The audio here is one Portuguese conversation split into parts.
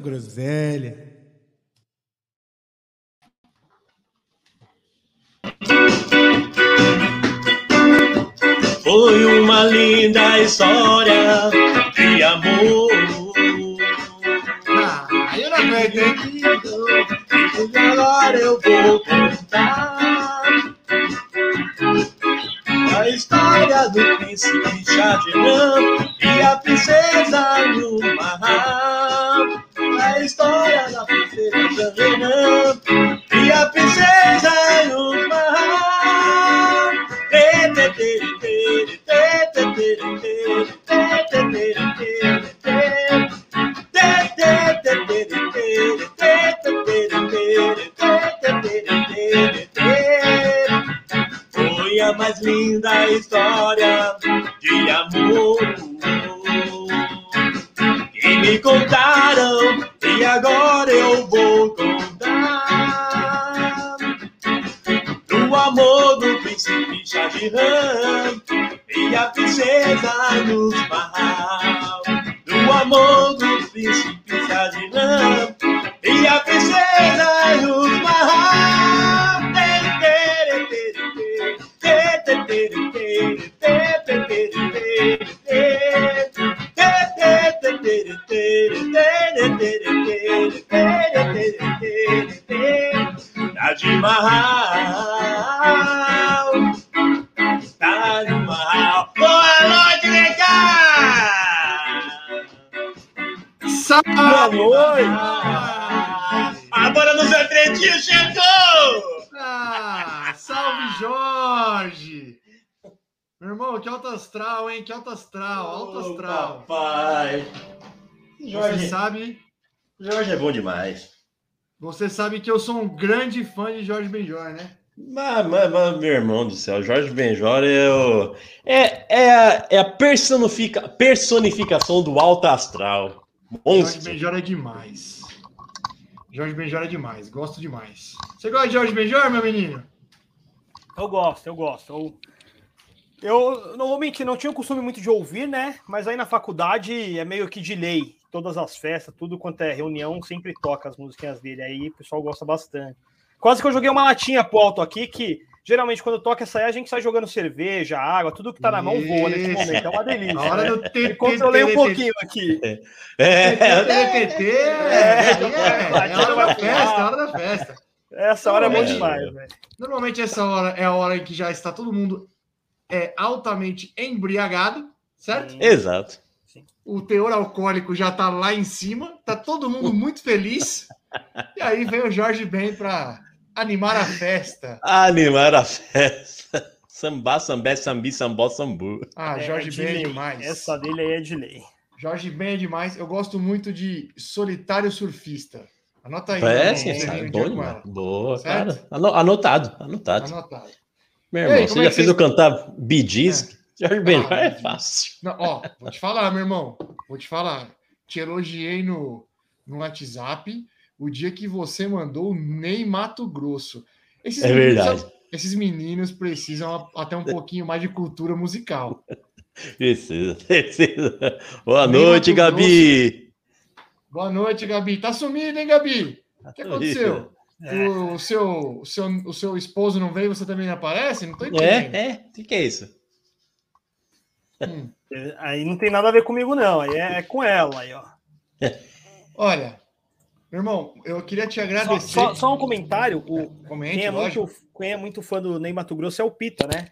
Groselha. Foi uma linda história de amor. Ah, eu não aguento? E agora eu vou contar a história do príncipe Shadiran e a princesa Numa. A história da princesa Shadiran e a princesa Numa. Foi a mais linda história de amor me contaram e agora eu vou contar do amor do príncipe Shadiran e a princesa dos Mahal. Do amor do príncipe Shadiran e a princesa dos Mahal. Taj Mahal. Taj Mahal. Boa noite, vem cá! Boa noite! A banda dos Atretinhos chegou! Ah, salve Jorge! Meu irmão, que alto astral, hein? Que alto astral, alto astral. Papai. Você Jorge, sabe, Jorge é bom demais. você sabe que eu sou um grande fã de Jorge Benjor, né? Mas, mas, mas, meu irmão do céu, Jorge Benjor é o. É, é, a, é a personifica, personificação do alto astral. Jorge Monstro. Benjor é demais. Jorge Benjor é demais, gosto demais. Você gosta de Jorge Benjor, meu menino? Eu gosto, eu gosto. Eu, eu mentir, não tinha o costume muito de ouvir, né? Mas aí na faculdade é meio que de lei. Todas as festas, tudo quanto é reunião, sempre toca as musiquinhas dele. Aí o pessoal gosta bastante. Quase que eu joguei uma latinha pro alto aqui, que geralmente quando toca essa aí, a gente sai jogando cerveja, água, tudo que tá na mão voa nesse momento. É uma delícia. A hora né? do Eu controlei um pouquinho aqui. É, TTT, é, é, é hora da festa, é hora da festa. Essa hora é bom É. demais, velho. Normalmente essa hora é a hora em que já está todo mundo é, altamente embriagado, certo? exato. O teor alcoólico já está lá em cima, tá todo mundo muito feliz. E aí vem o Jorge Ben para animar a festa. Animar a festa. Sambá, sambé, sambi, sambó, sambu. Ah, É, Jorge de Ben é demais. Essa dele aí é de lei. Jorge Ben é demais. Eu gosto muito de Solitário Surfista. Anota aí. É, né? sim, sabe? Bom. Boa, Certo? cara. Ano- Anotado, anotado. Anotado. Meu Ei, irmão, como você é já fez eu cantar? Jorge Benjor Ah, é fácil. Não, ó, vou te falar, meu irmão. Vou te falar. Te elogiei no, no WhatsApp o dia que você mandou o Ney Mato Grosso. Esses É meninos- verdade. esses meninos precisam até um pouquinho mais de cultura musical. Precisa, precisa. Boa Nem noite, Mato Gabi. Boa noite, Gabi. Tá sumido, hein, Gabi? O que aconteceu? É. O, seu, o, seu, o seu esposo não veio, você também não aparece? Não tô entendendo. É, é. O que, é isso? Hum. Aí não tem nada a ver comigo, não. Aí é, é com ela aí, ó. Olha, meu irmão, eu queria te Só, agradecer. só- só um comentário. O, Comente, quem, é lógico. muito, quem é muito fã do Ney Mato Grosso é o Pita, né?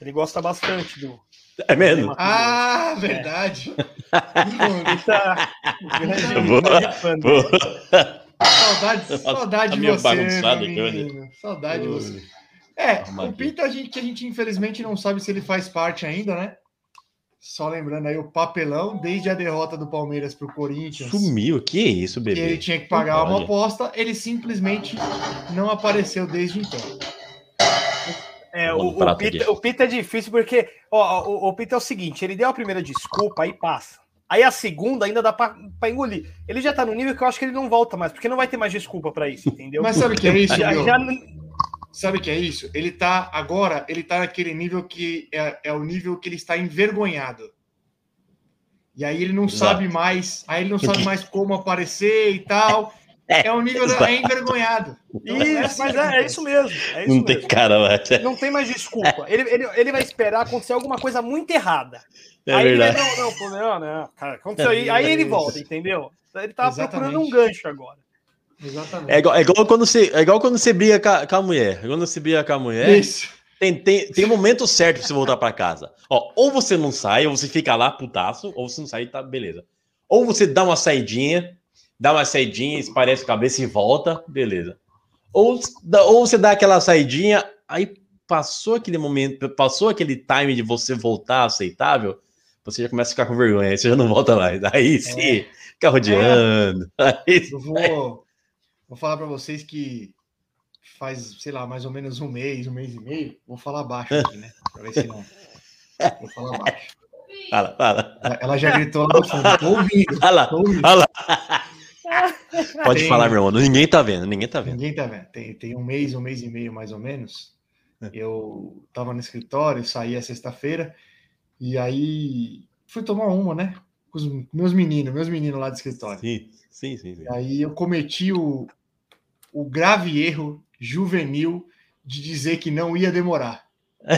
Ele gosta bastante do. É mesmo? Ah, verdade. Pita, grande, fã boa. Saudade, saudade Tá de meio você, bagunçado meu aqui, menino. Saudade de você. É, Arrumadinho. o Pita, a gente, que a gente infelizmente não sabe se ele faz parte ainda, né? Só lembrando aí o papelão, desde a derrota do Palmeiras para o Corinthians. Sumiu, que isso, bebê? Que ele tinha que pagar uma aposta, ele simplesmente não apareceu desde então. É, o, o, Pita, o Pita é difícil porque ó, o, o Pita é o seguinte: ele deu a primeira desculpa, aí passa. Aí a segunda ainda dá pra, pra engolir. Ele já tá no nível que eu acho que ele não volta mais, porque não vai ter mais desculpa pra isso, entendeu? Mas sabe o que é isso, já, já- Sabe o que é isso? Ele tá agora, ele tá naquele nível que é, é o nível que ele está envergonhado. E aí ele não Exato. sabe mais, aí ele não sabe mais como aparecer e tal. É o nível da, é envergonhado. Então, Isso, assim mas é, é isso mesmo. É isso Não tem mesmo. cara mais. Não tem mais desculpa. Ele, ele, ele vai esperar acontecer alguma coisa muito errada. É aí verdade. ele não, não, pô, não, não, cara, aconteceu aí, aí ele volta, entendeu? Ele tava Exatamente. procurando um gancho agora. Exatamente. É igual, é igual quando você, é igual quando você briga com a, com a mulher. Quando você briga com a mulher, Isso. tem, tem, tem momento certo pra você voltar pra casa. Ó, ou você não sai, ou você fica lá putaço, ou você não sai e tá beleza. Ou você dá uma saidinha, dá uma saidinha, esparece a cabeça e volta, beleza. Ou, dá- ou você dá aquela saidinha, aí passou aquele momento, passou aquele time de você voltar aceitável, você já começa a ficar com vergonha, aí você já não volta mais. Aí sim, fica rodeando. Aí, Eu vou, vou falar para vocês que faz, sei lá, mais ou menos um mês, um mês e meio. Vou falar baixo aqui, né? Pra ver se não. Vou falar baixo. fala, fala. Ela- Ela já gritou lá no fundo. Tô ouvindo. Fala, Tô ouvindo. fala. Pode Tem- falar, meu irmão. Ninguém tá vendo, ninguém tá vendo. Ninguém tá vendo. Tem, tem um mês, um mês e meio mais ou menos. É. Eu tava no escritório, saí a sexta-feira e aí fui tomar uma, né? Com os meus meninos, meus meninos lá do escritório. Sim, sim, sim. sim. E aí eu cometi o, o grave erro juvenil de dizer que não ia demorar.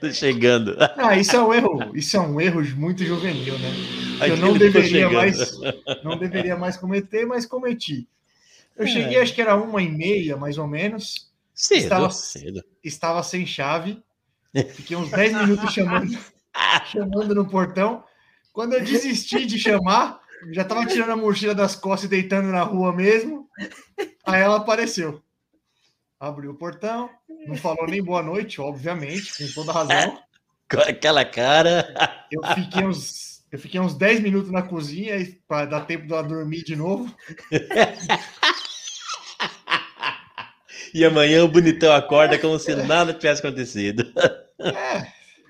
tô chegando. Ah, isso é um erro, isso é um erro muito juvenil, né? Eu não deveria mais, não deveria mais cometer, mas cometi. Eu cheguei, acho que era uma e meia, mais ou menos. Cedo, Estava- cedo. Estava sem chave. Fiquei uns 10 minutos chamando, chamando no portão. Quando eu desisti de chamar, já estava tirando a mochila das costas e deitando na rua mesmo. Aí ela apareceu. Abriu o portão, não falou nem boa noite, obviamente, com toda razão. Com aquela cara. Eu fiquei uns, eu fiquei uns 10 minutos na cozinha para dar tempo dela dormir de novo. E amanhã o bonitão acorda como se nada tivesse acontecido.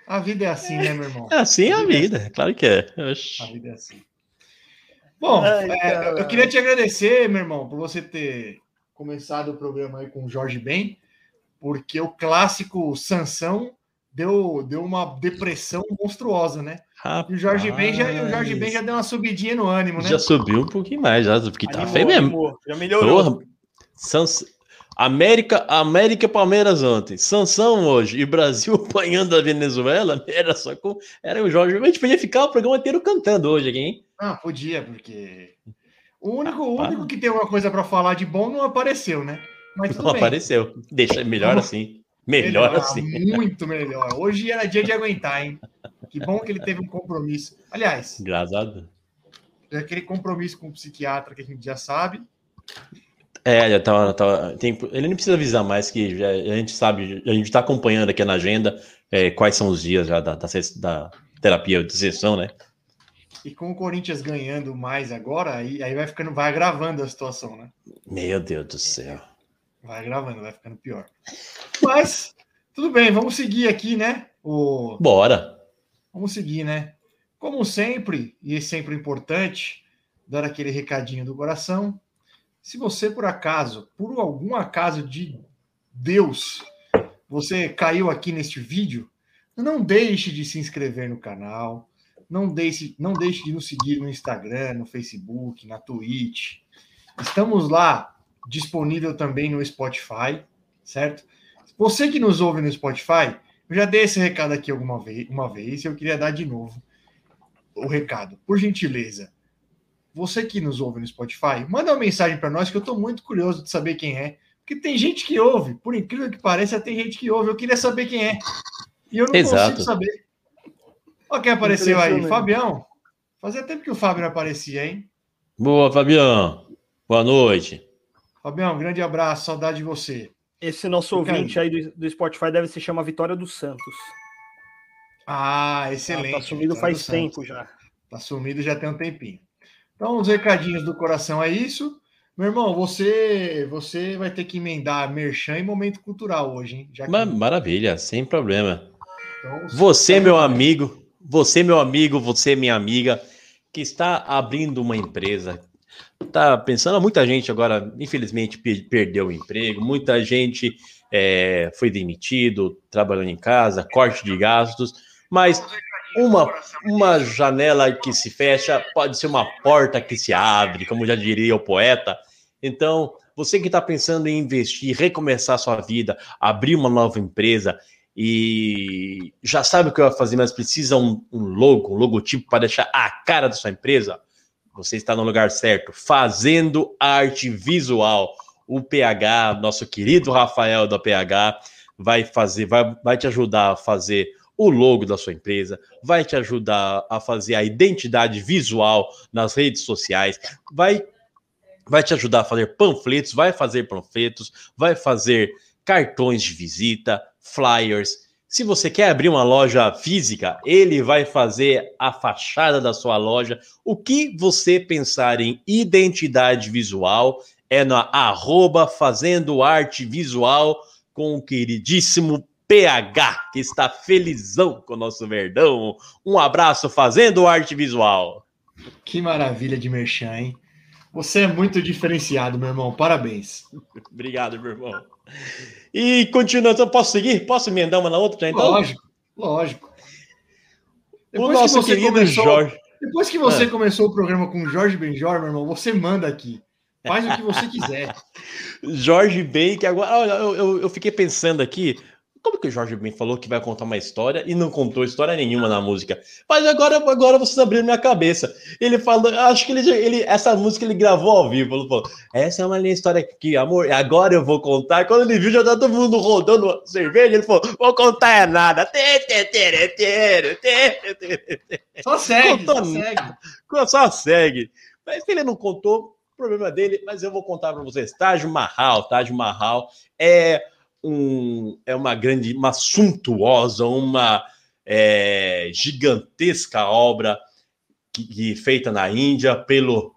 A vida é assim, né, meu irmão? Assim é a vida, claro que é. A Oxi. vida é assim. Bom, Ai, é, eu queria te agradecer, meu irmão, por você ter começado o programa aí com o Jorge Ben, porque o clássico Sansão deu, deu uma depressão monstruosa, né? E o Jorge Ben já, o Jorge Ben já deu uma subidinha no ânimo, né? Já subiu um pouquinho mais, já, porque tá Animou, feio mesmo. animou, Já melhorou. Porra, Sans... América, América e Palmeiras ontem, Sansão hoje e Brasil apanhando a Venezuela, era só com. Era o Jorge. A gente podia ficar o programa inteiro cantando hoje aqui, hein? Ah, podia, porque o único, o único que tem alguma coisa para falar de bom não apareceu, né? Mas Não bem. apareceu. Deixa melhor assim. Melhor assim. Muito melhor. Hoje era dia de aguentar, hein? Que bom que ele teve um compromisso. Aliás, Engraçado. é aquele compromisso com o psiquiatra que a gente já sabe. É, já tava, tava- tem- ele nem precisa avisar mais que já- a gente sabe, a gente tá acompanhando aqui na agenda é, quais são os dias já da, da, da terapia de sessão, né? E com o Corinthians ganhando mais agora, aí, aí vai ficando, vai agravando a situação, né? Meu Deus do céu. Vai agravando, vai ficando pior. Mas, tudo bem, vamos seguir aqui, né? O, Bora. Vamos seguir, né? Como sempre, e é sempre importante, dar aquele recadinho do coração. Se você, por acaso, por algum acaso de Deus, você caiu aqui neste vídeo, não deixe de se inscrever no canal, não deixe, não deixe de nos seguir no Instagram, no Facebook, na Twitch. Estamos lá, disponível também no Spotify, certo? Você que nos ouve no Spotify, eu já dei esse recado aqui alguma vez, uma vez, eu queria dar de novo o recado. Por gentileza, você que nos ouve no Spotify, manda uma mensagem para nós que eu estou muito curioso de saber quem é. Porque tem gente que ouve, por incrível que pareça, tem gente que ouve. Eu queria saber quem é. E eu não Exato. consigo saber. Olha quem apareceu aí. Fabião. Fazia tempo que o Fábio não aparecia, hein? Boa, Fabião. Boa noite. Fabião, grande abraço, saudade de você. Esse nosso Fica aí. ouvinte aí do, do Spotify deve se chamar Vitória dos Santos. Ah, excelente. Tá sumido faz Ricardo tempo Santos. já. Tá sumido já tem um tempinho. Então, os recadinhos do coração é isso. Meu irmão, você você vai ter que emendar merchan e momento cultural hoje, hein? Já que- Ma- Maravilha, sem problema. então, Você, meu amigo, você, meu amigo, você, minha amiga, que está abrindo uma empresa, tá pensando, muita gente agora, infelizmente, pe- perdeu o emprego, muita gente é, foi demitido, trabalhando em casa, corte de gastos, mas uma, uma janela que se fecha pode ser uma porta que se abre, como já diria o poeta. Então, você que está pensando em investir, recomeçar sua vida, abrir uma nova empresa e já sabe o que vai fazer, mas precisa um, um logo, um logotipo para deixar a cara da sua empresa, você está no lugar certo. Fazendo arte visual. O PH, nosso querido Rafael da PH, vai fazer, vai, vai te ajudar a fazer o logo da sua empresa, vai te ajudar a fazer a identidade visual nas redes sociais, vai vai te ajudar a fazer panfletos, vai fazer panfletos, vai fazer cartões de visita, flyers. Se você quer abrir uma loja física, ele vai fazer a fachada da sua loja. O que você pensar em identidade visual é na arroba fazendo arte visual com o queridíssimo PH, que está felizão com o nosso Verdão. Um abraço fazendo arte visual. Que maravilha de merchan, hein? Você é muito diferenciado, meu irmão. Parabéns. Obrigado, meu irmão. E continuando, posso seguir? Posso emendar uma na outra? Então? Lógico, lógico. o Depois que nosso você querido começou- Jorge. Depois que você Ah. começou o programa com o Jorge Benjor, meu irmão, você manda aqui. Faz o que você quiser. Jorge Ben, que agora. Olha, eu, eu, eu fiquei pensando aqui. Como que o Jorge Ben falou que vai contar uma história e não contou história nenhuma na música? Mas agora, agora vocês abriram minha cabeça. Ele falou, acho que ele, ele essa música ele gravou ao vivo. Ele falou: Essa é uma linha história aqui, amor. Agora eu vou contar. Quando ele viu, já tá todo mundo rodando cerveja. Ele falou: Vou contar é nada. Só segue, só segue. Só segue. Mas se ele não contou, problema dele, mas eu vou contar para vocês. Taj Mahal, Taj Mahal é um é uma grande, uma suntuosa, uma é, gigantesca obra que, que feita na Índia pelo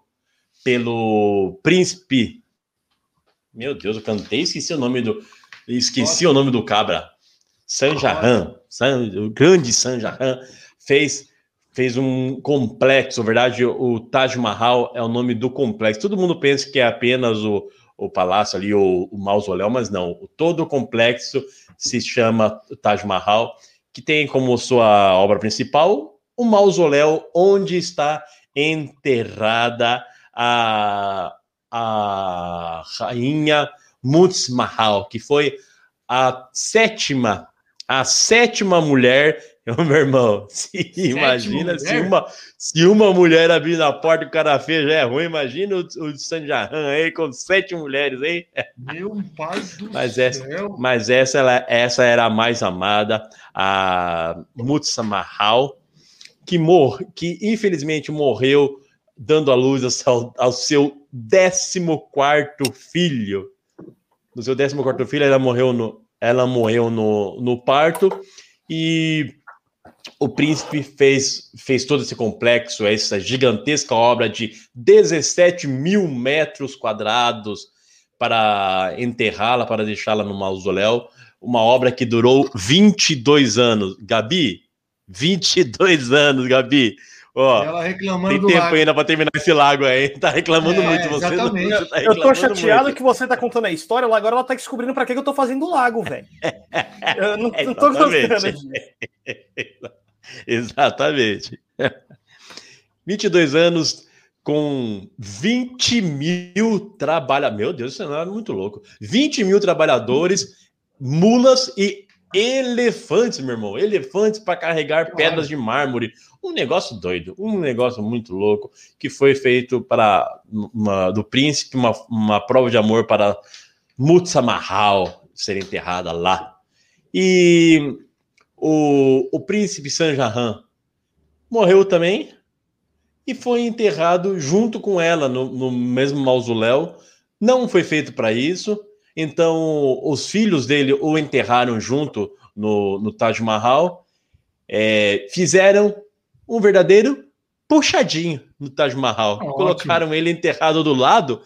pelo príncipe. Meu Deus, eu cantei, esqueci o nome do esqueci o nome do cabra. Sanjahan, San, o grande Sanjahan fez fez um complexo, na verdade, o Taj Mahal é o nome do complexo. Todo mundo pensa que é apenas o, o palácio ali, o, o mausoléu, mas não. Todo o complexo se chama Taj Mahal, que tem como sua obra principal o mausoléu onde está enterrada a, a rainha Muts Mahal, que foi a sétima, a sétima mulher meu irmão, se imagina se mulher? uma, se uma mulher abrir na porta e o cara feio já é ruim, imagina o, o Sanjahan aí com sete mulheres aí. Meu pai do Mas essa- céu. Mas essa, ela- essa era a mais amada, a Mutsa Mahal, que, mor que infelizmente morreu dando à luz ao seu, ao seu 14 filho. No seu 14 filho, ela morreu no, ela morreu no, no parto e o príncipe fez, fez todo esse complexo, essa gigantesca obra de 17 mil metros quadrados para enterrá-la, para deixá-la no mausoléu. Uma obra que durou 22 anos. Gabi, 22 anos, Gabi. Ó, Ela reclamando tem do tempo lago. ainda para terminar esse lago aí. Tá reclamando É, muito você. exatamente. Não, tá Eu tô reclamando chateado muito. que você tá contando a história, lá agora ela tá descobrindo pra que eu tô fazendo o lago, velho. Eu não, não tô Exatamente. gostando. Exatamente. 22 anos com 20 mil trabalhadores. Meu Deus, isso é muito louco. 20 mil trabalhadores, mulas e elefantes, meu irmão. Elefantes para carregar pedras de mármore. Um negócio doido, um negócio muito louco que foi feito para do príncipe, uma, uma prova de amor para Mutsa Mahal ser enterrada lá. E o, o príncipe Sanjahan morreu também e foi enterrado junto com ela no, no mesmo mausoléu. Não foi feito para isso, então os filhos dele o enterraram junto no, no Taj Mahal é, fizeram um verdadeiro puxadinho no Taj Mahal. Ótimo. Colocaram ele enterrado do lado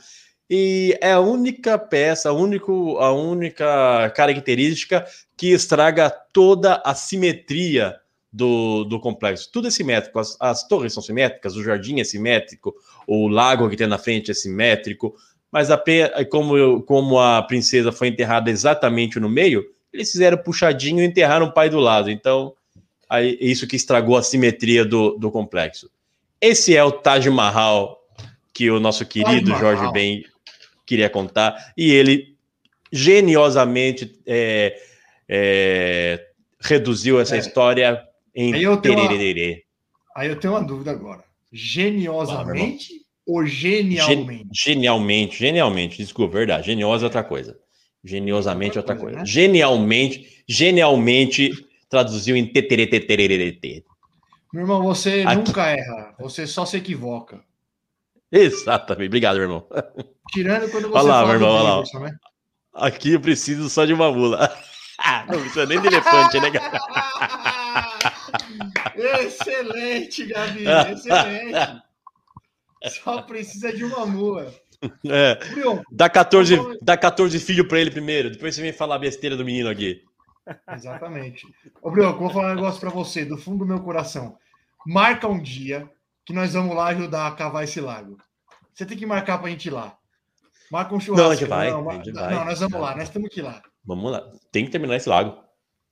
e é a única peça, a, único, a única característica que estraga toda a simetria do, do complexo. Tudo é simétrico, as, as torres são simétricas, o jardim é simétrico, o lago que tem na frente é simétrico, mas a, como, como a princesa foi enterrada exatamente no meio, eles fizeram puxadinho e enterraram o pai do lado. Então, aí, isso que estragou a simetria do, do complexo. Esse é o Taj Mahal que o nosso querido. Jorge Ben queria contar, e ele geniosamente é, é, reduziu essa É. história em Aí eu tenho uma- tererê. Aí eu tenho uma dúvida agora. Geniosamente ou genialmente? Genialmente, genialmente, desculpa, verdade. Geniosa é outra coisa. Geniosamente é outra Outra coisa, coisa. né? Genialmente, genialmente traduziu em teteretetererê. Meu irmão, você Aqui. nunca erra. Você só se equivoca. Exatamente. Obrigado, meu irmão. Tirando quando você Olha lá, fala meu irmão, olha lá. Né? Aqui eu preciso só de uma mula. Não precisa nem de elefante, né, cara? excelente, Gabi. Excelente. Só precisa de uma mula. É, dá 14, dá 14 filhos pra ele primeiro, depois você vem falar besteira do menino aqui. Exatamente. Ô, Brioco, vou falar um negócio pra você, do fundo do meu coração. Marca um dia que nós vamos lá ajudar a cavar esse lago. Você tem que marcar pra gente ir lá. Marca um churrasco. Não, a gente vai, Não, a gente não, vai. não, nós vamos lá, nós temos que ir lá. Vamos lá. Tem que terminar esse lago.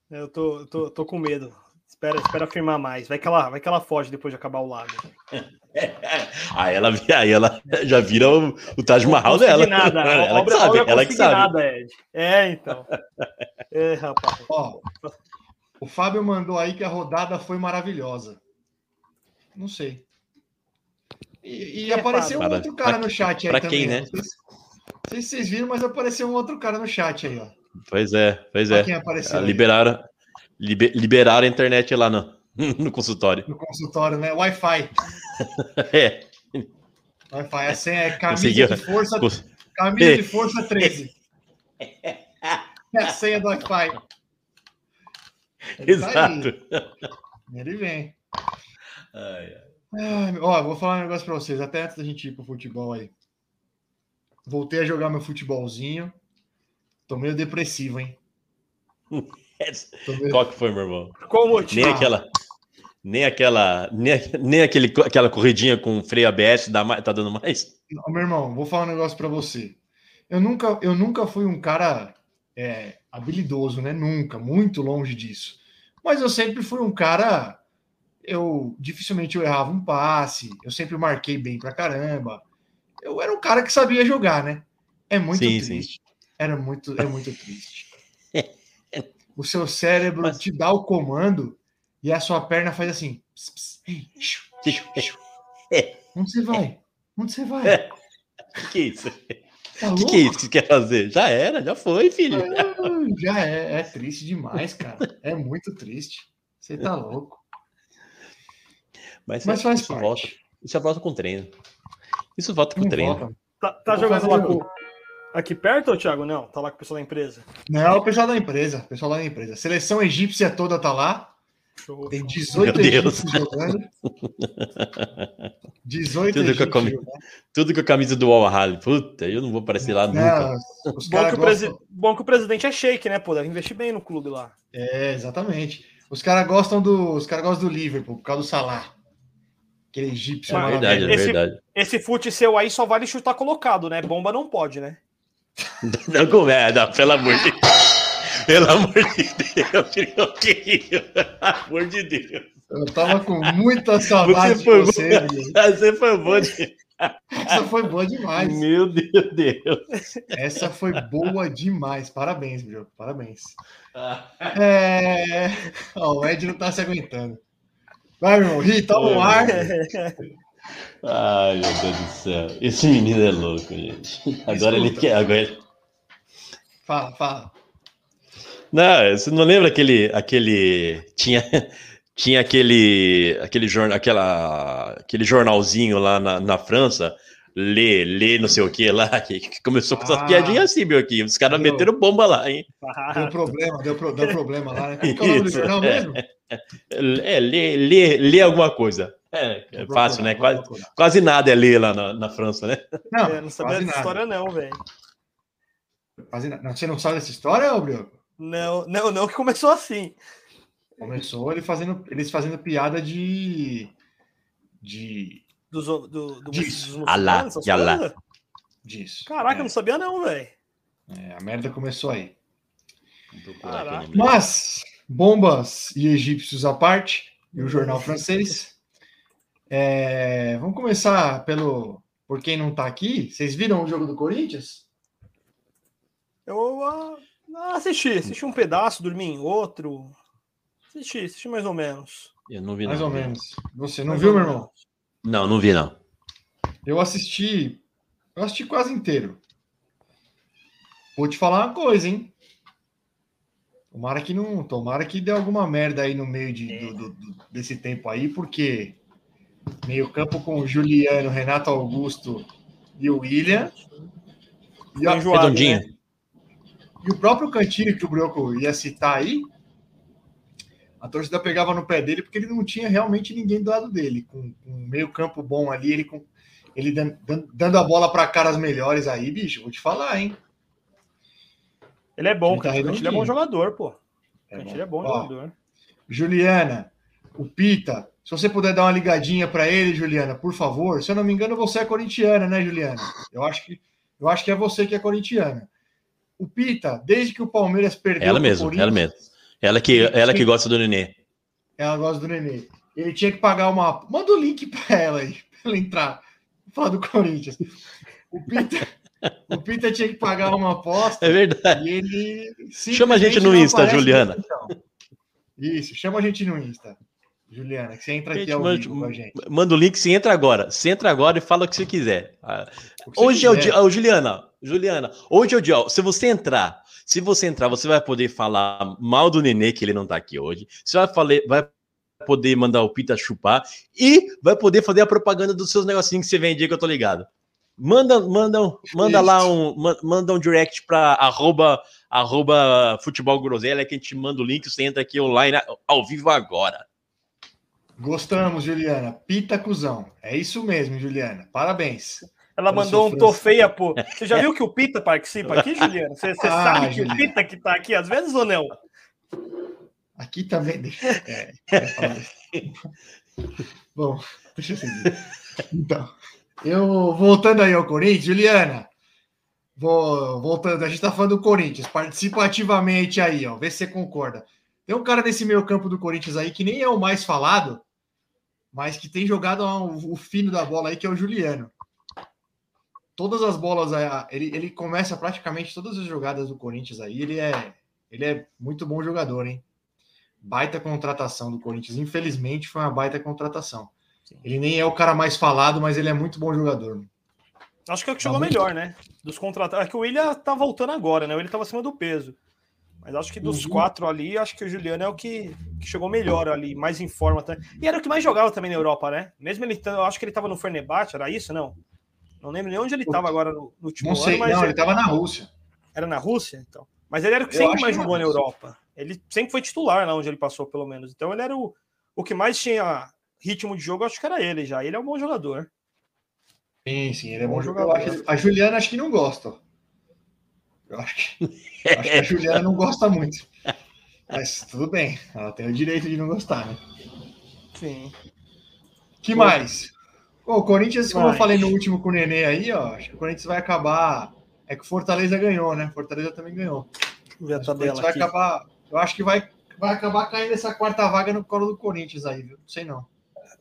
Eu tô, tô, tô com medo. Espera, espera afirmar mais. Vai que, ela, vai que ela foge depois de acabar o lago. Aí ela, aí ela já vira o, o Taj Mahal dela. Consignada. Ela que sabe, ela que sabe. consignada, Ed. É, então. É, rapaz. Ó, o Fábio mandou aí que a rodada foi maravilhosa. Não sei. E, e É, apareceu um outro cara Pra- no chat aí pra também. quem, ó. né? Não sei se- não sei se vocês viram, mas apareceu um outro cara no chat aí, ó. Pois é, pois é. quem apareceu Ah, aí Liberaram, libe- liberaram a internet lá no, no consultório. no consultório, né? Wi-Fi. É, Wi-Fi. A senha é camisa Conseguiu. de força, cons- camisa de força 13. É a senha do Wi-Fi. Ele tá exato. Ele vem. Ai, ai. Ai, ó, vou falar um negócio pra vocês, até antes da gente ir pro futebol aí. Voltei a jogar meu futebolzinho. Tô meio depressivo, hein? Qual que foi, meu irmão? Qual o motivo? Nem aquela. Nem aquela. Nem, nem aquele, aquela corridinha com freio ABS dá mais, tá dando mais? Ô, meu irmão, vou falar um negócio pra você. Eu nunca, eu nunca fui um cara é, habilidoso, né? Nunca, muito longe disso. Mas eu sempre fui um cara. Eu dificilmente eu errava um passe. Eu sempre marquei bem pra caramba. Eu era um cara que sabia jogar, né? É muito Sim, sim. triste. Era muito, é muito triste. O seu cérebro Mas- te dá o comando e a sua perna faz assim. ps, ps, ei, xiu, xiu, xiu. Onde você vai? Onde você vai? É. Que é isso? Tá O que, que é isso que você quer fazer? Já era, já foi, filho. Ah, Já é, é triste demais, cara. É muito triste. Você tá louco. Mas, Mas faz isso parte. volta. Isso volta com treino. Isso volta com Não treino. volta. Tá, tá jogando lá com. Aqui perto, Thiago? Não, tá lá com o pessoal da empresa. Não, o pessoal da empresa. O pessoal lá da empresa. A seleção egípcia toda tá lá. Show. Tem 18 Meu Deus. egípcios jogando. 18 Tudo que eu egípcios comi- jogando. Tudo com a camisa do Al Ahly. Puta, eu não vou aparecer lá nunca. Não, os Bom que, o gostam... Bom que o presidente é shake, né, pô? Deve investir bem no clube lá. É, exatamente. Os caras gostam do, os caras gostam do Liverpool por causa do Salah. Aquele egípcio. É É verdade, é Esse- verdade. Esse fute seu aí só vale chutar colocado, né? Bomba não pode, né? Não começa, pelo amor de Deus. Pelo amor de Deus, Trioquinho. Pelo amor de Deus. Eu tava com muita saudade Você foi de você, Bruno. Você foi bom de... Essa foi boa demais. Meu Deus, Deus. Essa foi boa demais. Parabéns, Bruno. Parabéns. É... Ó, o Ed não tá se aguentando. Vai, meu irmão. Ri, toma um ar. Ai, meu Deus do céu. Esse menino é louco, gente. Agora ele Escuta. quer. Agora... ele- Fala, fala. Não, você não lembra aquele. aquele... Tinha, tinha aquele. aquele, jornal, aquela, aquele jornalzinho lá na, na França, lê, lê, não sei o que lá, que, começou com essas Ah. piadinhas assim, meu aqui. Os caras meteram bomba lá, hein? Deu problema, deu, pro- deu problema lá, né? Que é o nome do jornal é. mesmo? É, lê, lê, lê alguma coisa. É, é fácil, né? Quase, quase nada é ler lá na, na França, né? Não, É, não sabia dessa história, não, velho. Não, Você não sabe dessa história, ô Brioco? Não, não, não, que começou assim. Começou ele fazendo, eles fazendo piada de. de. Dos, do, do, do, Disso. dos Alá, muçulmanos, alá. disso. Caraca, eu é, não sabia, não, velho. é, a merda começou aí. Caraca. Mas, bombas e egípcios à parte, e o jornal francês. É, vamos começar pelo. Por quem não tá aqui, vocês viram o jogo do Corinthians? Eu ah, ah, assisti, assisti um pedaço, dormi em outro. Assisti, assisti mais ou menos. Eu não vi, Mais não. ou menos. Você não Mais viu, meu menos. irmão? Não, não vi, não. Eu assisti. Eu assisti quase inteiro. Vou te falar uma coisa, hein? Tomara que não. Tomara que dê alguma merda aí no meio de, do- do- do- desse tempo aí, porque meio campo com o Juliano, Renato Augusto e o William. E, a- Enjoado, Redondinho. né? e o próprio Cantilho que o Brioco ia citar aí, a torcida pegava no pé dele porque ele não tinha realmente ninguém do lado dele. Com, com um meio campo bom ali, ele, com, ele dan- dan- dando a bola para caras melhores aí, bicho, vou te falar, hein? Ele é bom, Ele tá cara. Ele é bom jogador, pô. É Ele é bom Ó, jogador. Juliana, o Pita, se você puder dar uma ligadinha para ele, Juliana, por favor. Se eu não me engano, você é corintiana, né, Juliana? Eu acho que, eu acho que é você que é corintiana. O Pita, desde que o Palmeiras perdeu Ela mesmo, ela mesmo. Ela que, ela que gosta do Nenê. Ela gosta do Nenê. Ele tinha que pagar uma. Manda o link para ela aí, para ela entrar. Falar do Corinthians. O Pita, o Pita tinha que pagar uma aposta É verdade. ele. Chama a gente no Insta, Juliana. Isso, chama a gente no Insta. Juliana, que você entra aqui ao manda- vivo com a gente. Manda o link, você entra agora. Você entra agora e fala o que você quiser. Ah, que você Hoje é o quiser. dia. Ô, Juliana, Juliana, hoje é o dia. Se você entrar, se você entrar, você vai poder falar mal do Nenê, que ele não tá aqui hoje. Você vai, fale- vai poder mandar o Pita chupar e vai poder fazer a propaganda dos seus negocinhos que você vende aí, que eu tô ligado. Manda, manda, manda lá um, ma- manda um direct para arroba, arroba futebol groselha que a gente manda o link, você entra aqui online ao vivo agora. Gostamos, Juliana. Pita cuzão. É isso mesmo, Juliana. Parabéns. Ela mandou um tô feia, pô. Você já viu que o Pita participa aqui, Juliano? Você, você Ah, sabe que Juliano. o Pita que tá aqui às vezes ou não? Aqui também. deixa- É, é. Bom, deixa eu seguir. Então, eu voltando aí ao Corinthians, Juliana. Vou, voltando, a gente tá falando do Corinthians. Participa ativamente aí, ó. Vê se você concorda. Tem um cara nesse meio campo do Corinthians aí que nem é o mais falado, mas que tem jogado o, fino da bola aí, que é o Juliano. Todas as bolas, aí, ele, ele começa praticamente todas as jogadas do Corinthians aí. Ele é, ele é muito bom jogador, hein? Baita contratação do Corinthians. Infelizmente, foi uma baita contratação. Ele nem é o cara mais falado, mas ele é muito bom jogador. Acho que é o que Tá chegou muito- melhor, né? Dos contratados. É que o William tá voltando agora, né? Ele tava acima do peso. Mas acho que dos Uhum. quatro ali, acho que o Juliano é o que, que chegou melhor ali, mais em forma. Tá? E era o que mais jogava também na Europa, né? Mesmo ele, eu acho que ele tava no Fenerbahçe, era isso, não? Não lembro nem onde ele tava agora no, no último Não sei, ano, mas não, ele estava na Rússia. era na Rússia, então. Mas ele era o que Eu sempre mais jogou na. Europa. Ele sempre foi titular lá onde ele passou, pelo menos. Então ele era o, o que mais tinha ritmo de jogo, acho que era ele já. Ele é um bom jogador. Sim, sim, ele é bom, Bom jogador. Acho- a Juliana acho que não gosta. Eu acho que, acho que a Juliana não gosta muito. Mas tudo bem, ela tem o direito de não gostar, né? Sim. que mais? Pô, o Corinthians, como eu falei no último com o Nenê aí, ó, acho que o Corinthians vai acabar. É que o Fortaleza ganhou, né? Fortaleza também ganhou. Ver a tabela vai aqui. acabar. Eu acho que vai, vai acabar caindo essa quarta vaga no colo do Corinthians aí, viu? Não sei não.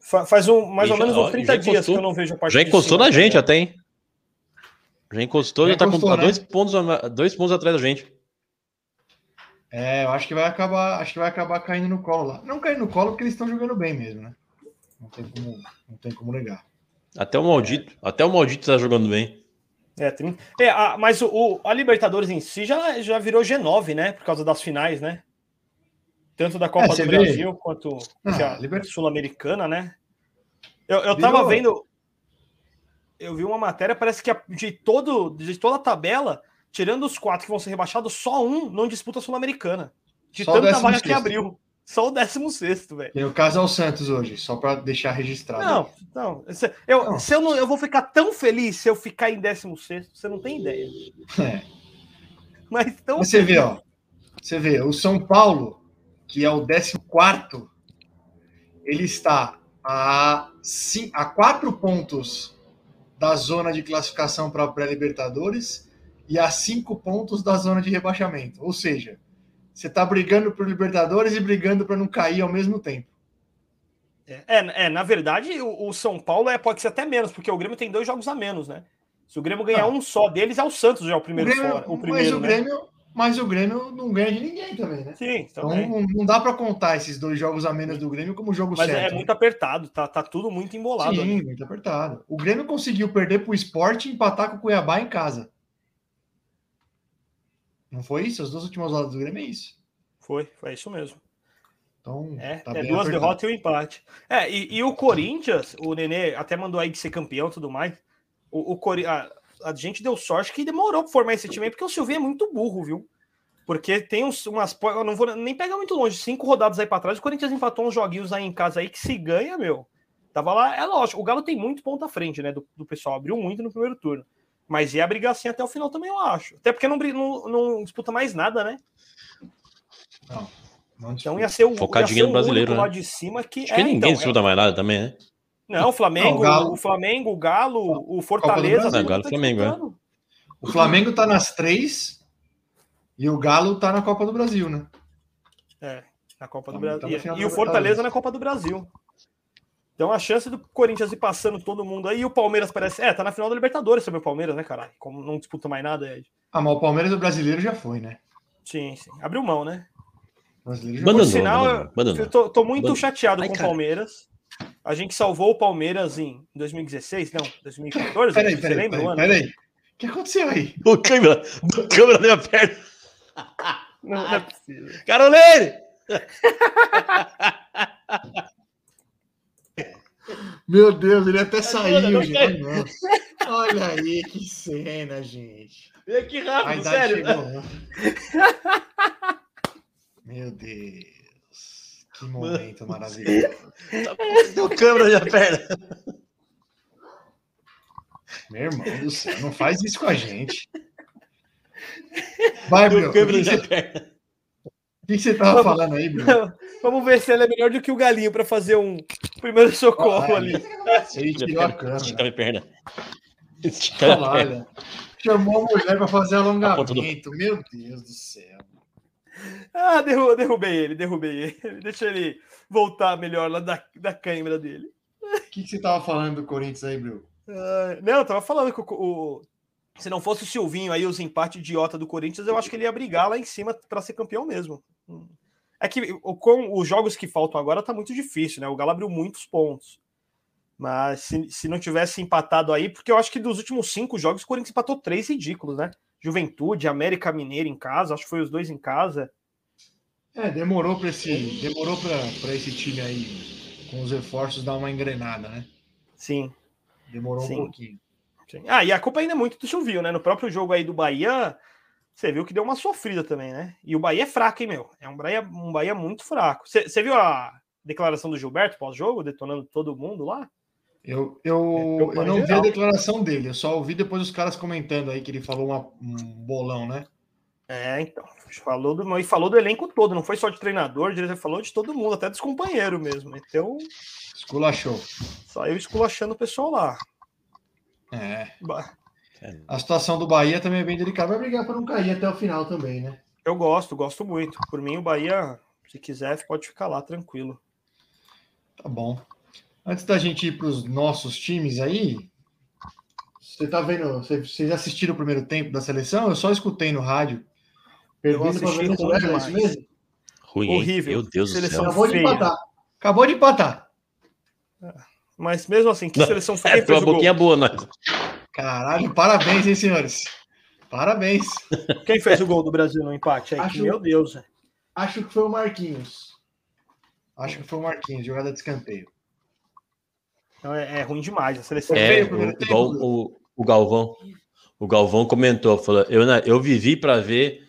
Fa- Faz um, mais E ou já- menos uns 30 já dias encostou- que eu não vejo a parte Já encostou cima, na gente né? até, hein? Já encostou, Já já, tá encostou, com né? dois, pontos, a- dois pontos atrás da gente. É, eu acho que vai acabar, acho que vai acabar caindo no colo lá. Não caindo no colo porque eles estão jogando bem mesmo, né? Não tem como, não tem como negar. Até o maldito, até o maldito tá jogando bem. É, 30. É, a- mas o, a Libertadores em si já, já virou G9, né? Por causa das finais, né? Tanto da Copa É, do vê? Brasil quanto Ah, Liber- Sul-Americana, né? Eu, eu tava Virou. vendo. Eu vi uma matéria, parece que de, todo, de toda a tabela, tirando os quatro que vão ser rebaixados, só um não disputa a Sul-Americana. De Só tanta vaga 16º. que abriu. Só o 16, velho. Tem o caso é o Santos hoje, só para deixar registrado. Não, não. Se eu, Não. se eu, não, eu vou ficar tão feliz se eu ficar em 16, você não tem ideia. É. Mas tão Mas você vê, ó. Você vê, o São Paulo, que é o 14, ele está a, a quatro pontos da zona de classificação para a pré-Libertadores e a cinco pontos da zona de rebaixamento. Ou seja, você está brigando por Libertadores e brigando para não cair ao mesmo tempo. É, é, na verdade, o, o São Paulo é, pode ser até menos, porque o Grêmio tem dois jogos a menos, né? Se o Grêmio ganhar Não. um só deles, é o Santos já o primeiro o Grêmio, fora. O mas, primeiro, o né? Grêmio, mas o Grêmio não ganha de ninguém também, né? Sim, Então também. não, não dá para contar esses dois jogos a menos do Grêmio como jogo Mas certo. é, né? muito apertado, tá, tá tudo muito embolado. Sim, ali. muito apertado. O Grêmio conseguiu perder para o esporte e empatar com o Cuiabá em casa. Não foi isso? As duas últimas rodadas do Grêmio é isso. Foi, foi isso mesmo. Então, É, tá é duas derrotas e um empate. É, e, e o Corinthians, o Nenê até mandou aí de ser campeão e tudo mais. O, o Cori- a, a gente deu sorte que demorou pra formar esse time aí, porque o Silvinho é muito burro, viu? Porque tem uns, umas. Eu não vou nem pegar muito longe, cinco rodadas aí pra trás. O Corinthians empatou uns joguinhos aí em casa aí que se ganha, meu. Tava lá, é lógico, o Galo tem muito ponto à frente, né? Do, do pessoal, abriu muito no primeiro turno. Mas ia brigar assim até o final também, eu acho. Até porque não, não, não disputa mais nada, né? Não, não Então ia ser o, Focadinho ia ser no o brasileiro, né? lá de cima que. Acho que é, ninguém então, é- disputa mais nada também, né? Não, o Flamengo, Não, o Galo- o Flamengo, o Galo, o Fortaleza. Todo mundo Galo, tá Flamengo, é. O Flamengo tá nas três e o Galo tá na Copa do Brasil, né? É, na Copa do Flamengo tá Brasil. final e da o Fortaleza na Copa do Brasil. Então a chance do Corinthians ir passando todo mundo aí, e o Palmeiras parece. É, tá na final da Libertadores sobre o Palmeiras, né, caralho? Como não disputa mais nada, é. Ah, mas o Palmeiras do brasileiro já foi, né? Sim, sim. Abriu mão, né? O brasileiro já Abandonou, Por sinal, abandonou, abandonou. eu tô, tô muito Abandonou. chateado Ai, com o cara. Palmeiras. A gente salvou o Palmeiras em 2016, não, 2014. Peraí, Você peraí, lembra o peraí, ano? peraí. O que aconteceu aí? O câmera, o câmera na minha perna. Não, não é possível. Carolene! Meu Deus, ele até saiu, gente. Olha aí que cena, gente. Aqui A rápido, sério. chegou. Meu Deus. Que momento maravilhoso. O câmera na minha perna. Meu irmão do céu, não faz isso com a gente. Vai, Bruno. O O que, câmera você, minha perna. o que você tava falando aí, Bruno? Vamos ver se ela é melhor do que o Galinho para fazer um primeiro socorro Ah, ali. Ele tirou a Estica câmera. minha perna. Estica a minha perna. Olha, chamou a mulher para fazer do- alongamento. Meu Deus do céu. Ah, derru- derrubei ele, derrubei ele. Deixa ele voltar melhor lá da, da câimbra dele. O que, que você tava falando do Corinthians aí, Bruno? Ah, não, eu tava falando que o, o- se não fosse o Silvinho aí, os empates idiota do Corinthians, eu acho que ele ia brigar lá em cima para ser campeão mesmo. É que com os jogos que faltam agora tá muito difícil, né? O Galo abriu muitos pontos. Mas se, se não tivesse empatado aí, porque eu acho que dos últimos cinco jogos o Corinthians empatou três ridículos, né? Juventude, América Mineira em casa, acho que foi os dois em casa. É, demorou para esse, demorou para esse time aí com os reforços dar uma engrenada, né? Sim. Demorou Sim. um pouquinho. Sim. Ah, e a culpa ainda é muito do Silvio, né? No próprio jogo aí do Bahia, você viu que deu uma sofrida também, né? E o Bahia é fraco, hein, meu? É um Bahia, um Bahia muito fraco. Você você viu a declaração do Gilberto pós-jogo, detonando todo mundo lá? Eu, eu, É, eu não vi a declaração dele, eu só ouvi depois os caras comentando aí que ele falou uma- um bolão, né? É, então. Falou do, e falou do elenco todo, não foi só de treinador, ele falou de todo mundo, até dos companheiros mesmo. Então, Esculachou. saiu esculachando o pessoal lá. É. Bah, A situação do Bahia também é bem delicada. Vai brigar para não cair até o final também, né? Eu gosto, gosto muito. Por mim, o Bahia, se quiser, pode ficar lá tranquilo. Tá bom. Antes da gente ir para os nossos times aí, você tá vendo? você- Vocês assistiram o primeiro tempo da seleção? Eu só escutei no rádio. Eu Perdendo para assisti Venezuela, é isso mesmo? Ruim? Horrível. Meu Deus do Seleção céu. Acabou de empatar. Acabou de empatar. Mas mesmo assim, que Não, seleção foi É, foi fez uma o gol? boquinha boa, né? Caralho, parabéns, hein, senhores? Parabéns. Quem fez o gol do Brasil no empate? Aí, Acho- Meu Deus. Acho que foi o Marquinhos. Acho que foi o Marquinhos, jogada de escanteio. Então é, é ruim demais a seleção. É, o igual o, o Galvão. O Galvão comentou, falou, eu, eu vivi para ver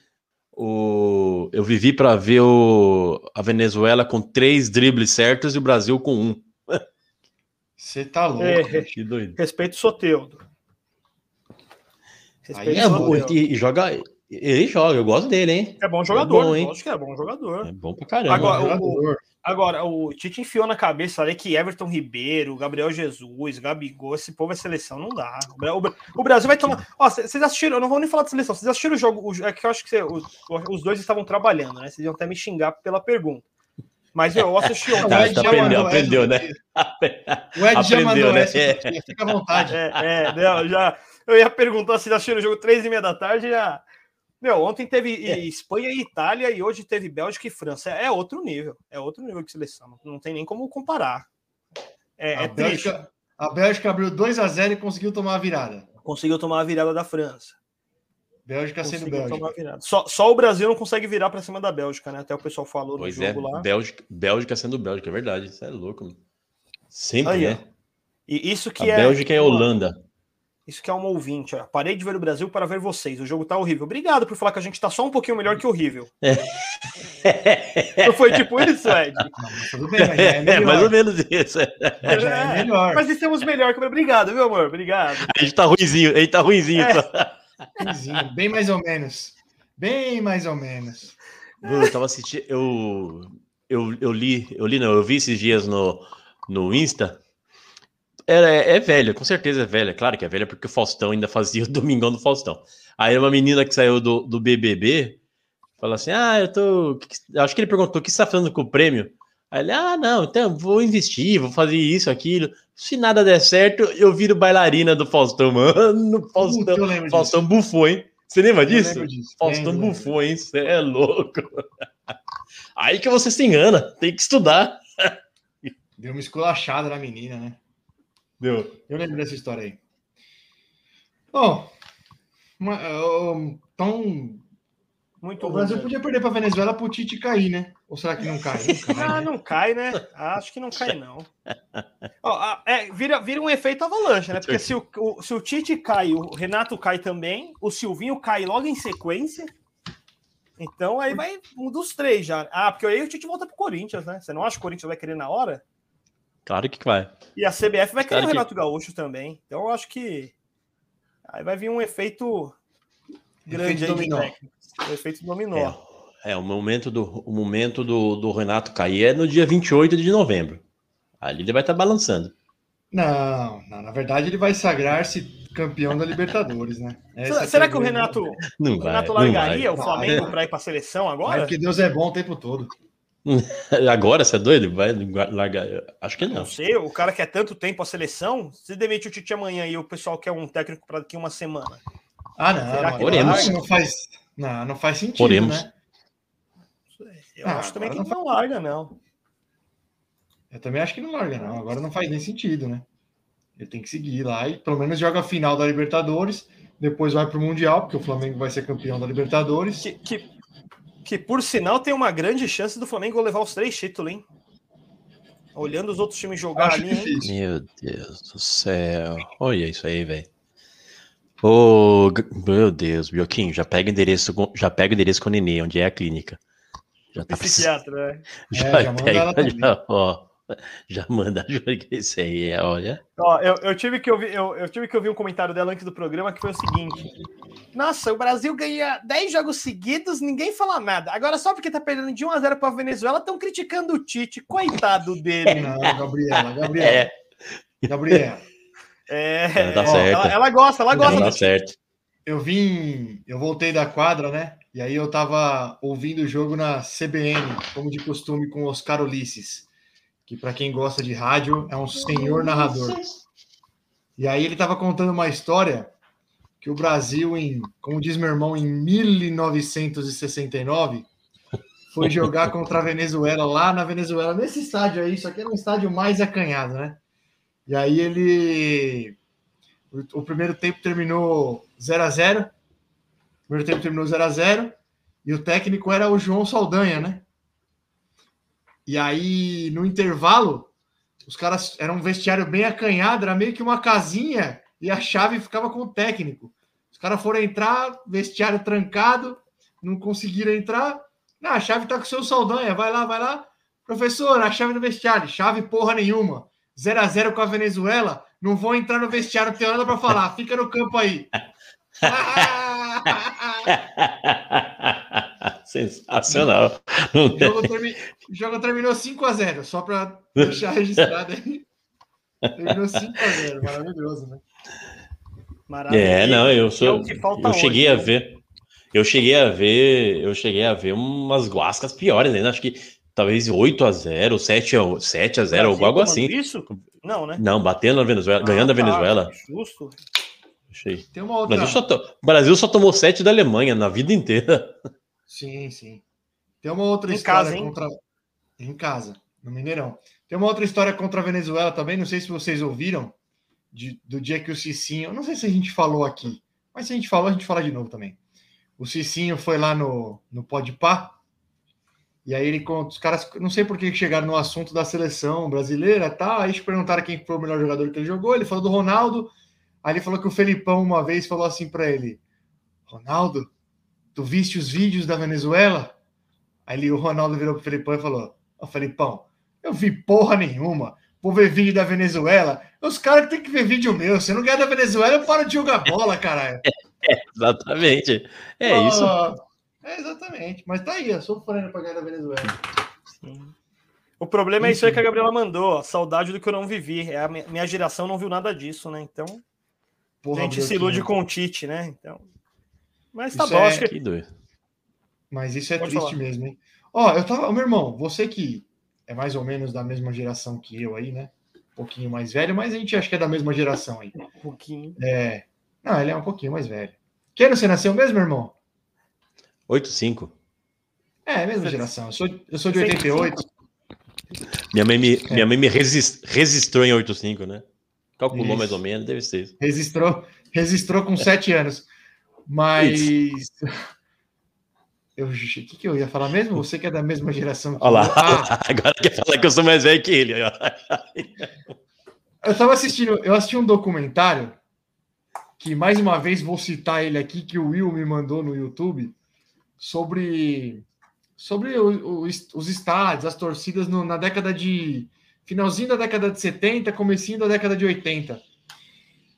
o eu vivi para ver o, a Venezuela com três dribles certos e o Brasil com um. Você tá louco. É, Que doido. respeito o Soteudo. Aí É, o bom, Soteudo. e, e joga, ele joga, eu gosto dele, hein? É bom jogador, É bom, né? hein? Lógico que é bom jogador. É bom pra caramba. Agora, o-. Agora, o Tite enfiou na cabeça ali que Everton Ribeiro, Gabriel Jesus, Gabigol, esse povo é seleção, não dá. O o Bra- O Brasil vai tomar. Ó, vocês assistiram, eu não vou nem falar de seleção, vocês assistiram o jogo. o- É que eu acho que cê- os, os dois estavam trabalhando, né? Vocês iam até me xingar pela pergunta. Mas eu assisti ontem. Tá, Ed tá já aprendeu, mandou aprendeu, essa né? aqui. O Ed já Aprendeu, mandou né? essa. aqui, Fica à vontade. É, é, não, já. Eu ia perguntar se assistiram o jogo três e meia da tarde. Já... Meu, ontem teve e- Espanha e Itália e hoje teve Bélgica e França. É outro nível. É outro nível de seleção. Não tem nem como comparar. É, a, é triste. Bélgica, a Bélgica abriu 2 a 0 e conseguiu tomar a virada. Conseguiu tomar a virada da França. Bélgica sendo Bélgica. Só, só o Brasil não consegue virar para cima da Bélgica, né? Até o pessoal falou no Pois é, jogo lá. Bélgica, Bélgica sendo Bélgica, é verdade. Isso é louco. mano. Sempre, Aí, né? E isso que a é. Bélgica é Holanda. Isso que é uma ouvinte. Ó. Parei de ver o Brasil para ver vocês. O jogo tá horrível. Obrigado por falar que a gente tá só um pouquinho melhor que horrível. Não foi tipo isso, Ed? Mas tudo bem, mas é É, melhor. mais ou menos isso. Mas já é melhor. Mas estamos melhor que Obrigado, viu, amor? Obrigado. A gente tá ruizinho, a gente tá ruizinho. É. Ruimzinho, Bem mais ou menos. Bem mais ou menos. Bruno, eu tava assistindo. Eu, eu, eu li, eu li, não, eu vi esses dias no, no Insta. É, é velha, com certeza é velha. Claro que é velha, porque o Faustão ainda fazia o Domingão do Faustão. Aí uma menina que saiu do, do BBB falou assim: Ah, eu tô. Acho que ele perguntou: O que você tá fazendo com o prêmio? Aí ele: Ah, não, então vou investir, vou fazer isso, aquilo. Se nada der certo, eu viro bailarina do Faustão, mano. Faustão, disso. Faustão bufou, hein? Você lembra disso? disso. Faustão Lembro, bufou, hein? Você é louco. Aí que você se engana, tem que estudar. Deu uma esculachada na menina, né? Deu. Eu lembro dessa história aí. Bom, uma- um, então Muito o Brasil ruim, podia perder para Venezuela para o Tite cair, né? Ou será que não cai? Não cai, Ah, né? não cai, né? Acho que não cai, não. Ó, é, vira, vira um efeito avalanche, né? Porque se o, o- se o Tite cai, o Renato cai também, o Silvinho cai logo em sequência. Então aí vai um dos três já. Ah, porque aí o Tite volta pro Corinthians, né? Você não acha que o Corinthians vai querer na hora? Claro que vai. E a CBF vai querer Claro o que- Renato Gaúcho também. Então eu acho que aí vai vir um efeito grande Efeito dominó. O efeito dominó. É, é o momento do o momento do, do Renato cair é no dia 28 de novembro. Ali ele vai estar balançando. Não, não, na verdade ele vai sagrar-se campeão da Libertadores, né? Essa Será, é que o Renato, Não o vai. Renato não largaria o Vai. Flamengo para ir para a seleção Vai, agora? porque Deus é bom o tempo todo. Agora, você é doido? Vai largar? Acho que Não não. sei, o cara quer tanto tempo a seleção. Se demite o Tite amanhã e o pessoal quer um técnico para daqui uma semana. Ah, não, Será mas que Oremos. larga, não faz, não, não faz sentido, Oremos. né? Eu Ah, acho também que agora não larga, não. Eu também acho que não larga, não. Agora não faz nem sentido, né? Ele tem que seguir lá e pelo menos joga a final da Libertadores, depois vai pro Mundial, porque o Flamengo vai ser campeão da Libertadores. Que, que, que, por sinal, tem uma grande chance do Flamengo levar os três títulos, hein? Olhando os outros times jogar Acho ali, hein? difícil. Meu Deus do céu. Olha isso aí, velho. Ô, g- meu Deus, Bioquinho, já pega endereço, com- já pega endereço com o Nenê, onde é a clínica. Já tá. Psiquiatra, né? Já, É, já manda pega, ela também. já, ó, já manda isso aí, é, olha. Ó, eu, eu, tive que ouvir, eu, eu tive que ouvir um comentário dela antes do programa que foi o seguinte: Nossa, o Brasil ganha 10 jogos seguidos, ninguém fala nada. Agora, só porque tá perdendo de 1 a 0 pra Venezuela, estão criticando o Tite. Coitado dele. Não, Gabriela, Gabriela, É, Gabriela. É, Ela tá ó, ela, ela gosta, ela gosta dá Tite. certo. Eu vim, eu voltei da quadra, né? E aí eu tava ouvindo o jogo na CBN, como de costume, com Oscar Ulisses, que para quem gosta de rádio é um senhor narrador. E aí ele tava contando uma história que o Brasil, em, como diz meu irmão, em 1969, foi jogar contra a Venezuela lá na Venezuela, nesse estádio aí, só que era um estádio mais acanhado, né? E aí ele. O, o primeiro tempo terminou 0 a 0 O primeiro tempo terminou 0 a 0 E o técnico era o João Saldanha, né? E aí, no intervalo, os caras eram um vestiário bem acanhado, era meio que uma casinha e a chave ficava com o técnico. Os caras foram entrar, vestiário trancado, não conseguiram entrar. Não, a chave tá com o seu Saldanha, vai lá, vai lá. Professor, a chave do vestiário, chave porra nenhuma. 0 a 0 com a Venezuela, não vou entrar no vestiário, não tenho nada para falar, fica no campo aí. Sensacional. O jogo, termi... o jogo terminou 5 a 0 só para deixar registrado aí. Terminou 5 a 0 maravilhoso, né? Maravilhoso. É, não, eu sou. É eu cheguei hoje, a né? ver. Eu cheguei a ver, eu cheguei a ver umas guascas piores ainda. Acho que talvez 8 a 0 7 a, 7 a 0 ou algo assim. Isso? Não, né? Não, batendo na Venezuela, ah, ganhando a tá, Venezuela. Justo. Achei. Tem uma outra... Brasil, só to... Brasil só tomou 7 da Alemanha na vida inteira. Sim, sim. Tem uma outra em história casa, contra. Em casa, no Mineirão. Tem uma outra história contra a Venezuela também. Não sei se vocês ouviram. De, do dia que o Cicinho. Não sei se a gente falou aqui, mas se a gente falou, a gente fala de novo também. O Cicinho foi lá no, no Podpah e aí ele conta, os caras, não sei por que chegaram no assunto da seleção brasileira, tá? Aí eles perguntaram quem foi o melhor jogador que ele jogou, ele falou do Ronaldo. Aí ele falou que o Felipão uma vez falou assim para ele: "Ronaldo, tu viste os vídeos da Venezuela?" Aí o Ronaldo virou pro Felipão e falou: "Ô Felipão, eu vi porra nenhuma. Vou ver vídeo da Venezuela. Os caras têm que ver vídeo meu. Se eu não ganhar da Venezuela, eu paro de jogar bola, caralho." É, exatamente. É oh, isso. É, exatamente. Mas tá aí, eu sou sofrendo pra ganhar da Venezuela. Sim. O problema é isso aí que a Gabriela mandou. Saudade do que eu não vivi. É a minha geração não viu nada disso, né? Então. Porra, a gente se ilude com o Tite, né? Então. Mas tá isso bom, é... acho que. Mas isso é Pode triste falar. mesmo, hein? Ó, eu tava. Meu irmão, você que é mais ou menos da mesma geração que eu aí, né? Um pouquinho mais velho, mas a gente acha que é da mesma geração aí. Um pouquinho. É. Não, ele é um pouquinho mais velho. Que ano você nasceu mesmo, irmão? 85. É, mesma geração. Eu sou, eu sou de 88. Minha mãe me, é. minha mãe me resist, registrou em 85, né? Calculou isso. mais ou menos, deve ser isso. Registrou, registrou com 7 anos. Mas. Isso. Eu, o que, que eu ia falar mesmo? Você que é da mesma geração que Olha lá, ah, agora quer falar que eu sou mais velho que ele. eu tava assistindo, eu assisti um documentário que mais uma vez vou citar ele aqui, que o Will me mandou no YouTube, sobre, sobre o, o, os estádios, as torcidas no, na década de. finalzinho da década de 70, comecinho da década de 80.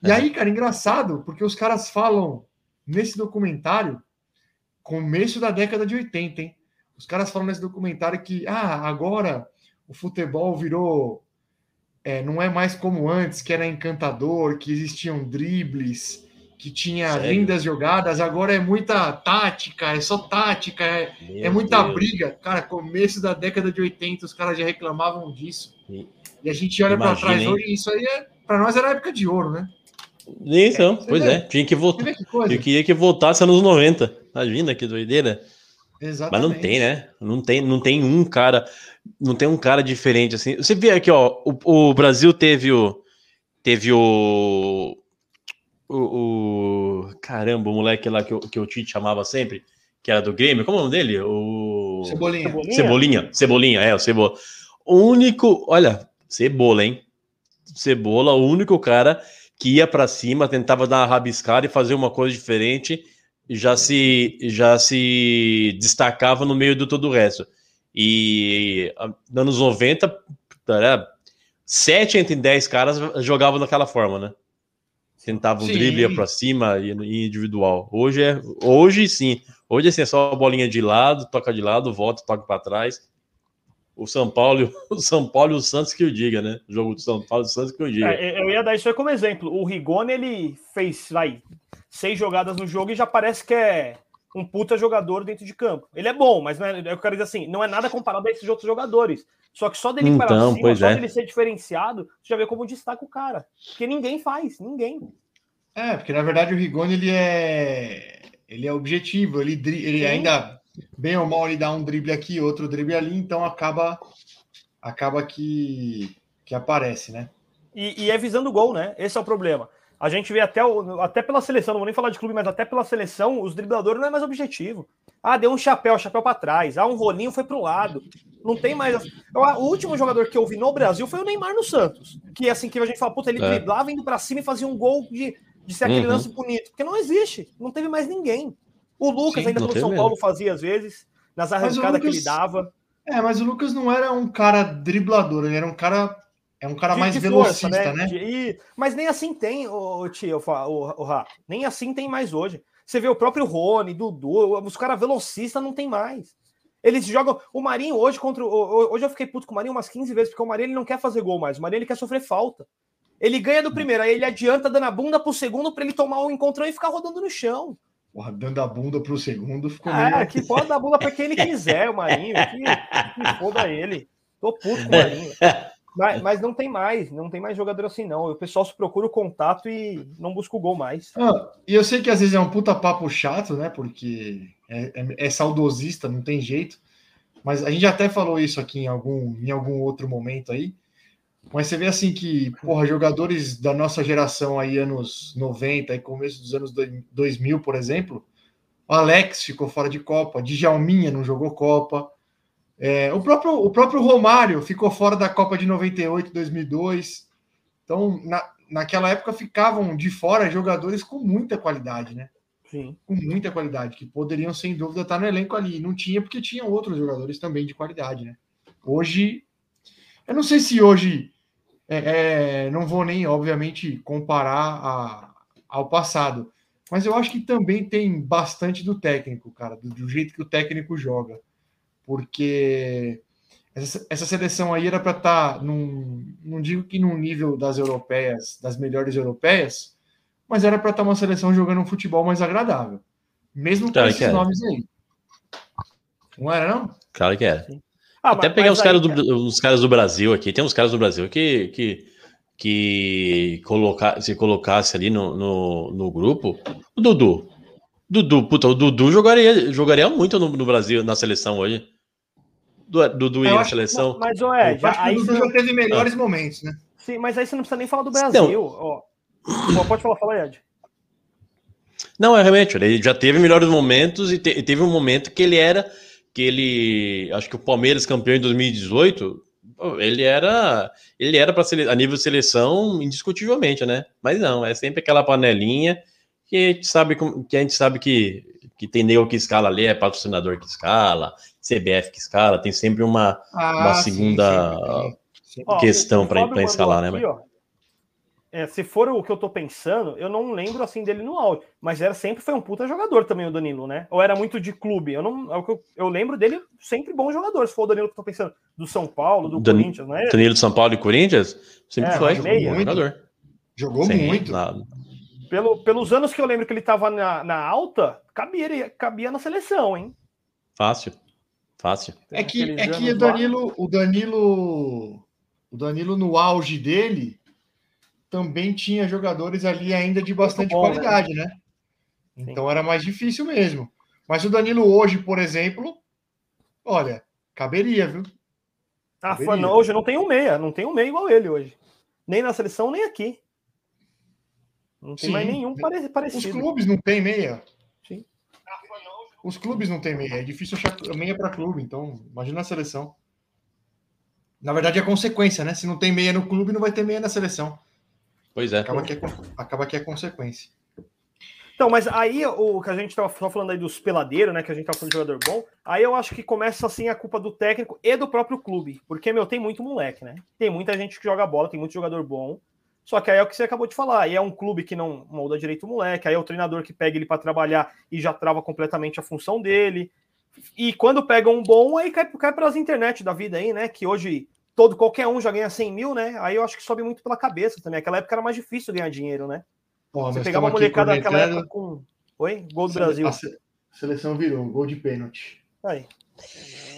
E é. aí, cara, engraçado, porque os caras falam nesse documentário, começo da década de 80, hein? Os caras falam nesse documentário que, ah, agora o futebol virou. É, não é mais como antes, que era encantador, que existiam dribles, que tinha Sério? lindas jogadas, agora é muita tática, é só tática, é, é muita Deus. briga. Cara, começo da década de 80, os caras já reclamavam disso. E, e a gente olha para trás hoje, isso aí é, para nós era época de ouro, né? Isso, é, pois vê? é, tinha que voltar. Eu queria que voltasse nos 90. Imagina que doideira. Exatamente. Mas não tem, né? Não tem, não tem um cara, não tem um cara diferente assim. Você vê aqui, ó, o, o Brasil teve o teve o o, o, Caramba, o moleque lá que, que o Tite chamava sempre, que era do Grêmio, como é o nome dele? O. Cebolinha. Cebolinha, Cebolinha, é, o Cebola. O único. Olha, Cebola, hein? Cebola, o único cara que ia para cima, tentava dar uma rabiscada e fazer uma coisa diferente, já se, já se destacava no meio do todo o resto. E nos anos 90, 7 entre 10 caras jogavam daquela forma, né? tentava um sim. drible, ia para cima e individual. Hoje é, hoje sim. Hoje assim, é só a bolinha de lado, toca de lado, volta, toca para trás. O São Paulo, o São Paulo e o Santos que eu diga, né? O jogo do São Paulo e o Santos que eu diga. É, eu ia dar isso aí como exemplo. O Rigoni, ele fez, vai, seis jogadas no jogo e já parece que é um puta jogador dentro de campo. Ele é bom, mas não é, eu quero dizer assim, não é nada comparado a esses outros jogadores. Só que só dele então, para cima, só é. dele ser diferenciado, você já vê como destaca o cara. Porque ninguém faz, ninguém. É, porque na verdade o Rigoni ele é ele é objetivo, ele, ele ainda bem ou mal ele dá um drible aqui, outro drible ali, então acaba acaba que que aparece, né? E, e é visando o gol, né? Esse é o problema. A gente vê até, o, até pela seleção, não vou nem falar de clube, mas até pela seleção, os dribladores não é mais objetivo. Ah, deu um chapéu, chapéu para trás. Ah, um rolinho foi para o lado. Não tem mais. O último jogador que eu vi no Brasil foi o Neymar no Santos. Que assim, que a gente fala, puta, ele é. driblava indo pra cima e fazia um gol de, de ser aquele uhum. lance bonito. Porque não existe. Não teve mais ninguém. O Lucas, Sim, ainda pelo São mesmo. Paulo, fazia às vezes, nas arrancadas Lucas... que ele dava. É, mas o Lucas não era um cara driblador, ele era um cara. É um cara de, mais de velocista, força, né? né? De, mas nem assim tem, o, tio, o, o, o, Nem assim tem mais hoje. Você vê o próprio Rony, Dudu, os caras velocistas não tem mais. Eles jogam. O Marinho hoje contra. Hoje eu fiquei puto com o Marinho umas 15 vezes, porque o Marinho ele não quer fazer gol mais. O Marinho ele quer sofrer falta. Ele ganha do primeiro, aí ele adianta dando a bunda pro segundo para ele tomar o um encontrão e ficar rodando no chão. Porra, dando a bunda pro segundo ficou É, meio... que pode dar a bunda para quem ele quiser, o Marinho. Que, que foda ele. Tô puto com o Marinho. Mas, mas, não tem mais, não tem mais jogador assim, não. O pessoal se procura o contato e não busca o gol mais. Ah, e eu sei que às vezes é um puta papo chato, né? Porque é, é, é, saudosista, não tem jeito. Mas a gente até falou isso aqui em algum, em algum outro momento aí. Mas você vê assim que, porra, jogadores da nossa geração aí, anos 90 e começo dos anos 2000, por exemplo, o Alex ficou fora de Copa, Djalminha não jogou Copa, é, o, próprio, o próprio Romário ficou fora da Copa de 98, 2002. Então, na, naquela época ficavam de fora jogadores com muita qualidade, né? Sim. Com muita qualidade, que poderiam, sem dúvida, estar no elenco ali. Não tinha, porque tinham outros jogadores também de qualidade, né? Hoje, eu não sei se hoje, é, é, não vou nem, obviamente, comparar a, ao passado, mas eu acho que também tem bastante do técnico, cara, do, do jeito que o técnico joga. Porque essa, essa seleção aí era para estar, tá num, não digo que num nível das europeias, das melhores europeias, mas era para estar tá uma seleção jogando um futebol mais agradável. Mesmo com esses nomes aí. Não era, não? Claro que era. Ah, Até mas, pegar mas os, aí, caras do, os caras do Brasil aqui, tem uns caras do Brasil que, que, que colocar, se colocasse ali no, no, no, grupo, o Dudu. Dudu, puta, o Dudu jogaria, jogaria muito no, no Brasil, na seleção hoje. Dudu ir na seleção. Mas, o Ed, aí o Dudu já teve melhores ah. momentos, né? Sim, mas aí você não precisa nem falar do Brasil. Ó, Pode falar, fala Ed. Não, é realmente, ele já teve melhores momentos e, te, e, teve um momento que ele era, que ele, acho que o Palmeiras campeão em 2018, ele era, ele era para a nível de seleção indiscutivelmente, né? Mas não, é sempre aquela panelinha que a gente sabe que a gente sabe que, que tem nego que escala ali, é patrocinador que escala, CBF que escala, tem sempre uma, ah, uma segunda sim, sim, sim. questão para escalar, né? Aqui, ó, é, se for o que eu tô pensando, eu não lembro assim dele no áudio, mas era sempre foi um puta jogador também o Danilo, né? Ou era muito de clube? Eu não, é eu, eu lembro dele sempre bom jogador. Se for o Danilo que eu tô pensando, do São Paulo, do Dan, Corinthians, não é? Danilo do São Paulo e Corinthians, sempre é, foi meia. jogador. Jogou Sim, muito. Lá. Pelo, pelos anos que eu lembro que ele tava na, na alta, cabia, cabia na seleção, hein? Fácil, fácil. É que, é que o Danilo, o Danilo, o Danilo no auge dele também tinha jogadores ali ainda de bastante bom, né? qualidade, né? né? Então Sim. era mais difícil mesmo. Mas o Danilo hoje, por exemplo, olha, caberia, viu? Ah, caberia. Não, hoje não tem um meia, não tem um meia igual ele hoje. Nem na seleção, nem aqui. Não tem Sim. mais nenhum parecido. Os clubes não tem meia. Sim. Os clubes não tem meia. É difícil achar meia para clube, então imagina a seleção. Na verdade é consequência, né? Se não tem meia no clube, não vai ter meia na seleção. Pois é. Acaba que é, acaba que é consequência. Então, mas aí o que a gente estava falando aí dos peladeiros, né? Que a gente estava falando de jogador bom, aí eu acho que começa assim a culpa do técnico e do próprio clube. Porque, meu, tem muito moleque, né? Tem muita gente que joga bola, tem muito jogador bom. Só que aí é o que você acabou de falar. Aí é um clube que não molda direito o moleque, aí é o treinador que pega ele para trabalhar e já trava completamente a função dele. E quando pega um bom, aí cai, cai para as internet da vida aí, né? Que hoje todo qualquer um já ganha 100 mil, né? Aí eu acho que sobe muito pela cabeça também. Aquela época era mais difícil ganhar dinheiro, né? Pô, Você pegava uma molecada naquela época com. Oi? Gol do Brasil. A seleção virou, gol de pênalti. Aí.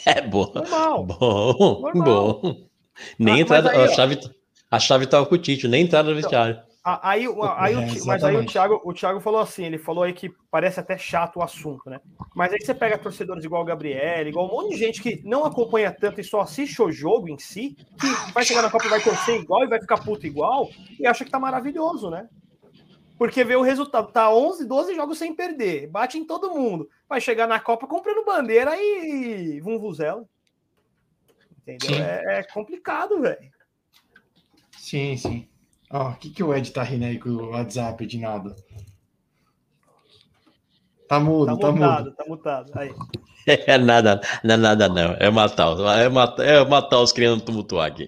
É bom. Normal. Bom, Normal. bom. Nem ah, entrada, aí, a, chave, a chave tava com o Tite, nem entrada no então, vestiário. Aí, aí, é, mas aí o Thiago, o Thiago falou assim, ele falou aí que parece até chato o assunto, né? Mas aí você pega torcedores igual o Gabriel, igual um monte de gente que não acompanha tanto e só assiste o jogo em si, que vai chegar na Copa e vai torcer igual e vai ficar puto igual, e acha que tá maravilhoso, né? Porque vê o resultado, tá 11, 12 jogos sem perder, bate em todo mundo, vai chegar na Copa comprando bandeira e vum vuzela. Entendeu? É, é, complicado, velho. Sim, sim. Ó, o que, que o Ed tá rindo aí com o WhatsApp de nada? Tá mudo, tá, tá mutado, tá mutado. Aí. É nada, não é nada não. É matar, é matar, é matar os criando tumultuar aqui.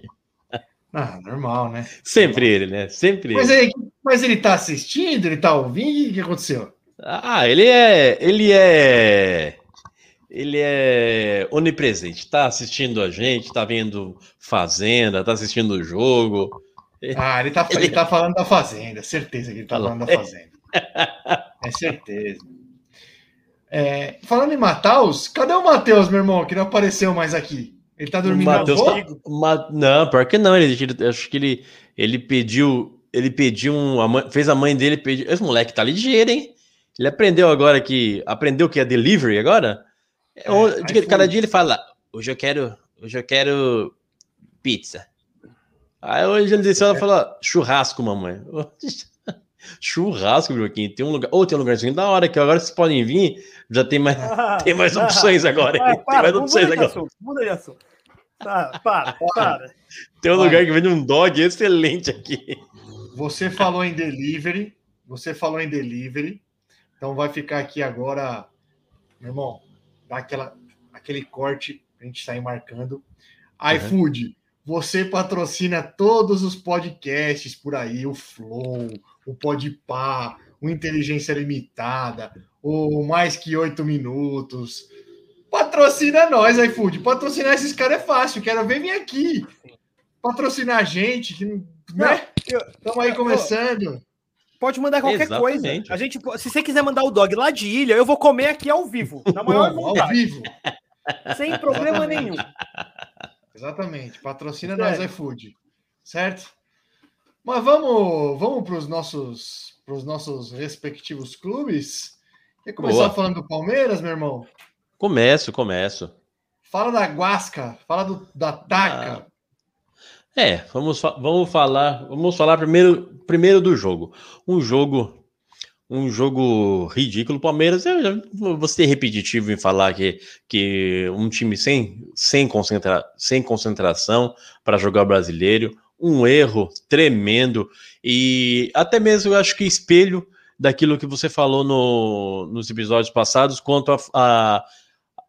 Ah, normal, né? Sempre ele, né? Sempre mas ele. Aí, mas ele tá assistindo, ele tá ouvindo, o que aconteceu? Ah, ele é. Ele é. Ele é onipresente. Tá assistindo a gente, tá vendo Fazenda, tá assistindo o jogo. Ah, ele tá, ele tá falando da Fazenda, certeza que ele tá falando da Fazenda. É certeza. É, falando em Matheus, cadê o Matheus, meu irmão, que não apareceu mais aqui? Ele tá dormindo Mateus, tá, Não, pior que não. Ele, ele, acho que ele, ele pediu. Ele pediu um. A mãe, fez a mãe dele pedir. Esse moleque tá ligeiro, hein? Ele aprendeu agora que. Aprendeu que é delivery agora? É, é, de, cada dia ele fala: hoje eu quero. Hoje eu quero pizza. Aí hoje ele desceu e falou: churrasco, mamãe. Churrasco, Joaquim. Tem um lugar. Ou oh, tem um lugarzinho da hora que agora vocês podem vir. Já tem mais, ah, tem mais opções agora. Ah, tem mais opções agora. muda de assunto. Tá, para, para. Tem um lugar que vende um dog excelente aqui. Você falou em delivery. Você falou em delivery. Então vai ficar aqui agora, meu irmão, dá aquela, aquele corte pra gente sair marcando. iFood, uhum. Você patrocina todos os podcasts por aí, o Flow, o Podpah, o Inteligência Limitada, o Mais Que Oito Minutos. Patrocina nós, iFood. Patrocinar esses caras é fácil. Quero ver, vem aqui. Patrocinar a gente, que, né? Estamos aí começando. Pode mandar qualquer Exatamente. coisa. A gente, se você quiser mandar o dog lá de ilha, eu vou comer aqui ao vivo. Na maior Bom, Ao vivo. Sem problema nenhum. Exatamente. Patrocina certo. nós, iFood. Certo? Mas vamos, vamos para os nossos, nossos respectivos clubes. Quer começar Boa. falando do Palmeiras, meu irmão? Começo, começo. Fala da Guasca, fala do, da Taca. Ah, é, vamos, vamos falar, vamos falar primeiro, primeiro do jogo. Um jogo um jogo ridículo. Palmeiras, eu vou ser repetitivo em falar que, que um time sem, sem, concentra, sem concentração para jogar o brasileiro, um erro tremendo e até mesmo eu acho que espelho daquilo que você falou no, nos episódios passados quanto a, a,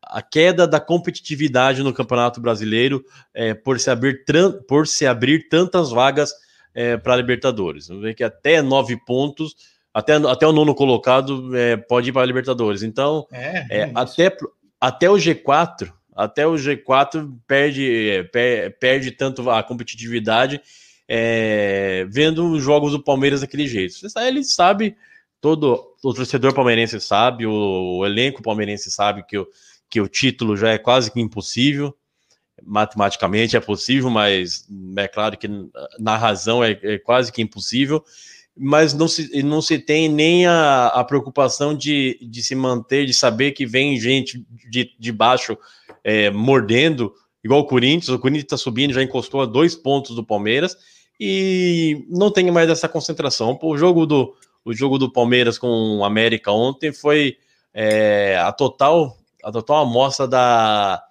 a, queda da competitividade no Campeonato Brasileiro é, por, se abrir, por se abrir tantas vagas é, para Libertadores. Vamos ver que até nove pontos, até, até o nono colocado é, pode ir para a Libertadores. Então, é, é até, até o G4 até o G4 perde, per, perde tanto a competitividade é, vendo os jogos do Palmeiras daquele jeito. Ele sabe, todo o torcedor palmeirense sabe, o, o elenco palmeirense sabe que o, que o título já é quase que impossível. Matematicamente é possível, mas é claro que na razão é, é quase que impossível mas não se, não se tem nem a, a preocupação de, de se manter, de saber que vem gente de, de baixo é, mordendo, igual o Corinthians. O Corinthians está subindo, já encostou a dois pontos do Palmeiras e não tem mais essa concentração. O jogo do, o jogo do Palmeiras com o América ontem foi é, a total a total amostra da,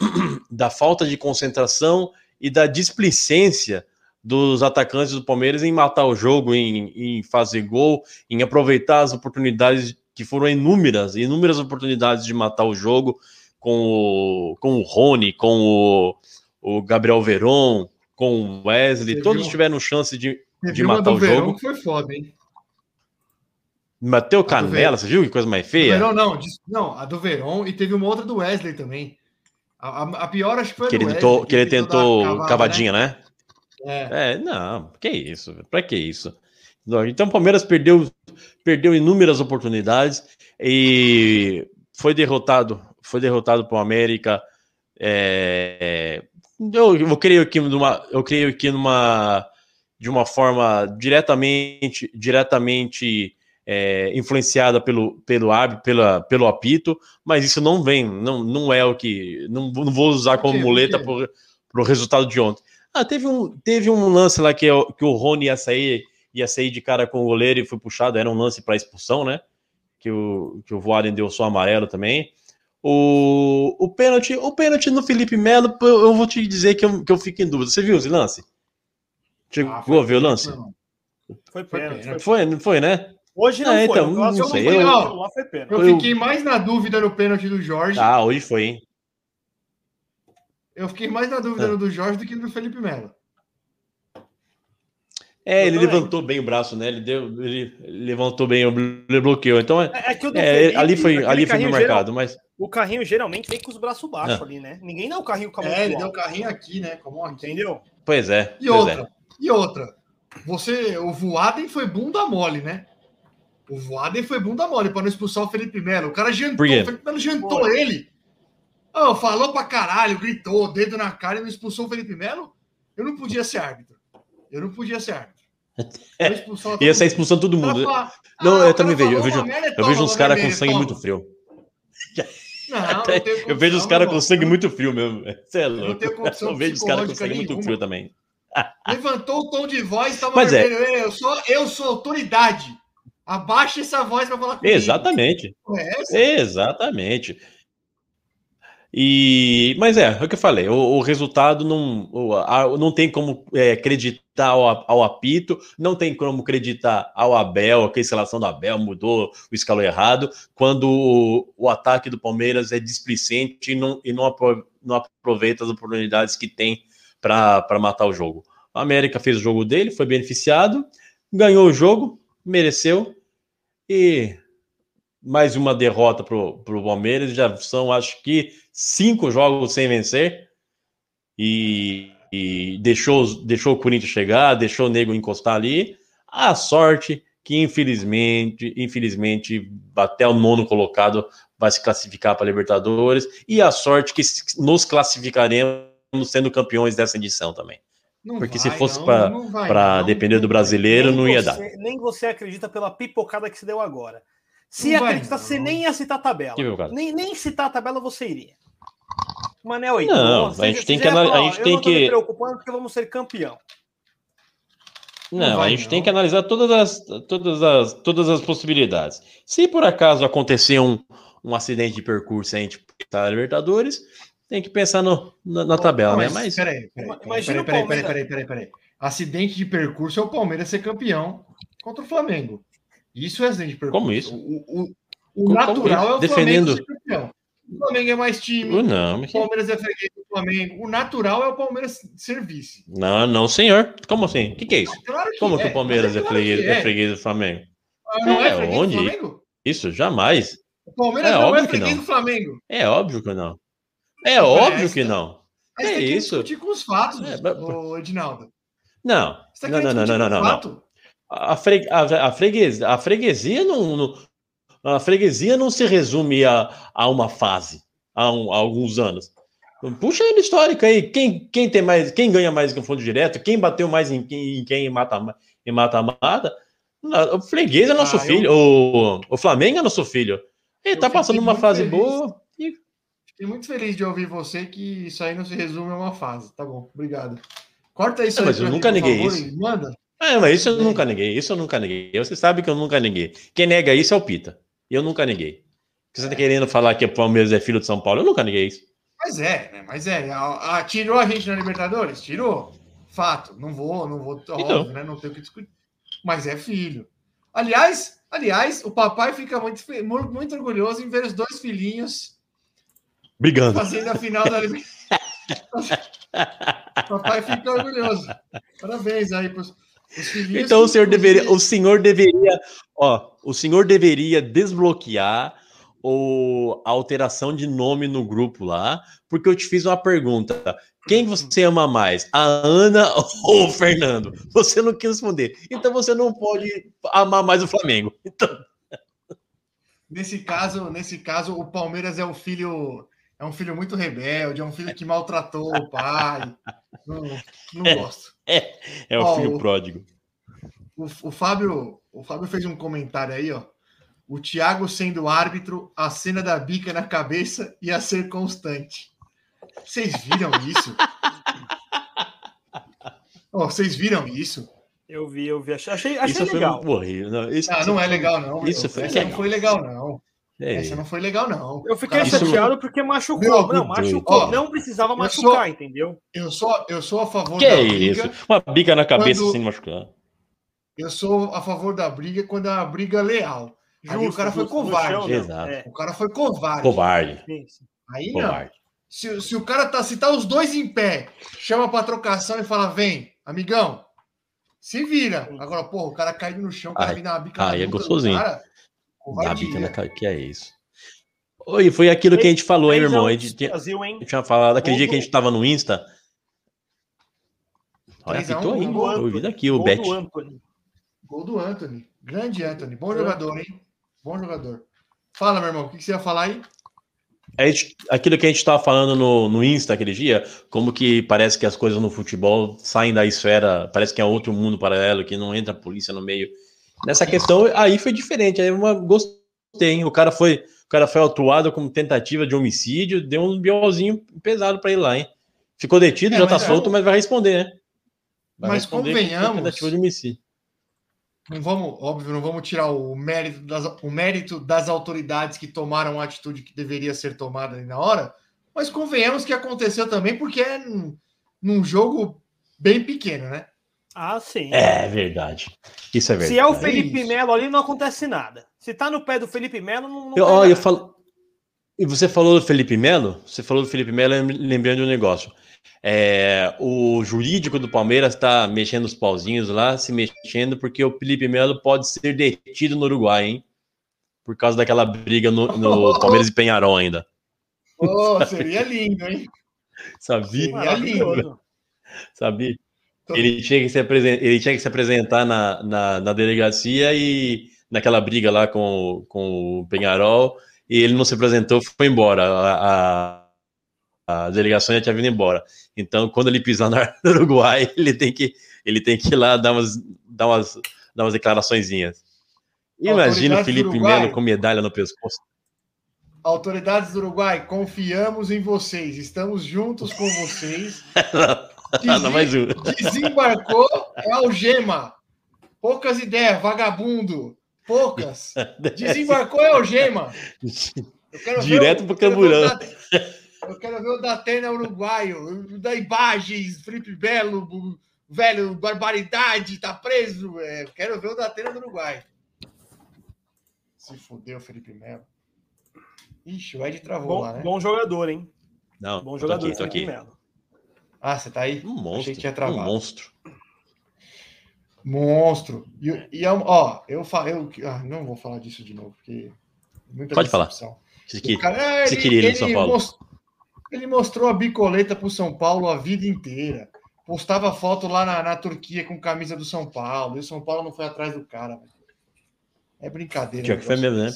da falta de concentração e da displicência dos atacantes do Palmeiras em matar o jogo, em, em fazer gol, em aproveitar as oportunidades que foram inúmeras, inúmeras oportunidades de matar o jogo com o, com o Rony, com o, o Gabriel Veron, com o Wesley, Você todos viu? tiveram chance de, de matar o jogo. Que foi foda, hein? Mateu Canela, você viu que coisa mais feia? Verão, não, não, a do Veron e teve uma outra do Wesley também. A, a, a pior acho que foi que ele Wesley, tentou, que, que ele tentou cavada, cavadinha, né? né? É. é, não, que isso, pra que isso? Então o Palmeiras perdeu, perdeu inúmeras oportunidades e foi derrotado foi derrotado por América. É, eu, eu creio que numa, eu creio que numa de uma forma diretamente diretamente é, influenciada pelo pelo árbitro, pela, pelo apito, mas isso não vem, não, não é o que não, não vou usar como muleta para o resultado de ontem. Ah, teve um, teve um lance lá que, que o Rony ia sair, ia sair de cara com o goleiro e foi puxado, era um lance para expulsão, né? Que o, que o Voaden deu só amarelo também. O, o pênalti, o pênalti no Felipe Melo, eu vou te dizer que eu, que eu fico em dúvida. Você viu esse lance? Chegou Ah, a ver o lance? Não. Foi Foi pênalti. foi- Foi, não foi, né? Hoje não É, foi. então, próximo não sei, foi, eu-. Eu Eu- fiquei mais na dúvida no pênalti do Jorge. Ah, hoje foi, hein? Eu fiquei mais na dúvida Ah. no do Jorge do que no do Felipe Melo. É, ele também. levantou bem o braço, né? Ele, deu, ele levantou bem, ele bloqueou. Então, é, É, é que o do é, Felipe, ali foi, ali foi bem carrinho geral- marcado, mas O carrinho geralmente vem com os braços baixos Ah. ali, né? Ninguém dá o carrinho com a mão É, ele deu o carrinho aqui, né? Como aqui. Entendeu? pois é. E pois outra, e outra. Você, o Voaden foi bunda mole, né? O Voaden foi bunda mole para não expulsar o Felipe Melo. O cara jantou, o Felipe Melo jantou Foi. ele. Ah, falou pra caralho, gritou, dedo na cara e não expulsou o Felipe Melo. Eu não podia ser árbitro. Eu não podia ser árbitro. Eu é. Ia sair mundo. expulsando todo mundo. fala, Não, "Ah, eu também vejo, eu vejo- merda, Eu vejo uns caras com sangue toma." muito frio. Não, não Eu vejo os caras com sangue muito frio mesmo. Você é louco. condição Eu vejo os caras com sangue muito frio também. Levantou o tom de voz, tava Mas é. Eu sou, eu sou autoridade. Abaixa essa voz para falar comigo. Exatamente. É? Exatamente. E, mas é, é o que eu falei, o, o resultado não, o- a- não tem como é, acreditar ao, ao apito, não tem como acreditar ao Abel, a escalação do Abel mudou, o escalou errado, quando o, o ataque do Palmeiras é displicente e não, e não, apro- não aproveita as oportunidades que tem para matar o jogo. A América fez o jogo dele, foi beneficiado, ganhou o jogo, mereceu, e mais uma derrota para o Palmeiras. Já são, acho que, cinco jogos sem vencer. E, e deixou, deixou o Corinthians chegar, deixou o Nego encostar ali. A sorte que, infelizmente, infelizmente, até o nono colocado vai se classificar para a Libertadores. E a sorte que nos classificaremos sendo campeões dessa edição também. Não Porque vai, se fosse Para depender do brasileiro, Nem não ia você- dar. Nem você acredita pela pipocada que se deu agora. Se Não vai, acreditar, não. você nem ia citar a tabela. Nem, nem citar a tabela você iria. Manel, então, Não, você- a gente tem que a gente eu tem não que- preocupando porque vamos ser campeão. Não, vai, a gente não. tem que analisar todas as, todas as, todas as possibilidades. Se por acaso acontecer um, um acidente de percurso e a gente tá na Libertadores, tem que pensar no, na, na tabela, Não, né? mas, Mas peraí, peraí, peraí, imagina peraí, o peraí, Palmeiras- peraí, peraí, peraí. Acidente de percurso é o Palmeiras ser campeão contra o Flamengo. Isso é de percurso. Como isso? O, o, o Como natural isso? é o Defendendo- Flamengo ser campeão. O Flamengo é mais time, Uh, não, o Palmeiras é freguês do Flamengo. O natural é o Palmeiras ser vice. não, não, senhor. Como assim? O que, que é isso? Claro que Como é, que o Palmeiras é, claro freguês, que é freguês do Flamengo? Ah, Não é, É, onde? Isso, jamais. O Palmeiras É não é óbvio que freguês não. do Flamengo. É óbvio que não. É óbvio que não. Mas É que isso. discutir com os fatos, É, mas- Edinaldo. Não, Você tá não, não, não, não, não, com não. A, fre, a, a, freguesia, a freguesia não, não- a freguesia não se resume a, a uma fase, a, um- a alguns anos. Puxa no histórico aí, quem, quem tem mais, quem ganha mais confronto direto, quem bateu mais em quem em quem em mata em mata-mata. O freguês é nosso Ah, eu- filho, o, o Flamengo é nosso filho. Ele Eu tá passando uma fase feliz. boa. E, Fiquei muito feliz de ouvir você que isso aí não se resume a uma fase. Tá bom, obrigado. Corta isso Não, aí mas eu mim, nunca por neguei favor, isso. Manda. É, mas isso eu Bem. nunca neguei, isso eu nunca neguei. Você sabe que eu nunca neguei. Quem nega isso é o Pita. Eu nunca neguei. Você tá querendo falar que o Palmeiras é filho de São Paulo? Eu nunca neguei isso. Mas é, né? Mas é. A- a- tirou a gente na Libertadores? Tirou. Fato. Não vou, não vou. Óbvio, Então. né? Não tenho o que discutir. Mas é filho. Aliás, aliás, o papai fica muito, muito orgulhoso em ver os dois filhinhos Brigando. fazendo a final da Libertadores. o papai fica orgulhoso. Parabéns aí pros. Então o senhor deveria, o senhor deveria, ó, o senhor deveria desbloquear o, a alteração de nome no grupo lá, porque eu te fiz uma pergunta. Quem você ama mais, a Ana ou o Fernando? Você não quis responder. Então você não pode amar mais o Flamengo. Então, Nesse caso, nesse caso, o Palmeiras é um filho, é um filho muito rebelde, é um filho que maltratou o pai. Não, não É. gosto. é o Ó, filho o- pródigo. O, o Fábio, o Fábio fez um comentário aí, ó. O Thiago sendo árbitro, a cena da bica na cabeça ia ser constante. Vocês viram isso? Ó, vocês viram isso? Eu vi, eu vi. Achei, achei, Isso foi legal. muito horrível. Não, isso, Ah, não é legal, não. Isso foi Essa não legal. foi legal, não. É, Essa não foi legal, não. Eu fiquei Cara, chateado porque machucou. Meu, não, machucou. Ó, não precisava eu machucar, sou- entendeu? Eu sou, eu sou a favor que da é briga. isso? Uma bica na cabeça Quando- sem machucar. Eu sou a favor da briga quando é uma briga leal. Ali o cara foi justo, covarde. chão, não. Exato. É, O cara foi covarde. Covarde. Aí não. Covarde. Se, se o cara tá, se tá os dois em pé, chama pra trocação e fala: vem, amigão, se vira. Agora, porra, o cara caído no chão, o cara Ai, vem dar uma bica ai, é gostosinho. Cara, Na. Que é isso? Oi, foi aquilo que a gente falou, hein, irmão? A gente tinha, Brasil, hein? a gente tinha falado aquele dia que a gente tava no Insta. Olha, 3 a 1, apitou aí, gol do eu Anthony. ouvi daqui o Gol Bet. Gol do Anthony. Grande Anthony. Bom É. jogador, hein? Bom jogador. Fala, meu irmão, o que você ia falar aí? Gente- aquilo que a gente tava falando no, no Insta aquele dia, como que parece que as coisas no futebol saem da esfera, parece que é outro mundo paralelo, que não entra a polícia no meio. Nessa questão, aí foi diferente, aí uma, gostei, hein? O cara foi, o cara foi autuado como tentativa de homicídio, deu um biolzinho pesado pra ele lá, hein? Ficou detido, É, já tá mas é- solto, mas vai responder, né? Vai Mas responder convenhamos- tentativa de homicídio. Não vamos, óbvio, não vamos tirar o mérito, das, o mérito das autoridades que tomaram a atitude que deveria ser tomada ali na hora, mas convenhamos que aconteceu também porque é num, num jogo bem pequeno, né? Ah, sim. É verdade. Isso é verdade. Se é o Felipe. Melo ali, não acontece nada. Se tá no pé do Felipe Melo, não, não Eu, ó, eu falo... E você falou do Felipe Melo? Você falou do Felipe Melo, lembrei de um negócio. É, o jurídico do Palmeiras está mexendo os pauzinhos lá, se mexendo, porque o Felipe Melo pode ser detido no Uruguai, hein? Por causa daquela briga no, no Palmeiras e Penharol ainda. Oh, seria lindo, hein? Sabia? Seria Maravilhoso. Sabia? Ele tinha que se, apresen- ele tinha que se apresentar na, na, na delegacia e naquela briga lá com, com o Penharol, e ele não se apresentou, foi embora. A, a, a delegação já tinha vindo embora. Então, quando ele pisar no Uruguai, ele tem que, ele tem que ir lá dar umas, dar umas, dar umas declaraçõezinhas. Imagina o Felipe Uruguai. Melo com medalha no pescoço. Autoridades do Uruguai, confiamos em vocês, estamos juntos com vocês. Não, mais um. Desembarcou é algema. Poucas ideias, vagabundo. Poucas. Desembarcou é algema. Direto o- pro eu quero ver o camburão. Da- Eu quero ver o Datena uruguaio, o da Imagens, Felipe Belo, velho Barbaridade, tá preso. É, eu quero ver o Datena do Uruguai. Se fudeu, Felipe Melo. Ixi, o Ed travou Bom, lá, né? bom jogador, hein? Não, Bom tô jogador, aqui, tô Felipe. Melo. Ah, você tá aí? Um Achei monstro. que tinha Um travado. monstro. Monstro. E, e é um- ó, eu, eu ah, não vou falar disso de novo, porque muita Pode falar. decepção. Esse O aqui. cara, é, você queria ele no São Paulo. mos- ele mostrou a bicoleta pro São Paulo a vida inteira. Postava foto lá na, na Turquia com camisa do São Paulo. E o São Paulo não foi atrás do cara. velho. É brincadeira. Pior que foi mesmo, né?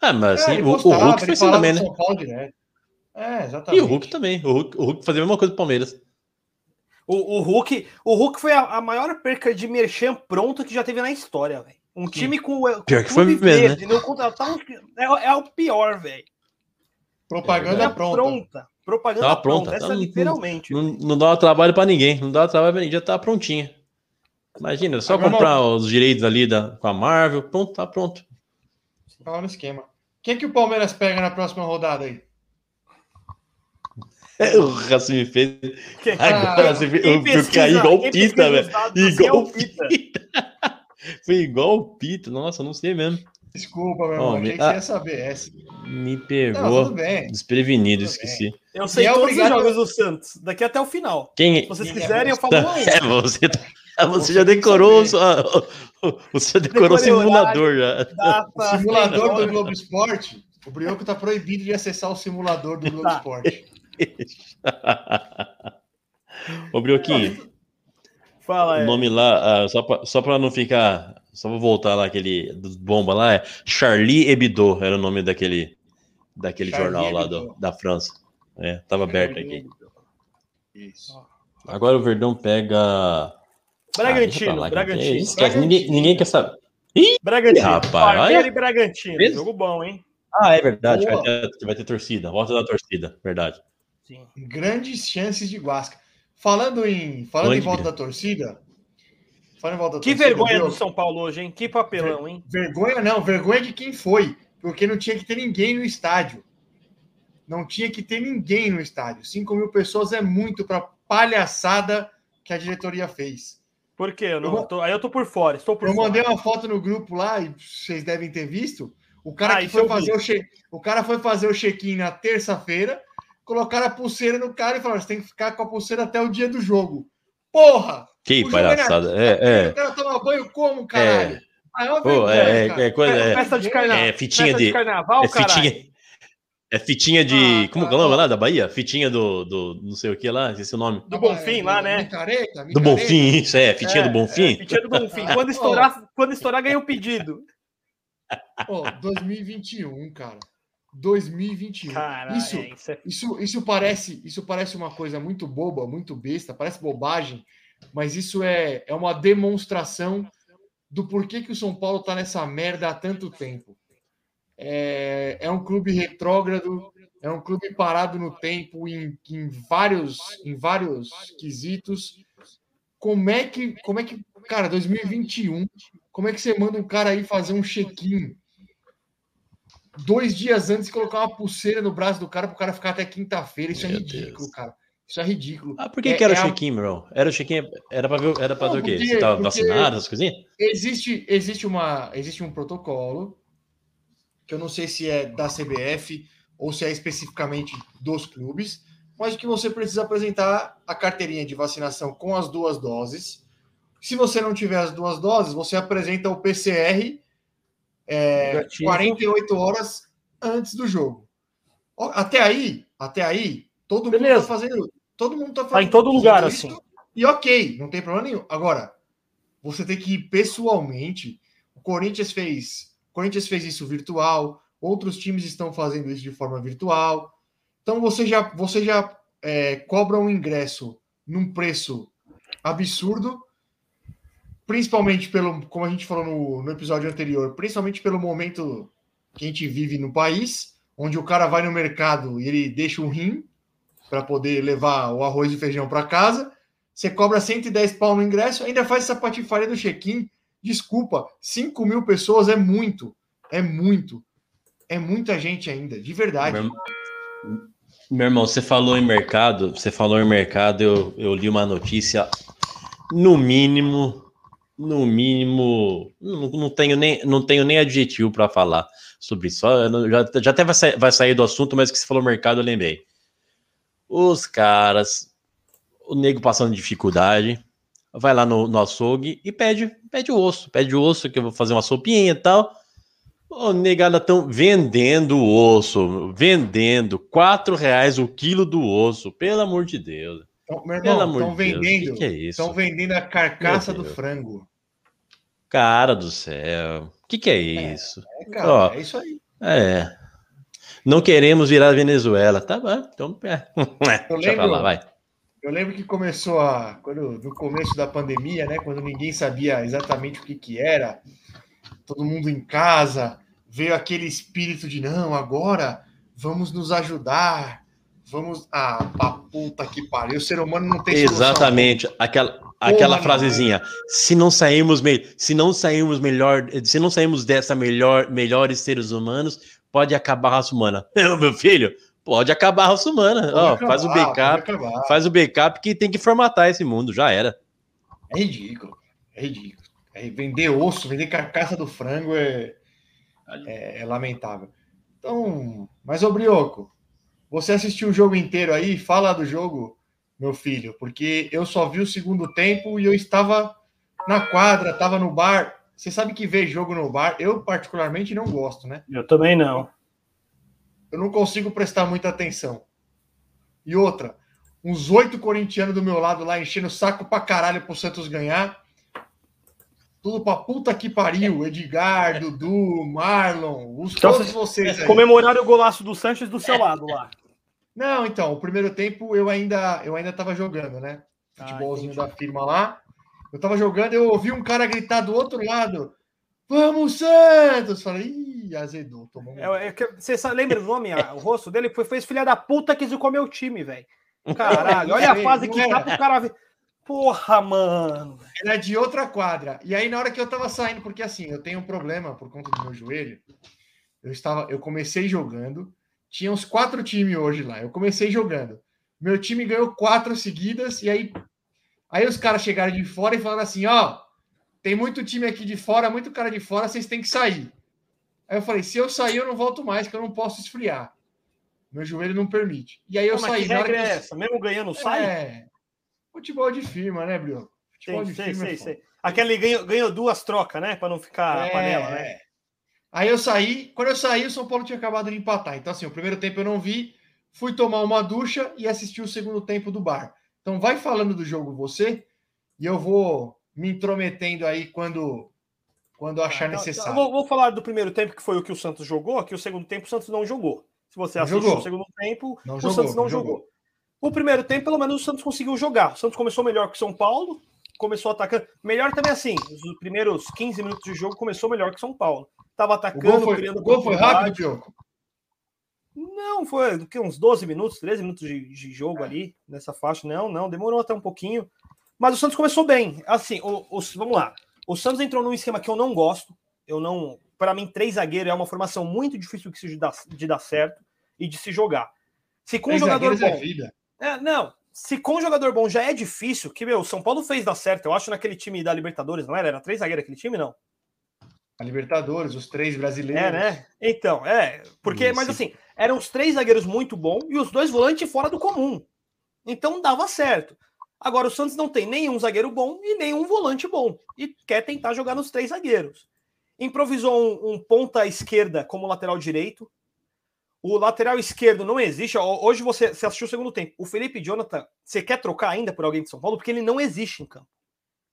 Ah, mas É, assim, ele o, o Hulk ele foi assim também, né? São Paulo direto. É, E exatamente. o Hulk também. O Hulk, o Hulk fazia a mesma coisa do Palmeiras. O, o Hulk, o Hulk foi a, a maior perca de merchan pronto que já teve na história, velho. Um time com o Pior que com foi mesmo, né? não contratar um- é, é o pior, velho. Propaganda É pronta. pronta. Propaganda Tava pronta. pronta. Essa Tá- literalmente. Não, não dava trabalho pra ninguém. Não dava trabalho pra ninguém. Já tava prontinha. Imagina, só Agora, comprar os direitos ali da, com a Marvel. Pronto, tá pronto. Tava no esquema. Quem que o Palmeiras pega na próxima rodada aí? O Racing me fez. Quem- Agora Ah, você viu, quem eu, pesquisa- caí igual o Pita, velho. é Igual o Pita. Foi igual o Pita. Nossa, não sei mesmo. Desculpa, meu irmão. Ó, achei me- que você ah. ia saber essa. Me Não, pegou bem. desprevenido, Tudo esqueci. Eu sei é todos obrigado- os jogos do Santos, daqui até o final. Quem Se vocês Quem é quiserem, eu falo um um. É, você, tá- você Você já decorou, só- você já decorou o simulador já. Data, simulador do Globo Esporte, o Brioco tá proibido de acessar o simulador do Globo Tá. Esporte. Ô, Brioquinho, Fala, o é. nome lá, ah, só pra, só pra não ficar. Só pra voltar lá, aquele dos bomba lá, é Charlie Hebdo, era o nome daquele, daquele Charlie jornal lá do- da França. É, tava aberto aqui. Isso. Agora o Verdão pega. Ah, Bragantino, pra lá, que- Bragantino. é, esquece, ninguém, ninguém quer saber. Bragantino. Rapaz, olha. Bragantino. Jogo bom, hein? Ah, é verdade, vai ter, vai ter torcida. Volta da torcida, verdade. Sim. Grandes chances de Guasca. Falando em, falando em volta da torcida. Falando em volta da Que torcida, vergonha viu? do São Paulo hoje, hein? Que papelão, hein? Vergonha não, vergonha de quem foi. porque não tinha que ter ninguém no estádio. Não tinha que ter ninguém no estádio. 5 mil pessoas é muito para palhaçada que a diretoria fez. Por quê? Eu não, eu tô, aí eu tô por fora. Estou por eu fora. mandei uma foto no grupo lá e vocês devem ter visto. O cara Ah, que foi vi. fazer o che... o cara foi fazer o check-in na terça-feira, colocaram a pulseira no cara e falaram: você tem que ficar com a pulseira até o dia do jogo. Porra! Que O é palhaçada. É, O é. cara toma banho como, caralho? Ah, é uma Pô, é, cara. é, é coisa. É, Festa de carnaval. é fitinha Festa de. carnaval, É fitinha. É fitinha de. Ah, como que é o nome lá da Bahia? Fitinha do, do não sei o que lá, esqueci o nome. Do Bonfim lá, né? Micareta, Do micareta. Bonfim, isso, é, fitinha É, do Bonfim. Fitinha do Bonfim. Quando estourar, quando estourar, ganha o pedido. Ó, 2021, cara. 2021. Caralho, isso, é, isso é isso, isso parece, isso parece uma coisa muito boba, muito besta, parece bobagem, mas isso é, é uma demonstração do porquê que o São Paulo tá nessa merda há tanto tempo. É, é um clube retrógrado, é um clube parado no tempo em, em vários em vários quesitos. Como é que, como é que, cara, 2021, como é que você manda um cara aí fazer um check-in dois dias antes e colocar uma pulseira no braço do cara para o cara ficar até quinta-feira? Isso é Meu ridículo, Deus. cara. Isso é ridículo. Ah, por que, É- que era é o check-in, meu? Era o check-in, era pra ver, era Não, ver o quê? Você tava vacinado, essas coisinhas? Existe, existe, uma, existe um protocolo que eu não sei se é da CBF ou se é especificamente dos clubes, mas que você precisa apresentar a carteirinha de vacinação com as duas doses. Se você não tiver as duas doses, você apresenta o PCR é, Negativo. 48 horas antes do jogo. Até aí, até aí, todo mundo Beleza. está fazendo. Todo mundo tá Tá fazendo em todo lugar, isso, assim. E ok, não tem problema nenhum. Agora, você tem que ir pessoalmente. O Corinthians fez, o Corinthians fez isso virtual, outros times estão fazendo isso de forma virtual. Então você já, você já é, cobra um ingresso num preço absurdo, principalmente pelo, como a gente falou no, no episódio anterior, principalmente pelo momento que a gente vive no país, onde o cara vai no mercado e ele deixa um rim para poder levar o arroz e feijão para casa. Você cobra 110 pau no ingresso, ainda faz essa patifaria do check-in. Desculpa, 5 mil pessoas é muito. É muito. É muita gente ainda, de verdade. Meu, meu irmão, você falou em mercado, você falou em mercado, eu, eu li uma notícia, no mínimo, no mínimo, não, não tenho nem, não tenho nem adjetivo para falar sobre isso. Já, já até vai sair, vai sair do assunto, mas que você falou mercado, eu lembrei. Os caras, o nego passando dificuldade, vai lá no, no açougue e pede, pede o osso, pede o osso que eu vou fazer uma sopinha e tal. Ô, negada estão vendendo o osso, vendendo quatro reais o quilo do osso, pelo amor de Deus. Então, meu irmão, estão vendendo. que é? Estão vendendo a carcaça do frango. Cara do céu, o que, que é isso? É, cara, Ó. é isso aí. É. Não queremos virar Venezuela. Tá bom, então é. Eu Deixa lembro- vai. Eu lembro que começou a. Quando, no começo da pandemia, né? Quando ninguém sabia exatamente o que, que era, todo mundo em casa, veio aquele espírito de não, agora vamos nos ajudar. Vamos. Ah, pra puta que pariu. O ser humano não tem. Exatamente, aquela, aquela não. frasezinha. Se não sairmos me, se não sairmos melhor, se não sairmos dessa melhor, melhores seres humanos, pode acabar a raça humana. Meu, filho, pode acabar a raça humana. Ó, acabar, faz o backup, faz o backup que tem que formatar esse mundo, já era. É ridículo. É ridículo. É, vender osso, vender carcaça do frango é, é, é lamentável. Então, mas ô Brioco, você assistiu o jogo inteiro aí? Fala do jogo, meu filho, porque eu só vi o segundo tempo e eu estava na quadra, estava no bar. Você sabe que ver jogo no bar, eu particularmente não gosto, né? Eu também não. Eu não consigo prestar muita atenção. E outra, uns oito corintianos do meu lado lá enchendo o saco pra caralho pro Santos ganhar. Tudo pra puta que pariu. Edgar, Dudu, Marlon, os, Então, todos vocês aí. Comemoraram o golaço do Sanches do seu lado lá. Não, então, o primeiro tempo eu ainda eu ainda tava jogando, né? Ah, Futebolzinho entendi. da firma lá. Eu tava jogando, eu ouvi um cara gritar do outro lado: Vamos, Santos! Falei, ih, azedou, tomou É, é que- Você lembra do nome? ah, O rosto dele foi, foi esse filho da puta que comer o time, velho. Caralho, olha a fase que tá pro cara ver. Porra, mano. era de outra quadra. E aí, na hora que eu tava saindo, porque assim, eu tenho um problema por conta do meu joelho, Eu estava, eu comecei jogando, tinha uns quatro times hoje lá. Eu comecei jogando. Meu time ganhou quatro seguidas e aí aí os caras chegaram de fora e falaram assim, ó, tem muito time aqui de fora, muito cara de fora, vocês têm que sair. Aí eu falei, se eu sair eu não volto mais, que eu não posso esfriar. Meu joelho não permite. E aí eu Pô, mas saí. que regra que é essa? Mesmo ganhando, sai? É. Futebol de firma, né, Brioco? Futebol Sei, de sei, firma. é sei, foda. sei. Aquele ganhou, ganhou duas trocas, né? Pra não ficar É, panela, né? Aí eu saí, quando eu saí, o São Paulo tinha acabado de empatar. Então, assim, o primeiro tempo eu não vi, fui tomar uma ducha e assistir o segundo tempo do bar. Então, vai falando do jogo você, e eu vou me intrometendo aí quando, quando achar Então, necessário. eu Vou, vou falar do primeiro tempo, que foi o que o Santos jogou, que o segundo tempo o Santos não jogou. Se você assistiu jogou. o segundo tempo, Não o jogou, Santos não não jogou. jogou. O primeiro tempo, pelo menos, o Santos conseguiu jogar. O Santos começou melhor que o São Paulo, começou atacando. Melhor também assim, os primeiros 15 minutos de jogo começou melhor que o São Paulo. Tava O atacando, gol foi, criando o gol foi rápido, Pioco? Não, foi do que, uns 12 minutos, 13 minutos de, de jogo ali, nessa faixa. Não, não, demorou até um pouquinho. Mas o Santos começou bem. Assim, o, o- vamos lá. O Santos entrou num esquema que eu não gosto. Eu não. Para mim, três zagueiros é uma formação muito difícil de, dar, de dar certo e de se jogar. Se com um jogador é bom. vida. É, não, se com um jogador bom já é difícil, que, meu, o São Paulo fez dar certo, eu acho, naquele time da Libertadores, não era? Era três zagueiros aquele time, não? A Libertadores, os três brasileiros. É, né? Então, é. Porque, Isso. mas assim, eram os três zagueiros muito bons e os dois volantes fora do comum. Então dava certo. Agora o Santos não tem nenhum zagueiro bom e nenhum volante bom. E quer tentar jogar nos três zagueiros. Improvisou um, um ponta esquerda como lateral direito. O lateral esquerdo não existe. Hoje você, você assistiu o segundo tempo. O Felipe Jonathan, você quer trocar ainda por alguém de São Paulo? Porque ele não existe em campo.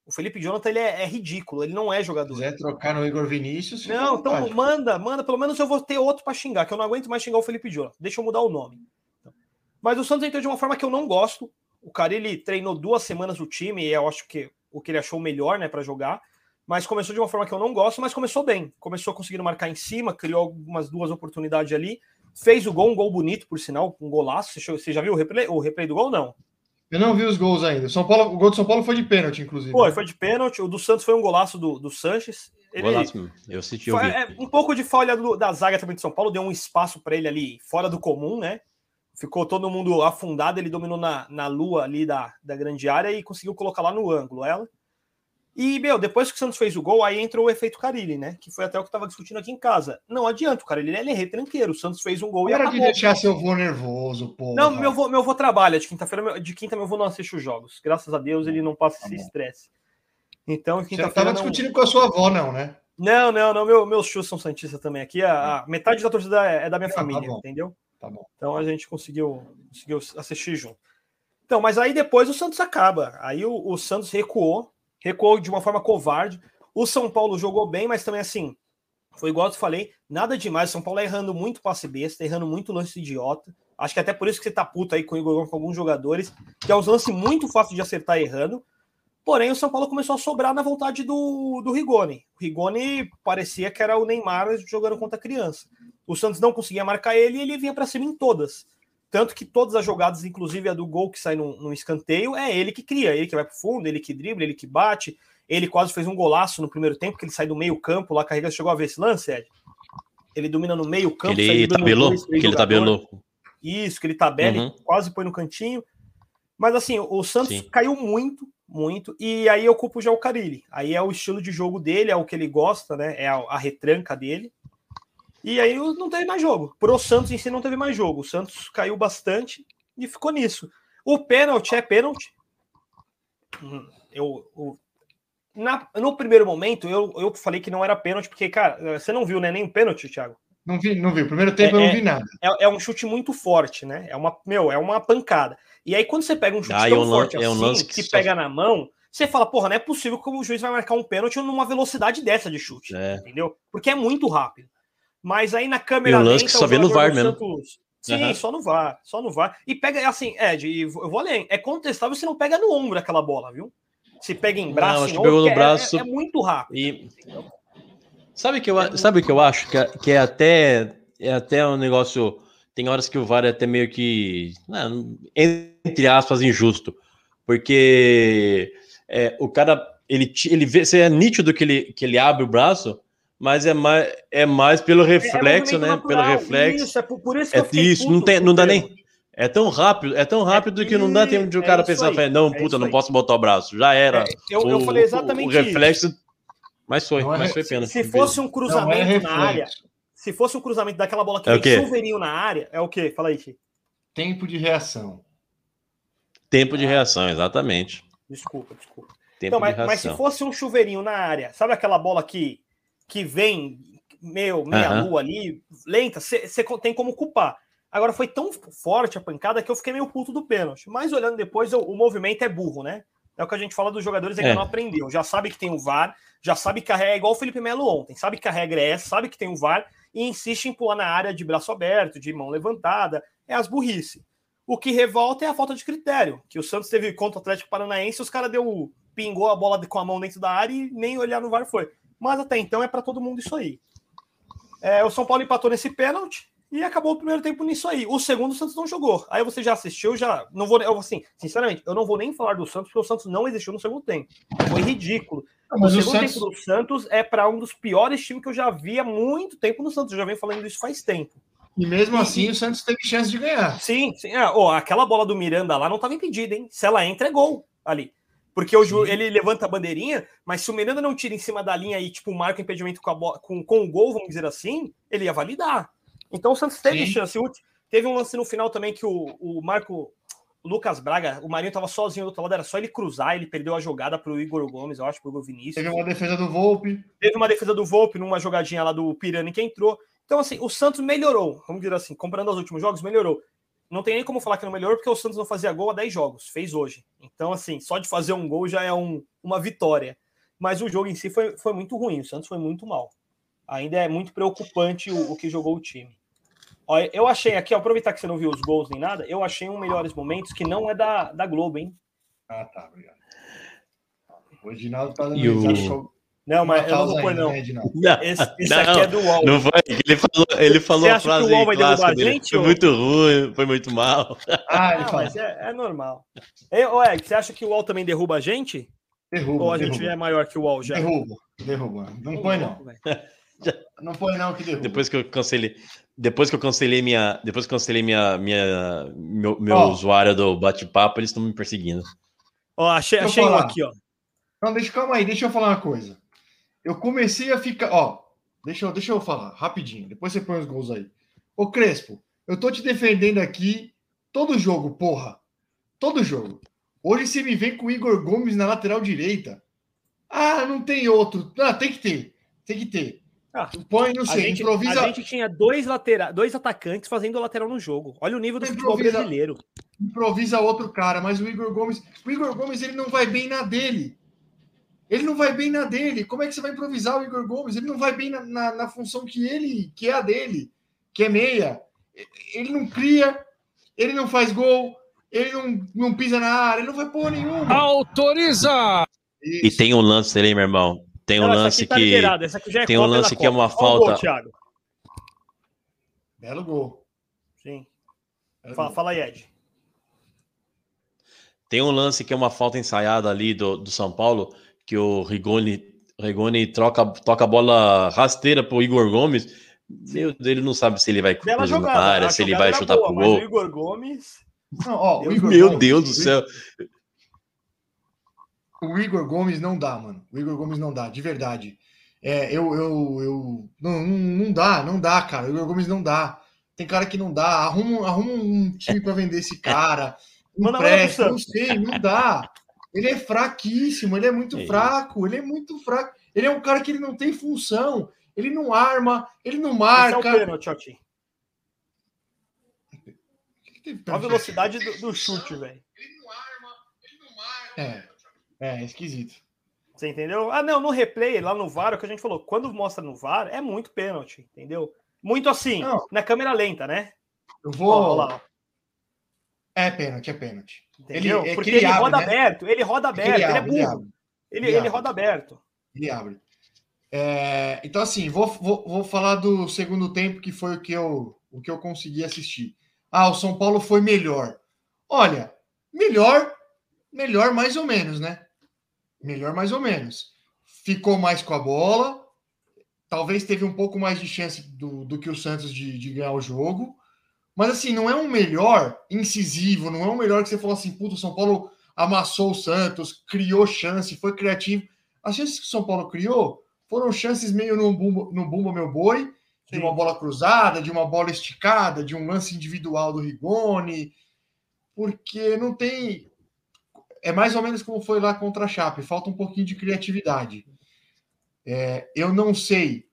O Felipe Jonathan ele é, é ridículo, ele não é Se jogador. quiser trocar no Igor Vinícius, Não, então manda, manda. Pelo menos eu vou ter outro para xingar, que eu não aguento mais xingar o Felipe Jonathan. Deixa eu mudar o nome. Mas o Santos entrou de uma forma que eu não gosto. O cara ele treinou duas semanas o time e eu acho que o que ele achou melhor, né, para jogar. Mas começou de uma forma que eu não gosto, mas começou bem. Começou conseguindo marcar em cima, criou algumas duas oportunidades ali. Fez o gol, um gol bonito, por sinal, um golaço. Você, você já viu o replay, o replay do gol? Não. Eu não vi os gols ainda. O São Paulo, o gol do São Paulo foi de pênalti, inclusive. Foi, foi de pênalti. O do Santos foi um golaço do, do Sanches. Ele, Golaço mesmo. Eu eu Foi, é, um pouco de falha do- da zaga também de São Paulo, deu um espaço para ele ali fora do comum, né? Ficou todo mundo afundado, ele dominou na, na lua ali da, da grande área e conseguiu colocar lá no ângulo ela. E, meu, depois que o Santos fez o gol, aí entrou o efeito Carilli, né? Que foi até o que eu tava discutindo aqui em casa. Não adianta, o Carilli ele é retranqueiro. O Santos fez um gol e Para de acabou. deixar seu vô nervoso, pô. Não, meu avô, meu avô trabalha de quinta-feira, de quinta meu avô não assiste os jogos. Graças a Deus ele não passa Tá esse bom. estresse. Então, Você quinta-feira estava não... discutindo com a sua avó, não, né? Não, não, não. Meu, meus tios são santistas também. Aqui a, a metade da torcida é, é da minha Não, tá família, bom. entendeu? Tá bom. Então a gente conseguiu, conseguiu assistir junto. Então, mas aí depois o Santos acaba. Aí o, o Santos recuou, recuou de uma forma covarde. O São Paulo jogou bem, mas também assim, foi igual eu falei, nada demais. O São Paulo errando muito passe besta, errando muito lance idiota. Acho que até por isso que você tá puto aí com o Igor com alguns jogadores, que é um lance muito fácil de acertar errando. Porém, o São Paulo começou a sobrar na vontade do, do Rigoni. O Rigoni parecia que era o Neymar jogando contra a criança. O Santos não conseguia marcar ele e ele vinha para cima em todas. Tanto que todas as jogadas, inclusive a do gol que sai no, escanteio, é ele que cria, ele que vai pro fundo, ele que dribla, ele que bate. Ele quase fez um golaço no primeiro tempo, que ele sai do meio campo, lá carrega, chegou a ver esse lance, Ed? Ele domina no meio campo, Ele tabelou, dois, que ele tabelou. Isso, que ele tabela e Uhum. quase põe no cantinho. Mas assim, o Santos Sim. caiu muito, muito, e aí eu culpo já o Carilli. Aí é o estilo de jogo dele, é o que ele gosta, né? É a, a retranca dele. E aí não teve mais jogo. Pro Santos em si não teve mais jogo. O Santos caiu bastante e ficou nisso. O pênalti é pênalti. Hum, Eu, eu- na- no primeiro momento, eu, eu falei que não era pênalti, porque, cara, você não viu né, nem o pênalti, Thiago? Não vi, não vi. O primeiro tempo eu É, não vi nada. é, é um chute muito forte, né? É uma, meu, é uma pancada. E aí, quando você pega um chute Ah, é tão um lan- forte é um assim, lance que, que pega na mão, você fala, porra, não é possível que o juiz vai marcar um pênalti numa velocidade dessa de chute, É. entendeu? Porque é muito rápido. Mas aí na E câmera um lance que lenta, só o vê no VAR mesmo. Santos- Sim, Aham. só no VAR, só no VAR. E pega, assim, Ed, e eu vou além, é contestável se não pega no ombro aquela bola, viu? Se pega em braço, Não, acho que ombro, pegou no porque é- braço. É, é muito rápido. E sabe que eu a- sabe o que eu acho que é, que é até é até um negócio. Tem horas que o VAR é até meio que não, entre aspas injusto, porque é, o cara ele ele vê, você é nítido que ele que ele abre o braço, Mas é mais, é mais pelo reflexo, é né? natural, Pelo reflexo. Isso, é por, por isso que É eu isso, não, puto tem, com não o dá nem. É tão rápido, é tão rápido que não dá tempo de o é cara isso pensar, aí, não, é puta, isso não aí. posso botar o braço. Já era. É, eu, eu O- falei o- exatamente O reflexo. Mas foi, Não é mas foi pena. isso. Se fosse um Não é cruzamento na área, se fosse um cruzamento daquela bola que É o vem chuveirinho na área, é o quê? Fala aí, Ti. Tempo de reação. Tempo de reação, exatamente. Desculpa, desculpa. Tempo Então, mas, de mas se fosse um chuveirinho na área, sabe aquela bola que, que vem, meu, meia Aham. lua ali, lenta, você tem como culpar. Agora foi tão forte a pancada que eu fiquei meio puto do pênalti. Mas olhando depois, o, o movimento é burro, né? É o que a gente fala dos jogadores ainda É. não aprendeu. Já sabe que tem o VAR, já sabe que a regra é igual o Felipe Melo ontem, sabe que a regra é essa, sabe que tem o VAR e insiste em pular na área de braço aberto, de mão levantada. É as burrice. O que revolta é a falta de critério, que o Santos teve contra o Atlético Paranaense, os caras deu pingou a bola com a mão dentro da área e nem olhar no VAR foi. Mas até então é para todo mundo isso aí. É, o São Paulo empatou nesse pênalti e acabou o primeiro tempo nisso aí. O segundo o Santos não jogou. Aí você já assistiu, já não vou, eu assim, sinceramente, eu não vou nem falar do Santos porque o Santos não existiu no segundo tempo. Foi ridículo. Não, O mas o segundo Santos, tempo do Santos é para um dos piores times que eu já vi há muito tempo no Santos. Eu já venho falando isso faz tempo. e mesmo E- assim, o Santos teve chance de ganhar. Sim, sim. Ah, ó, aquela bola do Miranda lá não estava impedida, hein? Se ela entra, é gol ali. Porque Sim. ele levanta a bandeirinha, mas se o Miranda não tira em cima da linha e, tipo, marca o impedimento com, bola, com, com o gol, vamos dizer assim, ele ia validar. Então o Santos teve Sim. chance. Teve um lance no final também que o, o Marco. o Lucas Braga, o Marinho tava sozinho do outro lado, era só ele cruzar, ele perdeu a jogada pro Igor Gomes, eu acho, pro Igor Vinícius. Teve uma defesa do Volpe. Teve uma defesa do Volpe numa jogadinha lá do Pirani que entrou. Então, assim, o Santos melhorou. Vamos dizer assim, comparando aos últimos jogos, melhorou. Não tem nem como falar que não melhorou, porque o Santos não fazia gol há 10 jogos, fez hoje. Então, assim, só de fazer um gol já é um- uma vitória. Mas o jogo em si foi, foi muito ruim, o Santos foi muito mal. Ainda é muito preocupante o, o que jogou o time. Olha, eu achei aqui, ó, aproveitar que você não viu os gols nem nada, eu achei um melhores momentos que não é da, da Globo, hein? Ah, tá, obrigado. O Edinaldo tá dando E o- Não, mas eu não causa vou pôr, ainda, não. né? Não, Esse, esse não, aqui é do UOL. não foi. Ele falou, ele falou Você a acha que o frase UOL vai derrubar dele. gente, Foi ou- muito ruim, foi muito mal. Ah, ele Não, fala. mas é, é normal. Ei, Ô, Ed, você acha que o UOL também derruba a gente? Derruba, Ou a gente derruba. já é maior que o UOL já? Derruba, derruba. Não põe não. Não põe não que derruba. Depois que eu cancelei, depois que eu cancelei minha, depois que eu cancelei minha, minha meu, meu Ó. usuário do bate-papo, eles estão me perseguindo. Ó, achei, Deixa eu achei um aqui, ó. Não, deixa, calma aí, deixa eu falar uma coisa. Eu comecei a ficar. Ó, deixa eu, deixa eu falar rapidinho. Depois você põe os gols aí. Ô, Crespo, eu tô te defendendo aqui todo jogo, porra. Todo jogo. Hoje você me vem com o Igor Gomes na lateral direita. Ah, não tem outro. Ah, tem que ter. Tem que ter. Ah, Põe, não A sei, gente, improvisa, a gente tinha dois, latera... dois atacantes fazendo lateral no jogo. Olha o nível do futebol Improvisa. brasileiro. improvisa outro cara, mas o Igor Gomes, o Igor Gomes ele não vai bem na dele. Ele não vai bem na dele. Como é que você vai improvisar o Igor Gomes? Ele não vai bem na, na, na função que ele, que é a dele, que é meia. Ele não cria, ele não faz gol, ele não, não pisa na área, ele não vai porra nenhuma. Autoriza! E Isso. tem um lance ali, meu irmão. Tem um Não, essa lance aqui tá que liberada, essa aqui já é tem um lance que é uma gol, falta- Thiago. Belo gol. Sim. Belo Fala, gol. fala aí, Ed. tem um lance que é uma falta ensaiada ali do, do São Paulo, que o Rigoni, Rigoni troca, toca a bola rasteira pro Igor Gomes. Meu Deus, ele não sabe se ele vai cruzar na jogada. área, a se ele vai chutar boa, pro gol. O Igor Gomes. Não, ó, o Meu Igor Meu Gomes- Deus do céu. O Igor Gomes não dá, mano. O Igor Gomes não dá, de verdade. É, eu, eu, eu não, não, dá, não dá, cara. O Igor Gomes não dá. Tem cara que não dá. Arruma, arruma um time pra vender esse cara. Manda- Empresta, não sei, não dá. Ele é fraquíssimo, ele é muito É fraco, ele é muito fraco. Ele é um cara que ele não tem função. Ele não arma, ele não Esse é o marca. pênalti, ó, Ti. O que que teve Olha a pênalti? velocidade do, do chute, velho. É, é esquisito. Você entendeu? Ah, não, no replay, lá no VAR, é o que a gente falou, quando mostra no VAR, é muito pênalti, entendeu? Muito assim, Não. na câmera lenta, né? Eu vou. ó lá, É pênalti, é pênalti. Entendeu? Ele- é que Porque ele ele, abre, roda né? aberto, ele roda É aberto, ele, é ele burro. abre. Ele, ele ele roda aberto. Ele abre. É, então, assim, vou, vou, vou falar do segundo tempo, que foi o que, eu, o que eu consegui assistir. Ah, o São Paulo foi melhor. Olha, melhor, melhor mais ou menos, né? Melhor mais ou menos. Ficou mais com a bola, talvez teve um pouco mais de chance do, do que o Santos de, de ganhar o jogo. Mas assim, não é um melhor incisivo, não é um melhor que você falou assim, puto, o São Paulo amassou o Santos, criou chance, foi criativo. As chances que o São Paulo criou foram chances meio no bumbo, no bumbo meu boi, de uma bola cruzada, de uma bola esticada, de um lance individual do Rigoni, porque não tem. É mais ou menos como foi lá contra a Chape, falta um pouquinho de criatividade. É, eu não sei,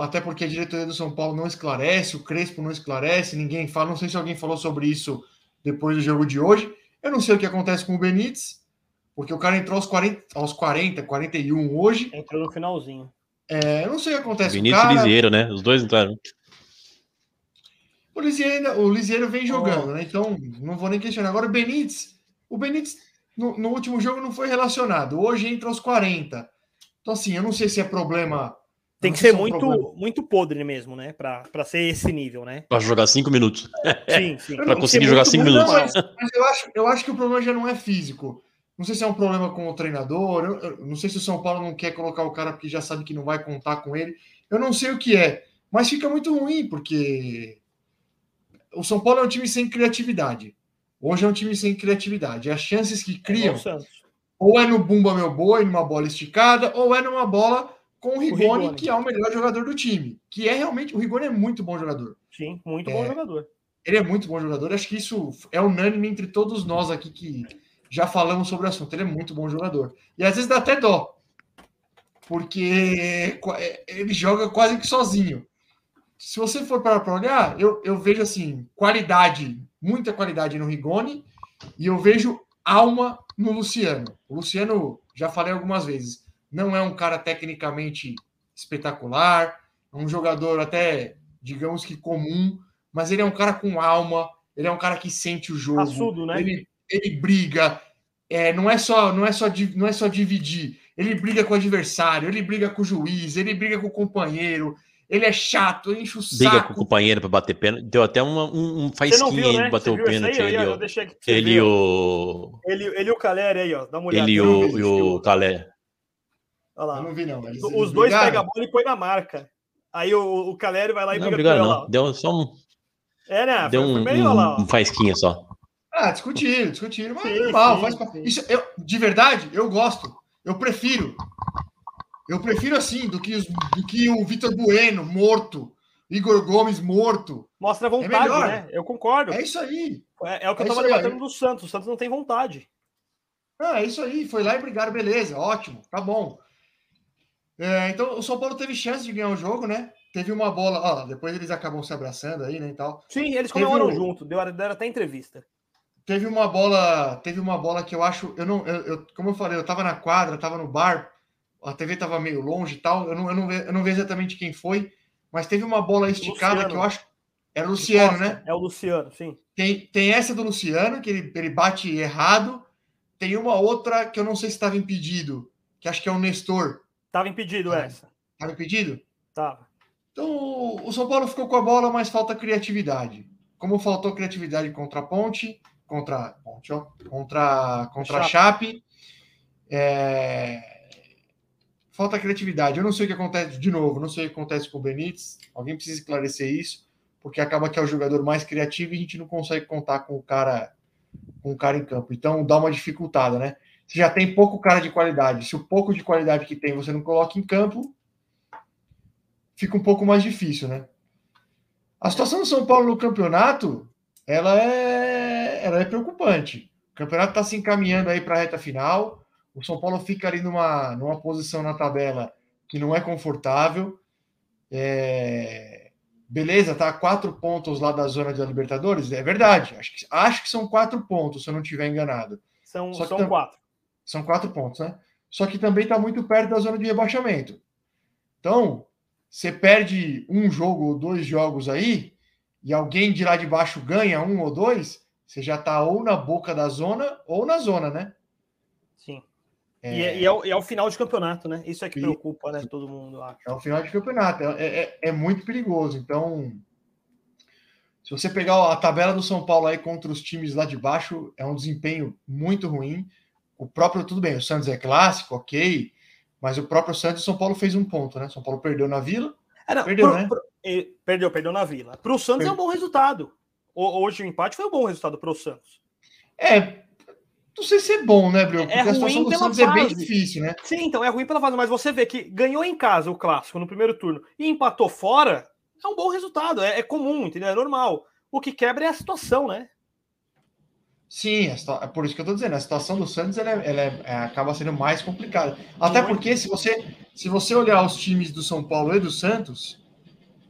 até porque a diretoria do São Paulo não esclarece, o Crespo não esclarece, ninguém fala. Não sei se alguém falou sobre isso depois do jogo de hoje. Eu não sei o que acontece com o Benítez, porque o cara entrou aos 40, aos 40 41 hoje. Entrou no finalzinho. É, eu não sei o que acontece Benítez com o cara. e Lisieiro, né? Os dois entraram. O Lisieiro, o Lisieiro vem jogando, né? Então, não vou nem questionar. Agora, o Benítez, o Benítez no, no, último jogo não foi relacionado. Hoje entra aos 40. Então, assim, eu não sei se é problema. Tem que ser se é muito, problema. muito podre mesmo, né? Para ser esse nível, né? Para jogar cinco minutos. Sim, sim. Para conseguir jogar cinco minutos. Mas, mas, eu, acho, eu acho que o problema já não é físico. Não sei se é um problema com o treinador. Eu, eu, não sei se o São Paulo não quer colocar o cara porque já sabe que não vai contar com ele. Eu não sei o que é. Mas fica muito ruim, porque o São Paulo é um time sem criatividade. Hoje é um time sem criatividade. As chances que criam é ou é no Bumba Meu Boi, numa bola esticada, ou é numa bola com o Rigoni, o Rigoni, que é o melhor jogador do time. Que é realmente. O Rigoni é muito bom jogador. Sim, muito é, bom jogador. Ele é muito bom jogador. Acho que isso é unânime entre todos nós aqui que já falamos sobre o assunto. Ele é muito bom jogador. E às vezes dá até dó. Porque ele joga quase que sozinho se você for para olhar, eu, eu vejo assim, qualidade, muita qualidade no Rigoni, e eu vejo alma no Luciano. O Luciano, já falei algumas vezes, não é um cara tecnicamente espetacular, é um jogador até, digamos que comum, mas ele é um cara com alma, ele é um cara que sente o jogo, Assudo, né? ele, ele briga, é, não é só não é só não é só dividir, ele briga com o adversário, ele briga com o juiz, ele briga com o companheiro, ele é chato, enche o saco. Briga com o companheiro para bater pênalti. Deu até uma, um, um faísquinha aí né? bateu o pênalti. Ele, aí, ele, o... ele, ele e o Caleri aí, ó. Dá uma olhada. Ele o, e o Caleri. Olha lá. Eu não vi, não. Eles, Os dois pegam a bola e põe na marca. Aí o, o Caleri vai lá e não, briga com não. Deu só um. É, né? Deu um, meio, um, um faísquinha só. Ah, discutiram, discutiram. Mas sim, normal, sim, faz sim. Isso, eu, De verdade, eu gosto. Eu prefiro. Eu prefiro assim do que, os, do que o Vitor Bueno morto, Igor Gomes morto. Mostra vontade, é né? Eu concordo. É isso aí. É, é o que é eu estava debatendo do Santos. O Santos não tem vontade. Ah, é isso aí. Foi lá e brigaram, beleza, ótimo, tá bom. É, então o São Paulo teve chance de ganhar o jogo, né? Teve uma bola, ó, depois eles acabam se abraçando aí, né, e tal. Sim, eles comemoram um... junto, deram, deram até entrevista. Teve uma bola, teve uma bola que eu acho, eu não, eu, eu, como eu falei, eu tava na quadra, tava no bar, a TV estava meio longe e tal, eu não, eu, não, eu não vi exatamente quem foi, mas teve uma bola esticada Luciano. que eu acho. Era o Luciano, né? É o Luciano, sim. Tem, tem essa do Luciano, que ele, ele bate errado. Tem uma outra que eu não sei se estava impedido, que acho que é o Nestor. Estava impedido ah, essa. Estava impedido? Tava. Então o São Paulo ficou com a bola, mas falta criatividade. Como faltou criatividade contra a Ponte, contra Ponte, ó, contra contra a Chape, Chape é, falta criatividade. Eu não sei o que acontece, de novo, não sei o que acontece com o Benítez. Alguém precisa esclarecer isso, porque acaba que é o jogador mais criativo e a gente não consegue contar com o cara com o cara em campo. Então dá uma dificultada, né? Você já tem pouco cara de qualidade. Se o pouco de qualidade que tem você não coloca em campo, fica um pouco mais difícil, né? A situação do São Paulo no campeonato, ela é, ela é preocupante. O campeonato está se encaminhando aí para a reta final. O São Paulo fica ali numa, numa posição na tabela que não é confortável. É... Beleza, tá quatro pontos lá da zona da Libertadores? É verdade. Acho que, acho que são quatro pontos, se eu não estiver enganado. São, são tam... quatro. São quatro pontos, né? Só que também está muito perto da zona de rebaixamento. Então, você perde um jogo ou dois jogos aí, e alguém de lá de baixo ganha um ou dois, você já está ou na boca da zona ou na zona, né? É... E, é, e, é o, e, é, o, final de campeonato, né? Isso é que preocupa, né? Todo mundo, acho. É o final de campeonato. É, é, é, muito perigoso. Então, se você pegar a tabela do São Paulo aí contra os times lá de baixo, é um desempenho muito ruim. O próprio, tudo bem, o Santos é clássico, ok. Mas o próprio Santos, São Paulo fez um ponto, né? São Paulo perdeu na Vila. É, não, Perdeu, pro- né? pro- perdeu, perdeu na Vila. Para o Santos é um bom resultado. O- Hoje o empate foi um bom resultado para o Santos. É, não sei se é bom, né, Bril? É Porque a situação do Santos é bem fase. difícil, né? Sim, então é ruim pela fase, mas você vê que ganhou em casa o clássico no primeiro turno e empatou fora, é um bom resultado, é, é comum, entendeu? É normal. O que quebra é a situação, né? Sim, é por isso que eu tô dizendo, a situação do Santos ela é- ela é- é- acaba sendo mais complicada. Até porque se você, se você olhar os times do São Paulo e do Santos,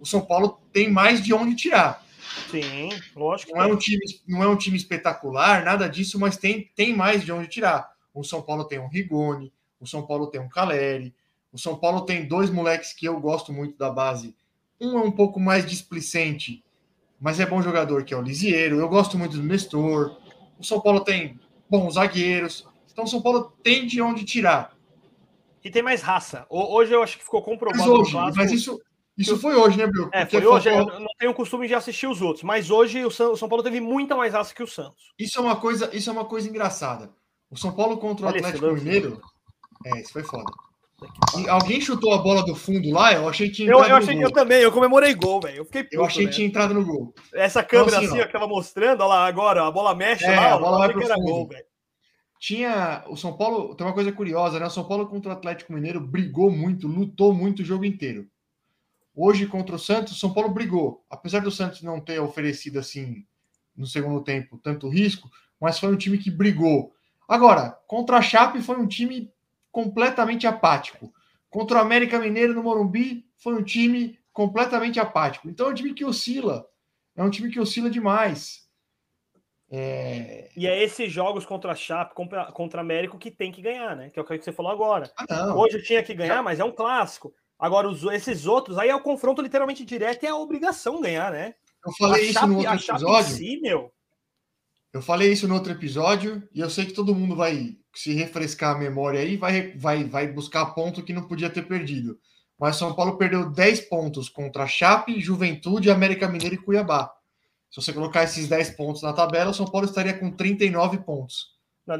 o São Paulo tem mais de onde tirar. Sim, lógico. Não é um time, não é um time espetacular, nada disso, mas tem, tem mais de onde tirar. O São Paulo tem um Rigoni, o São Paulo tem um Caleri, o São Paulo tem dois moleques que eu gosto muito da base. Um é um pouco mais displicente, mas é bom jogador, que é o Lisieiro. Eu gosto muito do Nestor. O São Paulo tem bons zagueiros. Então o São Paulo tem de onde tirar. E tem mais raça. Ho- Hoje eu acho que ficou Mas comprovado no hoje, clássico. mas isso, isso foi hoje, né, Bruno? É, Porque foi hoje. faltou- Eu não tenho o costume de assistir os outros, mas hoje o São, Paulo teve muita mais raça que o Santos. Isso é uma coisa, isso é uma coisa engraçada. O São Paulo contra o Atlético. Mineiro. É, isso foi foda. E alguém chutou a bola do fundo lá, eu achei que tinha Eu, entrado eu achei que gol. eu também, eu comemorei gol, velho. Eu fiquei puto, Eu achei né? que tinha entrado no gol. Essa câmera assim, assim, ó. ó, que tava mostrando, olha lá agora, a bola mexe É, lá, a bola vai pro fundo. gol, velho. Tinha o São Paulo, tem uma coisa curiosa, né? O São Paulo contra o Atlético Mineiro brigou muito, lutou muito o jogo inteiro. Hoje contra o Santos, o São Paulo brigou, apesar do Santos não ter oferecido assim no segundo tempo tanto risco, mas foi um time que brigou. Agora, contra a Chape foi um time completamente apático. Contra o América Mineiro no Morumbi foi um time completamente apático. Então é um time que oscila. É um time que oscila demais. É... E é esses jogos contra a Chape, contra, contra a América que tem que ganhar, né? Que é o que você falou agora. Ah. Hoje tinha que ganhar, mas é um clássico. Agora, os, esses outros, aí é o confronto literalmente direto e é a obrigação ganhar, né? Eu falei a isso Chape, no outro episódio. si, meu. Eu falei isso no outro episódio e eu sei que todo mundo vai se refrescar a memória aí, vai, vai, vai buscar ponto que não podia ter perdido. Mas São Paulo perdeu 10 pontos contra a Chape, Juventude, América Mineira e Cuiabá. Se você colocar esses 10 pontos na tabela, o São Paulo estaria com 39 pontos.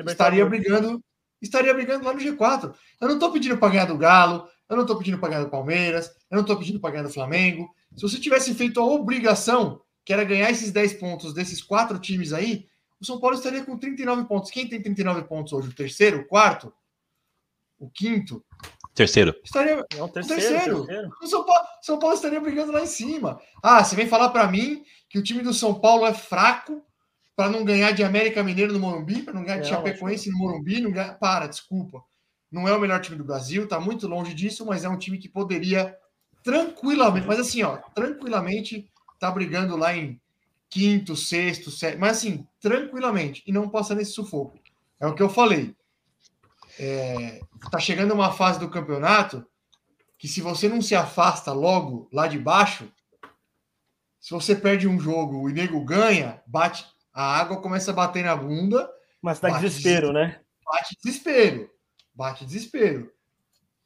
Estaria brigando, estaria brigando lá no G4. Eu não estou pedindo para ganhar do Galo, eu não estou pedindo para ganhar do Palmeiras, eu não estou pedindo para ganhar do Flamengo. Se você tivesse feito a obrigação, que era ganhar esses 10 pontos desses quatro times aí, o São Paulo estaria com 39 pontos. Quem tem 39 pontos hoje? O terceiro, o quarto? O quinto? Terceiro. Estaria. Não, terceiro, terceiro. terceiro. O São Paulo, São Paulo estaria brigando lá em cima. Ah, você vem falar para mim que o time do São Paulo é fraco para não ganhar de América Mineiro no Morumbi, para não ganhar de Não, Chapecoense no Morumbi, não ganhar... para, desculpa. Não é o melhor time do Brasil, está muito longe disso, mas é um time que poderia tranquilamente, mas assim, ó, tranquilamente tá brigando lá em quinto, sexto, sétimo, mas assim, tranquilamente e não passando esse sufoco. É o que eu falei. É, tá chegando uma fase do campeonato que se você não se afasta logo lá de baixo, se você perde um jogo e o nego ganha, bate a água começa a bater na bunda, Mas dá Bate desespero, né? bate desespero, bate desespero.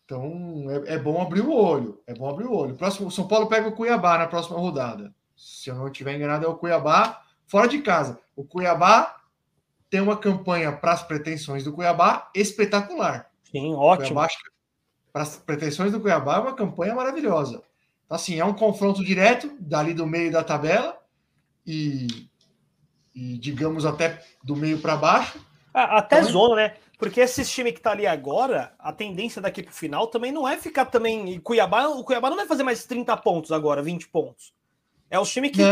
Então é, é bom abrir o olho, é bom abrir o olho. Próximo, o São Paulo pega o Cuiabá na próxima rodada. Se eu não estiver enganado, é o Cuiabá fora de casa. O Cuiabá tem uma campanha para as pretensões do Cuiabá espetacular. Sim, ótimo. Para as pretensões do Cuiabá, é uma campanha maravilhosa. Então, assim, é um confronto direto, dali do meio da tabela, e, e digamos até do meio para baixo. Ah, Até Então, zona, né? Porque esses times que tá ali agora, a tendência daqui pro final também não é ficar também. e Cuiabá, o Cuiabá não vai fazer mais 30 pontos agora, 20 pontos. É os times que,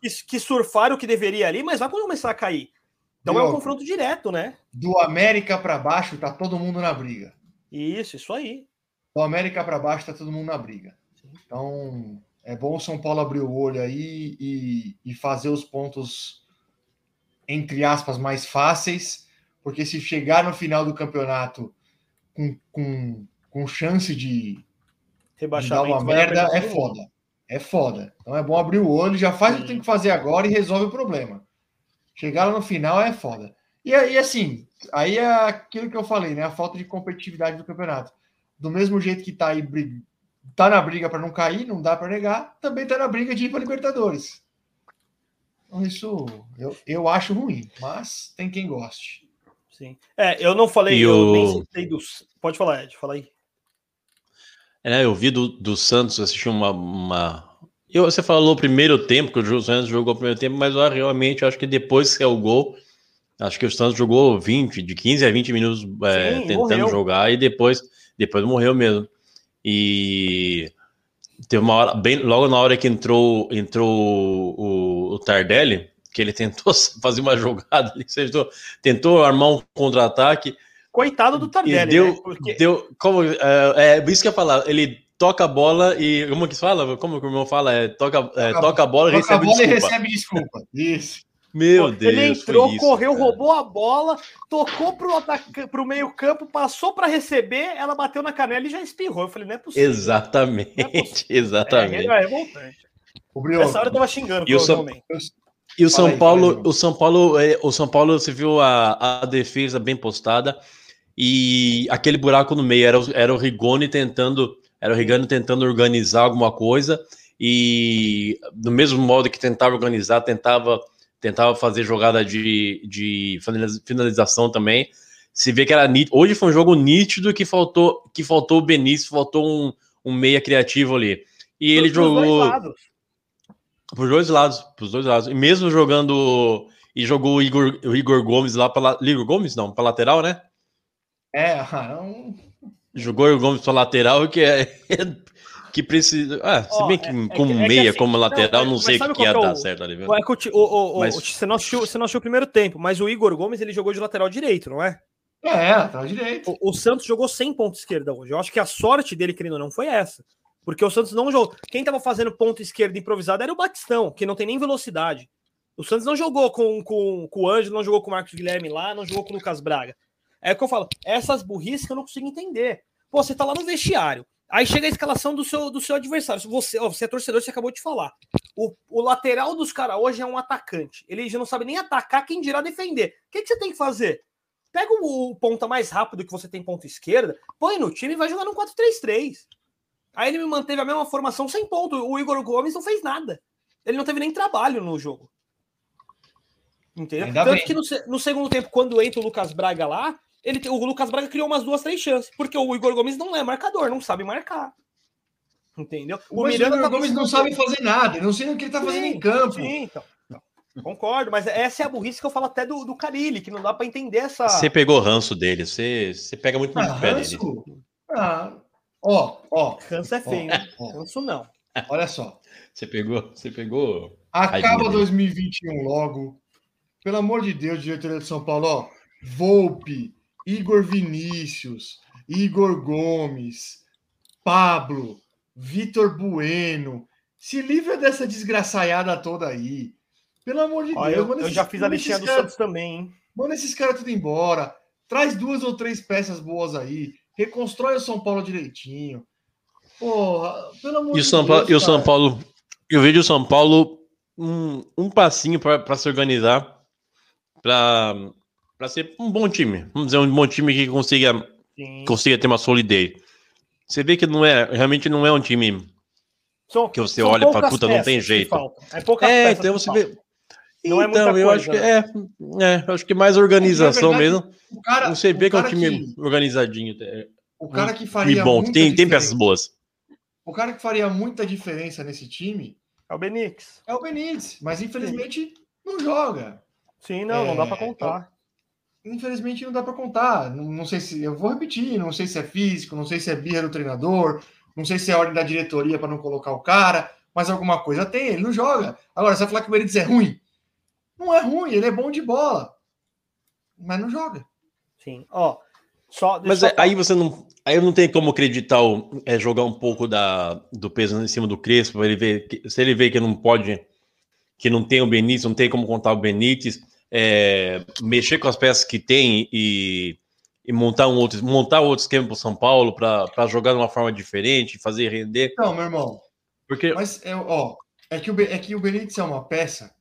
que, que surfaram o que deveria ali, mas vai começar a cair. Então é um confronto direto, né? do América para baixo tá todo mundo na briga. Isso, isso aí. Do América para baixo tá todo mundo na briga. Então é bom o São Paulo abrir o olho aí e, e fazer os pontos entre aspas mais fáceis, porque se chegar no final do campeonato com, com, com chance de, de dar uma merda é foda. É foda. Então é bom abrir o olho, já faz o que tem que fazer agora e resolve o problema. Chegar lá no final é foda. E aí, assim, aí é aquilo que eu falei, né? A falta de competitividade do campeonato. Do mesmo jeito que tá aí, tá na briga para não cair, não dá para negar, também tá na briga de ir para Libertadores. Então, isso eu, eu acho ruim, mas tem quem goste. Sim. É, eu não falei, E eu o- nem citei dos. Pode falar, Ed, fala aí. É, eu vi do, do Santos, assisti uma. uma... Eu, você falou o primeiro tempo, que o Santos jogou o primeiro tempo, mas eu realmente acho que depois que é o gol, acho que o Santos jogou 20, de 15 a 20 minutos é, tentando morreu. jogar e depois, depois morreu mesmo. E teve uma hora, bem, logo na hora que entrou, entrou o, o Tardelli, que ele tentou fazer uma jogada, ele tentou, tentou armar um contra-ataque. Coitado do Tardelli, deu, né? Porque... deu, como, é, é, isso que eu ia falar, ele toca a bola e, como que se fala? Como que o irmão fala? É, toca, é, toca a bola, toca recebe, a bola desculpa. e recebe desculpa. Isso. Meu Deus. Ele entrou, isso, correu, cara. roubou a bola, tocou pro, ataca, pro meio-campo, passou para receber, ela bateu na canela e já espirrou. Eu falei, não é possível. Exatamente, é possível. exatamente. É, é revoltante. Essa hora eu tava xingando, e o São, e o São aí, Paulo, o São Paulo, o São Paulo, você viu a, a defesa bem postada e aquele buraco no meio era, era o Rigoni tentando, era o Rigoni tentando organizar alguma coisa e do mesmo modo que tentava organizar, tentava tentava fazer jogada de, de finalização também. Se vê que era nítido. Hoje foi um jogo nítido que faltou que faltou o Benício, faltou um, um meia criativo ali. E ele jogou. Para os dois lados, para os dois lados. E mesmo jogando. E jogou o Igor, o Igor Gomes lá para. Igor Gomes, não, para lateral, né? É, é um... Jogou o Igor Gomes para lateral, que é, que precisa. Ah, se bem que é, como é, meia, é assim, como lateral, não, não sei o que ia é dar certo ali. É que o, o, o, mas... você, não assistiu, você não assistiu o primeiro tempo, mas o Igor Gomes ele jogou de lateral direito, não é? É, lateral direito. O, Santos jogou sem ponto esquerda hoje. Eu acho que a sorte dele, querendo ou não, foi essa. Porque o Santos não jogou. Quem tava fazendo ponto esquerda improvisado era o Batistão, que não tem nem velocidade. O Santos não jogou com, com, com o Ângelo, não jogou com o Marcos Guilherme lá, não jogou com o Lucas Braga. É o que eu falo, essas burrices que eu não consigo entender. Pô, você tá lá no vestiário. Aí chega a escalação do seu, do seu adversário. Você, ó, você é torcedor, você acabou de falar. O, o lateral dos caras hoje é um atacante. Ele já não sabe nem atacar, quem dirá defender. O que, que você tem que fazer? Pega o, o ponta mais rápido que você tem ponta esquerda, põe no time e vai jogar no 4-3-3. Aí ele me manteve a mesma formação sem ponto. O Igor Gomes não fez nada. Ele não teve nem trabalho no jogo. Entendeu? Ainda Tanto bem. que no, no, segundo tempo, quando entra o Lucas Braga lá, ele, o Lucas Braga criou umas duas, três chances, porque o Igor Gomes não é marcador, não sabe marcar. Entendeu? O, o Miranda o Igor tá Gomes não sabe fazer nada, não sei o que ele tá sim, fazendo em campo. Sim, então. Concordo, mas essa é a burrice que eu falo até do, do Carilli, que não dá para entender essa. Você pegou ranço dele, você, você pega muito no ah, pé ranço? dele. Ah, ó, ó. Ranço é feio, ó? Ó. Ranço não. Olha só. Você pegou, você pegou. Acaba 2021 logo. Pelo amor de Deus, diretoria de São Paulo, ó. Volpe, Igor Vinícius, Igor Gomes, Pablo, Vitor Bueno. Se livra dessa desgraçaiada toda aí. Pelo amor de Deus. Eu, eu já fiz a listinha do cara, Santos também, hein? Manda esses caras tudo embora. Traz duas ou três peças boas aí. Reconstrói o São Paulo direitinho. Porra, pelo amor e de São Deus. Paulo, e o São Paulo. Eu vejo o São Paulo um, um passinho para se organizar. Para para ser um bom time. Vamos dizer, um bom time que consiga, consiga ter uma solidez. Você vê que não é, realmente não é um time são, que você olha para puta, não tem jeito. É, é então você vê. Não é então, eu coisa, acho que né? é, é, acho que mais organização verdade, mesmo. Cara, você vê que é um time que, organizadinho. É, o cara que faria bom, tem, tem peças boas. O cara que faria muita diferença nesse time é o Benítez. É o Benítez, mas infelizmente Sim. não joga. Sim, não, é, não dá para contar infelizmente não dá para contar. Não, não, sei se eu vou repetir, não sei se é físico, não sei se é birra do treinador, não sei se é ordem da diretoria para não colocar o cara, mas alguma coisa tem, ele não joga. Agora, você vai falar que o Benítez é ruim? Não é ruim, ele é bom de bola, mas não joga. Sim, ó. Só, mas é, aí você não, aí não tem como acreditar é, jogar um pouco da, do peso em cima do Crespo, ele ver que, se ele vê que não pode, que não tem o Benítez, não tem como contar o Benítez, é, mexer com as peças que tem e, e, montar um outro, montar outro esquema para o São Paulo para jogar de uma forma diferente, fazer render. Não, meu irmão. Porque... Mas é, ó, é, que o, é que o Benítez é uma peça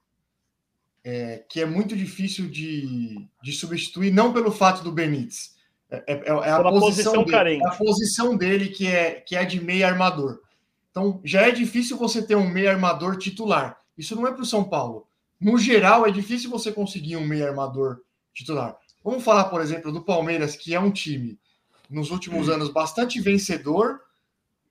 é, que é muito difícil de, de substituir, não pelo fato do Benítez. É, é, é a, posição, posição dele, é a posição dele que é, que é de meio armador. Então já é difícil você ter um meio armador titular. Isso não é para o São Paulo no geral, é difícil você conseguir um meio armador titular. Vamos falar, por exemplo, do Palmeiras, que é um time nos últimos anos bastante vencedor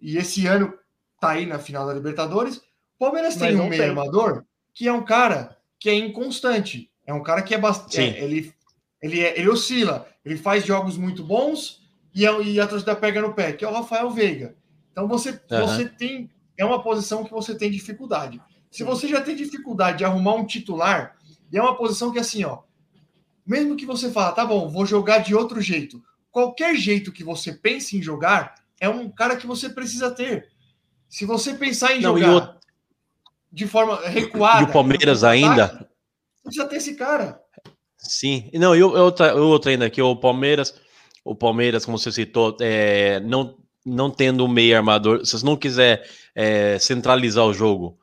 e esse ano tá aí na final da Libertadores. O Palmeiras Mas tem um meio tem. armador que é um cara que é inconstante. É um cara que é bastante. Sim. ele, ele, é- ele oscila, ele faz jogos muito bons e, é- e a torcida pega no pé, que é o Rafael Veiga. Então você, Aham. você tem. É uma posição que você tem dificuldade. Se você já tem dificuldade de arrumar um titular, e é uma posição que assim, ó. Mesmo que você fala, tá bom, vou jogar de outro jeito. Qualquer jeito que você pense em jogar, é um cara que você precisa ter. Se você pensar em Não, jogar o- de forma recuada. E o Palmeiras ainda- ataque, precisa ter esse cara. Sim, não, e outra, outra ainda aqui, o Palmeiras, o Palmeiras, como você citou, é, não, não tendo um meio armador, se você não quiser é, centralizar o jogo,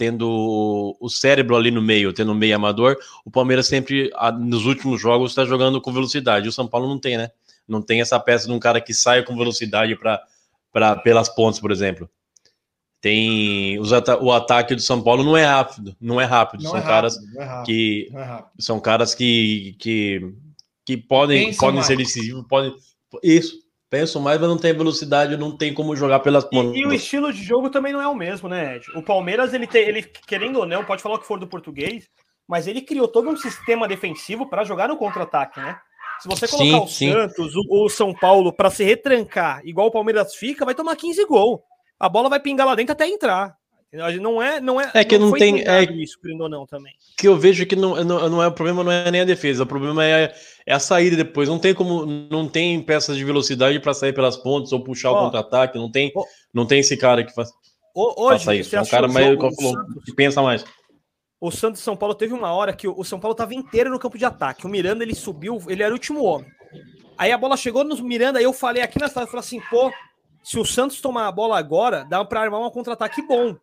tendo o- o cérebro ali no meio, tendo um meio armador, o Palmeiras sempre, nos últimos jogos, está jogando com velocidade. O São Paulo não tem, né? Não tem essa peça de um cara que saia com velocidade para pelas pontas, por exemplo. Tem os ata- o ataque do São Paulo não é rápido, não é rápido. Não São é caras rápido, é rápido, que é são caras que, que, que podem, podem mais. ser decisivos, podem. Isso, pensam mais, mas não tem velocidade, não tem como jogar pelas pontas. E, e o estilo de jogo também não é o mesmo, né, Ed? O Palmeiras, ele tem, ele, querendo ou não, pode falar o que for do português, mas ele criou todo um sistema defensivo para jogar no contra-ataque, né? Se você colocar Sim, o sim. Santos ou o São Paulo para se retrancar, igual o Palmeiras fica, vai tomar 15 gols. A bola vai pingar lá dentro até entrar. Não é, não é. É que não foi tem- é- isso, querendo ou não, também. que eu vejo que não, não, não é o problema, não é nem a defesa, o problema é, é a saída depois. Não tem como, não tem peças de velocidade para sair pelas pontas ou puxar o contra-ataque, não tem, Ó. não tem esse cara que faz, Hoje, faça isso. É um cara mais que pensa mais. O Santos e São Paulo teve uma hora que o o São Paulo estava inteiro no campo de ataque. O Miranda ele subiu, ele era o último homem. Aí a bola chegou no Miranda, aí eu falei aqui na sala, eu falei assim, pô, se o Santos tomar a bola agora, dá para armar um contra-ataque bom.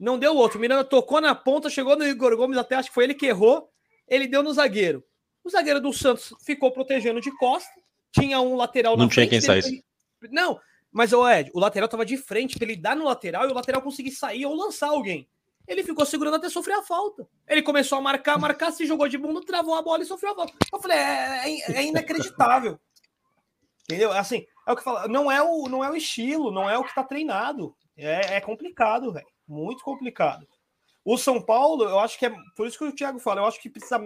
Não deu outro. O Miranda tocou na ponta, chegou no Igor Gomes, até acho que foi ele que errou. Ele deu no zagueiro. O zagueiro do Santos ficou protegendo de costa. Tinha um lateral Não tinha quem dele saísse. pra ele- Não, mas o Ed, o lateral tava de frente para ele dar no lateral e o lateral conseguir sair ou lançar alguém. Ele ficou segurando até sofrer a falta. Ele começou a marcar, marcar, se jogou de bunda, travou a bola e sofreu a falta. Eu falei, é, é- é inacreditável. Entendeu? Assim, é o que fala, não é o, não é o estilo, não é o que tá treinado. É, é complicado, velho. Muito complicado. O São Paulo, eu acho que é. Por isso que o Thiago fala, eu acho que precisa.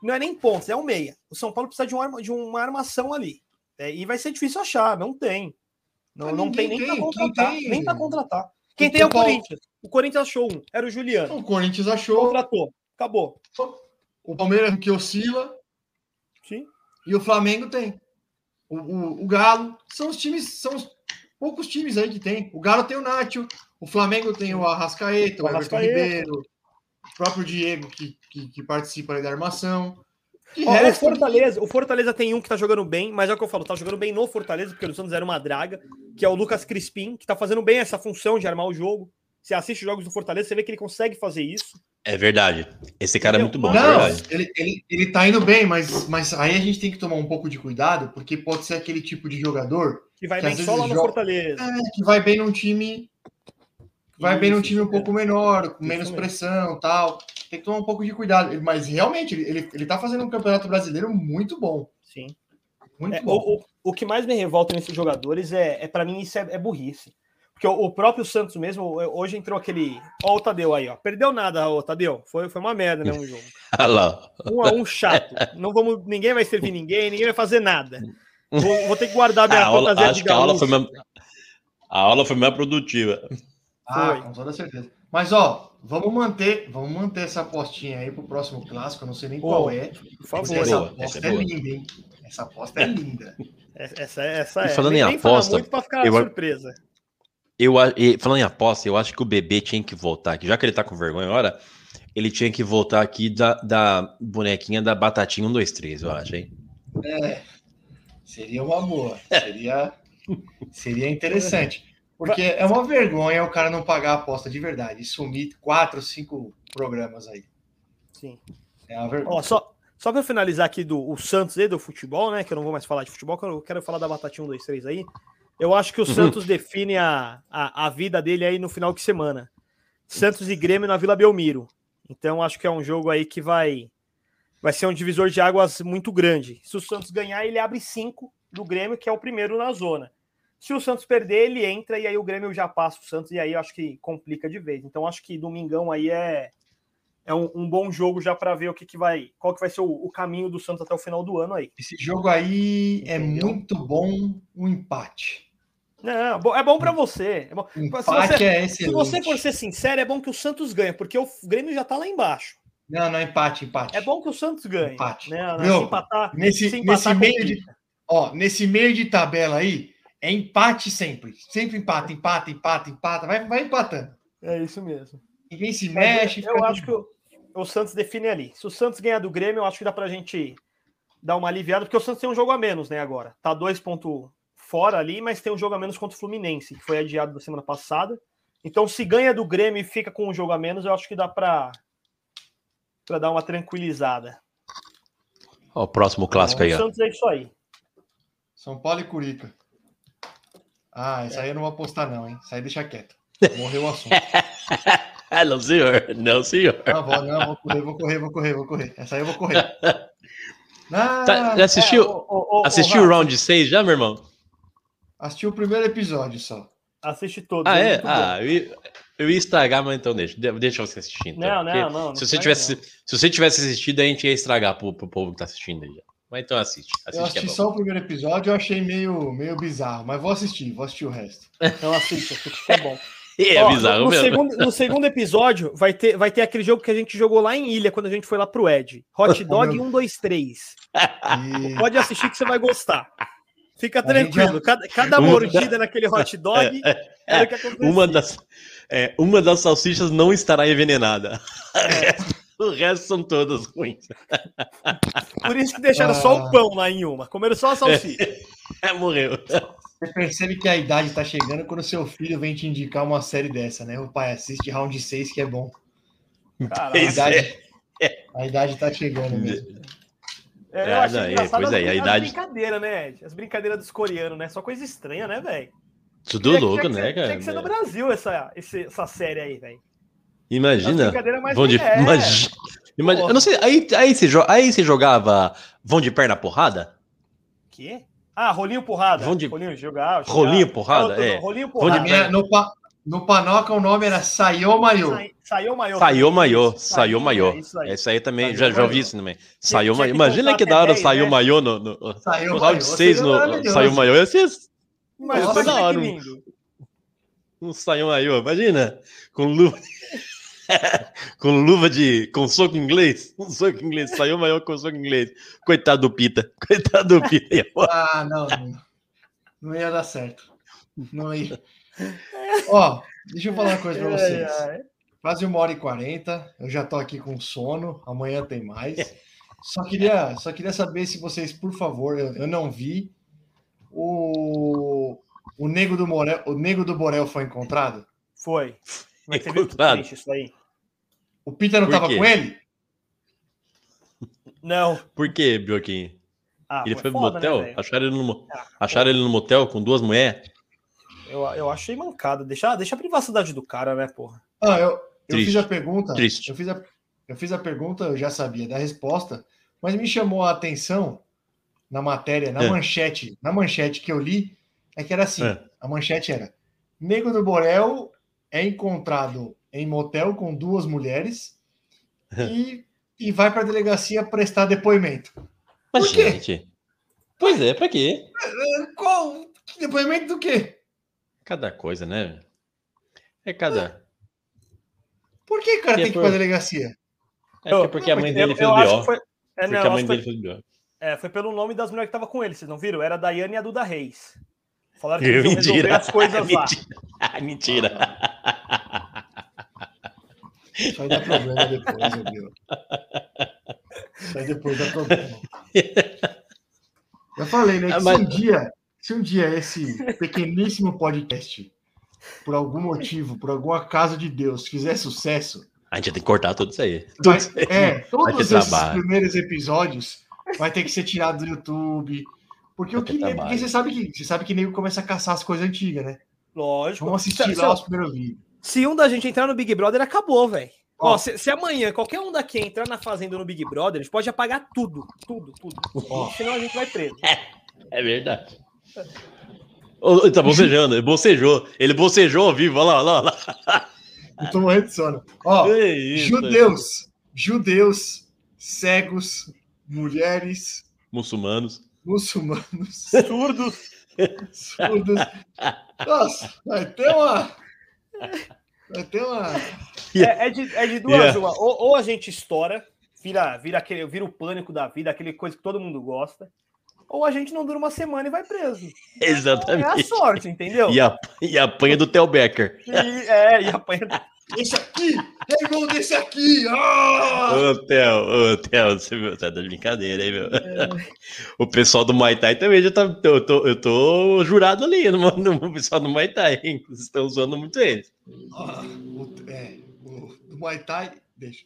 Não é nem pontos, é um meia. O São Paulo precisa de, um arma- de uma armação ali. É, e vai ser difícil achar, não tem. Não, Mas não tem nem para contratar. tem? Nem para contratar. Quem tem é o Paulo- Corinthians. O Corinthians achou um, era o Juliano. O Corinthians achou, Contratou. Acabou. o Palmeiras que oscila Sim. e o Flamengo tem. O, o, o Galo. São os times, são os poucos times aí que tem. O Galo tem o Nacho, o Flamengo tem o Arrascaeta, o, O Everton Arrascaeta. Ribeiro, o próprio Diego que, que, que participa da armação. Ó, o resto, Fortaleza, o Fortaleza tem um que tá jogando bem, mas é o que eu falo, tá jogando bem no Fortaleza, porque o Santos era uma draga, que é o Lucas Crispim, que tá fazendo bem essa função de armar o jogo. Você assiste os jogos do Fortaleza, você vê que ele consegue fazer isso. É verdade. Esse cara é muito bom, é Não, verdade. ele, ele, ele tá indo bem, mas, mas aí a gente tem que tomar um pouco de cuidado, porque pode ser aquele tipo de jogador Que vai Que bem só lá no joga- Fortaleza. é, que vai bem num time. Vai bem num Isso, time um isso pouco menor, com Isso menos mesmo. pressão tal. Tem que tomar um pouco de cuidado. Mas realmente, ele, ele, tá fazendo um campeonato brasileiro muito bom. Sim. Muito É, bom. o, o, que mais me revolta nesses jogadores é, é para mim, isso é, é burrice. Porque o, o próprio Santos mesmo, hoje entrou aquele. Ó, o Tadeu aí, ó. Perdeu nada, ô Tadeu. Foi, foi uma merda, né? Um jogo. Olha lá. Um a um chato. Não vamos, ninguém vai servir ninguém, ninguém vai fazer nada. Vou, vou ter que guardar minha A aula, fantasia acho de que a aula, foi mais, a aula foi mais produtiva. Ah, foi. com toda certeza. Mas, ó, vamos manter, vamos manter essa apostinha aí pro próximo clássico. Eu não sei nem Pô, qual é. Por favor. essa Boa, aposta essa é, é linda, hein? Essa aposta é linda. Essa, essa E é. falando nem, em nem aposta, muito pra ficar eu- surpresa. Eu, a- e falando em aposta, eu acho que o bebê tinha que voltar aqui. Já que ele tá com vergonha agora, ele tinha que voltar aqui da, da bonequinha da batatinha 1, 2, 3, eu acho, hein? Seria uma boa. Seria, seria interessante. Porque é uma vergonha o cara não pagar a aposta de verdade e sumir quatro, cinco programas aí. Sim. É uma vergonha. Ó, só, só para finalizar aqui do o Santos e do futebol, né? Que eu não vou mais falar de futebol, que eu quero falar da Batatinha 1, 2, 3 aí. Eu acho que o Santos define a, a, a vida dele aí no final de semana. Santos e Grêmio na Vila Belmiro. Então acho que é um jogo aí que vai vai ser um divisor de águas muito grande. Se o Santos ganhar, ele abre cinco do Grêmio, que é o primeiro na zona. Se o Santos perder, ele entra e aí o Grêmio já passa o Santos e aí eu acho que complica de vez. Então acho que domingão aí é é um, um bom jogo já para ver o que, que vai, qual que vai ser o, o, caminho do Santos até o final do ano aí. Esse jogo aí é Entendeu? é muito bom um empate. Não, é bom para você. É bom. Empate se você, é Se você for ser sincero, é bom que o Santos ganhe, porque o Grêmio já tá lá embaixo. Não, não, empate, empate. É bom que o Santos ganhe. Empate. Né? Meu, se empatar, nesse, se empatar, nesse meio de, ó, nesse meio de tabela aí, é empate sempre. Sempre empate, empate, empate, empate. Vai, vai empatando. É isso mesmo. Ninguém se mexe. Eu, eu acho que o, o, Santos define ali. Se o Santos ganhar do Grêmio, eu acho que dá pra gente dar uma aliviada, porque o Santos tem um jogo a menos, né, agora. Tá dois pontos fora ali, mas tem um jogo a menos contra o Fluminense, que foi adiado da semana passada. Então, se ganha do Grêmio e fica com um jogo a menos, eu acho que dá para para dar uma tranquilizada. o próximo clássico então, aí. O Santos é isso aí. São Paulo e Curica. Ah, isso aí eu não vou apostar não, hein? Isso aí deixa quieto. Morreu o assunto. não, senhor. Não, senhor. Não, vou, não, vou correr, vou correr, vou correr, vou correr. Essa aí eu vou correr. Ah, tá, já assistiu, é, o, o, assistiu o, round 6 já, meu irmão? Assisti o primeiro episódio só. Assiste todos. Ah, é? é ah, eu ia, eu ia, estragar, mas então deixa. Deixa você assistir. Então, não, não, não, se, você tivesse, não. se você tivesse assistido, a gente ia estragar pro, pro povo que tá assistindo aí. Mas então assiste. assiste eu assisti é só o primeiro episódio, eu achei meio, meio bizarro, mas vou assistir, vou assistir o resto. Então assiste, assiste que é bom. É, Ó, bizarro no, mesmo. Segundo, no segundo episódio, vai ter, vai ter aquele jogo que a gente jogou lá em Ilha, quando a gente foi lá pro Ed. Hot Dog 1, 2, 3. E... Pode assistir que você vai gostar. Fica tranquilo. Cada, cada mordida naquele hot dog é, é, é uma das é, Uma das salsichas não estará envenenada. É. O resto são todas ruins. Por isso que deixaram ah. só o ah. pão lá em uma. Comeram só a salsicha. É, morreu. Você percebe que a idade está chegando quando seu filho vem te indicar uma série dessa, né? O pai assiste round 6 que é bom. Caralho, a, idade, é. a idade tá chegando mesmo. É, eu é, achei não, engraçado pois as, é, a idade... brincadeiras, né, Ed? As brincadeiras dos coreanos, né? Só coisa estranha, né, velho? Tudo louco, né, cara? Tinha que ser no Brasil essa, essa série aí, velho. Imagina. Vão de, é. imagina, imagina eu não sei, aí, aí, você, aí você jogava vão de perna porrada? Que? Ah, rolinho porrada. Vão de... Rolinho jogar. Rolinho porrada, é. Rolinho porrada. Minha, no, pa, no Panoca o nome era Saiô Maiô. Saiô Maiô. Saiô Maiô. Saiô Maiô. Isso aí também, já, já ouvi isso também. Saiô Maiô. Imagina que da hora Saiô né? Maiô no, no, no round 6 no Saiô Maiô. Ia ser... Mas da hora. Um Saiô Maiô, imagina. Com luva... com luva de. com soco inglês. Um soco inglês. Saiu maior com soco inglês. Coitado do Pita. Coitado do Pita. ah, não, não. Não ia dar certo. Não ia. Ó, deixa eu falar uma coisa pra vocês. Quase uma hora e quarenta. Eu já tô aqui com sono. Amanhã tem mais. Só queria, só queria saber se vocês, por favor, eu, eu não vi. O, o Nego do Morel, o Nego do Borel foi encontrado? Foi. Mas você viu que triste isso aí? O Peter não estava com ele? Não. Por quê, Bioquinho? Ah, ele foi foda, no motel? Né, acharam, ele no, ah, acharam ele no motel com duas mulheres? Eu, eu achei mancada. Deixa, deixa a privacidade do cara, né, porra? Ah, eu, eu fiz a pergunta. Triste. Eu fiz a, eu fiz a pergunta, eu já sabia da resposta, mas me chamou a atenção na matéria, na é. manchete, na manchete que eu li, é que era assim: é. a manchete era Nego do Borel é encontrado em motel com duas mulheres e, e vai para a delegacia prestar depoimento. Mas, Por quê? gente. Pois é, para quê? Qual? Depoimento do quê? Cada coisa, né? É cada. Por que o cara tem que ir para a delegacia? É porque a mãe dele fez o B.O. Foi... É, porque a mãe dele fez o B.O. É, foi pelo nome das mulheres que tava com ele, vocês não viram? Era a Daiane e a Duda Reis. Falaram que iam resolver as coisas lá. Mentira. Isso aí dá problema depois, viu? Isso aí depois dá problema. Eu falei, né? Que ah, mas... se, um dia, se um dia esse pequeníssimo podcast, por algum motivo, por algum acaso de Deus, fizer sucesso. A gente tem que cortar tudo isso aí. Vai, é, todos esses trabalho. primeiros episódios vai ter que ser tirado do YouTube. Porque o que porque você sabe que você sabe que nego começa a caçar as coisas antigas, né? Lógico. Vamos assistir lá se, os primeiros vídeos. Se um da gente entrar no Big Brother, acabou, velho. Ó, se, se, amanhã qualquer um daqui entrar na fazenda no Big Brother, a gente pode apagar tudo, tudo, tudo. Ó. Senão a gente vai preso. É, é verdade. Oh, ele tá bocejando, ele bocejou. Ele bocejou ao vivo, olha lá, olha lá. Olha lá. Eu tô morrendo de sono. Ó, isso, judeus, judeus, cegos, mulheres, Muçulmanos. muçulmanos, Surdos. surdos. Nossa, vai ter uma. Vai ter uma. É, é de, é de duas Yeah. uma. Ou, ou a gente estoura, vira, vira, aquele, vira o pânico da vida, aquele coisa que todo mundo gosta. Ou a gente não dura uma semana e vai preso. É a Exatamente. sorte, entendeu? E, a, e apanha do Theo Becker. E, é, e apanha. Esse aqui! É irmão desse aqui! Ah! Ô, Theo, ô, Theo, você viu? Tá de brincadeira aí, meu. O pessoal do Muay Thai também já tá. Eu tô, eu tô jurado ali no, no pessoal do Muay Thai, hein? Vocês estão usando muito eles. Ah, o, é, o do Muay Thai, deixa.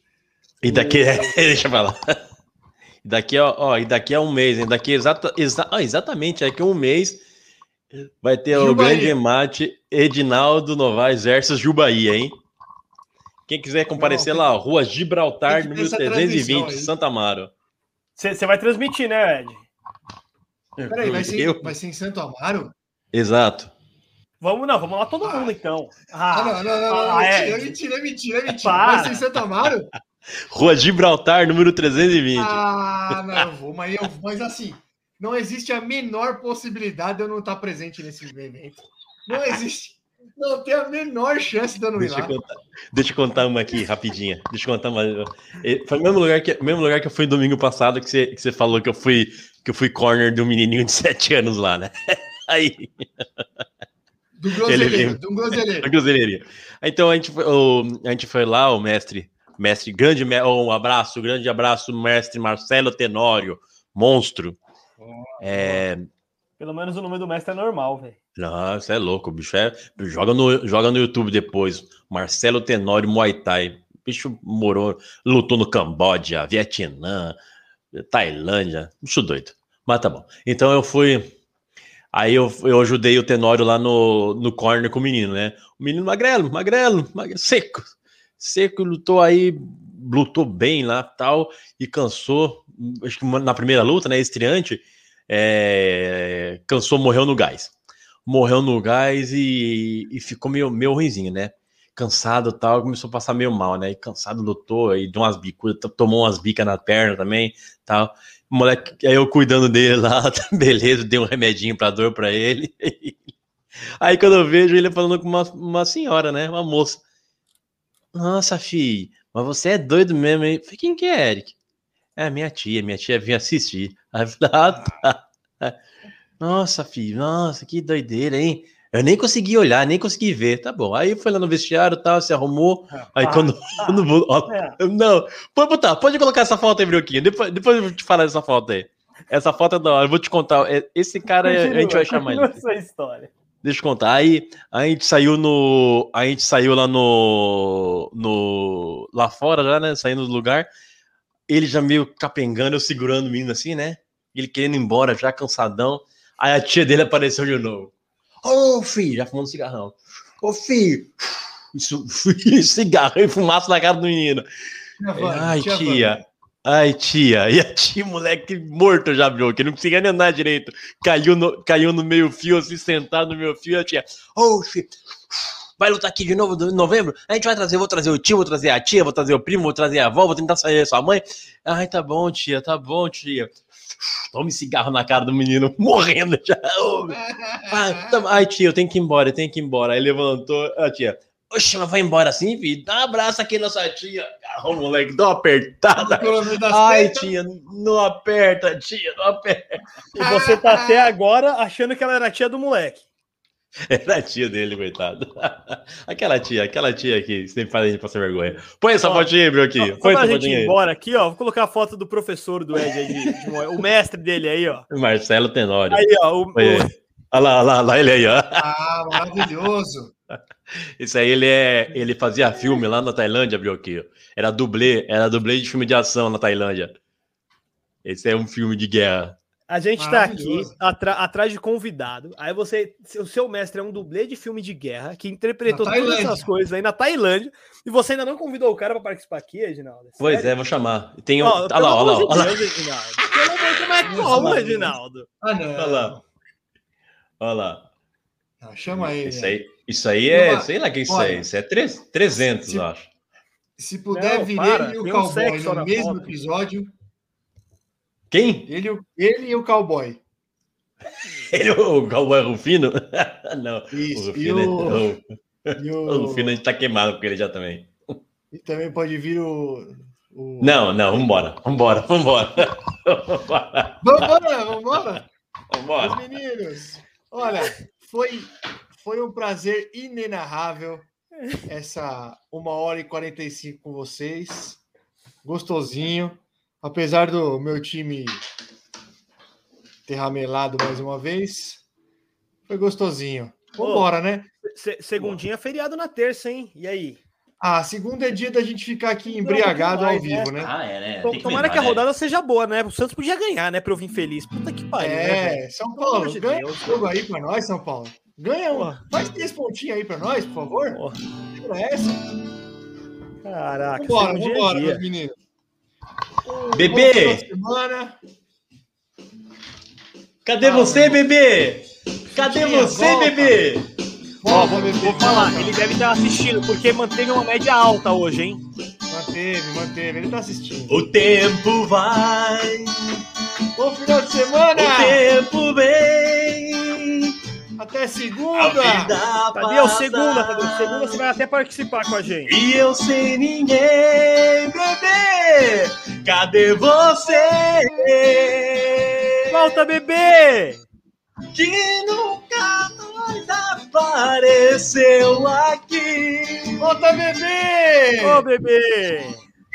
E daqui, deixa eu falar. E daqui, ó, ó, e daqui a um mês, hein? Daqui exata, exa, ah, exatamente, daqui a um mês vai ter o grande embate Edinaldo Novaes versus Jubaí, hein? Quem quiser comparecer Não, lá, ó, Rua Gibraltar, número essa 320, transmissão aí. Santa Amaro. Você vai transmitir, né, Ed? Peraí, vai ser, Eu? vai ser em Santo Amaro? Exato. Vamos, não, vamos lá todo mundo então. Ah, não, não, não, não, ah, mentira, é. mentira, mentira, é mentira. Para. Vai ser em Santo Amaro? Rua Gibraltar, número 320. Ah, não, eu vou, mas, eu, mas assim, não existe a menor possibilidade de eu não estar presente nesse evento. Não existe. Não tem a menor chance de eu não ir Deixa eu, lá. contar, deixa eu contar uma aqui, rapidinha. Deixa eu contar uma. Eh, Foi o mesmo lugar que, mesmo lugar que eu fui domingo passado que você, que você falou que eu fui que eu fui corner de um menininho de 7 anos lá, né? Aí, Do groselheiro, do groselheiro. na groselharia. Então a gente, foi, o, a gente foi lá, o mestre, mestre, grande, me- um abraço, grande abraço, mestre Marcelo Tenório, monstro. É, Pelo menos o nome do mestre é normal, velho. Não, você é louco, bicho. É, joga, no, joga no YouTube depois. Marcelo Tenório Muay Thai. Bicho morou, lutou no Camboja, Vietnã, Tailândia. Bicho doido. Mas tá bom. Então eu fui. Aí eu, eu ajudei o Tenório lá no, no corner com o menino, né? O menino magrelo, magrelo, magrelo seco. Seco, lutou aí, lutou bem lá tal, e cansou. Acho que na primeira luta, né? Estreante, é, cansou, morreu no gás morreu no gás e, e ficou meio, meio ruimzinho, né? Cansado tal, começou a passar meio mal, né? E cansado lutou, aí deu umas bicudas, tomou umas bicas na perna também, tal. O moleque, aí eu cuidando dele lá, beleza, dei um remedinho pra dor pra ele. Aí quando eu vejo ele falando com uma, uma senhora, né? Uma moça. Nossa, filho, mas você é doido mesmo, hein? Falei, quem que é, Eric? É minha tia, minha tia vinha assistir. Aí eu falei, ah, tá. Nossa, filho, nossa, que doideira, hein? Eu nem consegui olhar, nem consegui ver. Tá bom. Aí foi lá no vestiário, tal, se arrumou. Aí Ah, quando, quando vou- ó, É. não, pode botar, pode colocar essa foto aí, Brioquinho. Depois, depois eu vou te falar dessa foto aí. Essa foto é da hora, eu vou te contar. É, Esse cara, a gente vai chamar ele. Continua história. Deixa eu contar. Aí a gente saiu no. A gente saiu lá no. no lá fora, já, né? Saindo do lugar. Ele já meio capengando, eu segurando o menino assim, né? Ele querendo ir embora, já cansadão. Aí a tia dele apareceu de novo. Ô, filho, já fumando cigarrão. Ô, filho. Isso, cigarro e fumaça na cara do menino. Ai, tia tia. Ai, tia. E a tia, moleque morto já, viu? Que não conseguia nem andar direito. Caiu no, caiu no meio fio, assim, sentado no meio fio. A tia, ô, filho, vai lutar aqui de novo em novembro? A gente vai trazer, vou trazer o tio, vou trazer a tia, vou trazer o primo, vou trazer a avó, vou tentar sair da sua mãe. Ai, tá bom, tia, tá bom, tia. Tome cigarro na cara do menino, morrendo já. Ai, tá- ai, tia, eu tenho que ir embora, eu tenho que ir embora. Aí levantou, a tia, oxe, mas vai embora assim, filho? Dá um abraço aqui na sua tia. Agarrou o moleque, dá uma apertada. Ai, tia, não aperta, tia, não aperta. E você tá até agora achando que ela era a tia do moleque. Era a tia dele, coitado. Aquela tia, aquela tia que sempre faz a gente passar vergonha. Põe essa Ó, fotinha aí, meu aqui. Põe essa gente fotinha ir aí. embora aqui, ó. Vou colocar a foto do professor do Ed aí, de- de Moé- o mestre dele aí, ó. Marcelo Tenório. Aí, ó. O, Olha lá, olha lá, olha lá ele aí, ó. Ah, maravilhoso. Isso aí, ele é. Ele fazia filme lá na Tailândia, viu aqui. Era dublê, era dublê de filme de ação na Tailândia. Esse é um filme de guerra. A gente tá aqui atrás de convidado. Aí você. O seu mestre é um dublê de filme de guerra que interpretou todas essas coisas aí na Tailândia. E você ainda não convidou o cara pra participar aqui, Edinaldo? Pois Sério? é, vou chamar. Tem um. Ó, olha lá, olha lá, amor de olha lá. Deus, Edinaldo. Pelo amor de Deus, como, mano. Edinaldo? Ah, não. Olha lá. Olha lá. Ah, chama ele. Isso aí, isso aí é, Uma- sei lá que é isso olha, aí. Isso é três- 300, se- eu acho. Se puder Não, vir para, ele e o um cowboy no mesmo foto. episódio, Quem? ele, e o- ele e o cowboy. Ele, o Cowboy Rufino? Não. Isso. O E Rufino, o, o, e o o- Rufino a gente tá queimado com ele já também. e também pode vir o. o... Não, não, vambora, vambora, vambora. Vambora, Vambora, vambora! vambora. Os meninos, olha, foi, foi um prazer inenarrável essa uma hora e 45 com vocês. Gostosinho. Apesar do meu time ter ramelado mais uma vez, foi gostosinho. Vambora, né? Se- segundinha é feriado na terça, hein? E aí? Ah, segunda é dia da gente ficar aqui embriagado ao mais, né? vivo, né? Ah, é, né? Tom- Tomara que a rodada seja boa, né? O Santos podia ganhar, né? Pra eu vir feliz. Puta que pariu, né? É, São Pelo amor Paulo, ganha Deus. um jogo aí pra nós, São Paulo. Ganha um. Porra. Faz três pontinhos aí pra nós, por favor. Porra. Por essa. Caraca, Vambora, é vambora, meus meninos. Um Bebê! Cadê Ah, você, bebê? Cadê você, volta. bebê? Ó, Volta, vou, bebê, vou falar, volta. ele deve estar assistindo, porque manteve uma média alta hoje, hein? Manteve, manteve. Ele tá assistindo. O tempo vai, Bom final de semana! o tempo vem, Até segunda! Tadeu, passa. segunda, Tadeu. Segunda você vai até participar com a gente. E eu sem ninguém, bebê. Cadê você? Volta, bebê! Que nunca mais apareceu aqui. Volta, bebê! Ô, bebê!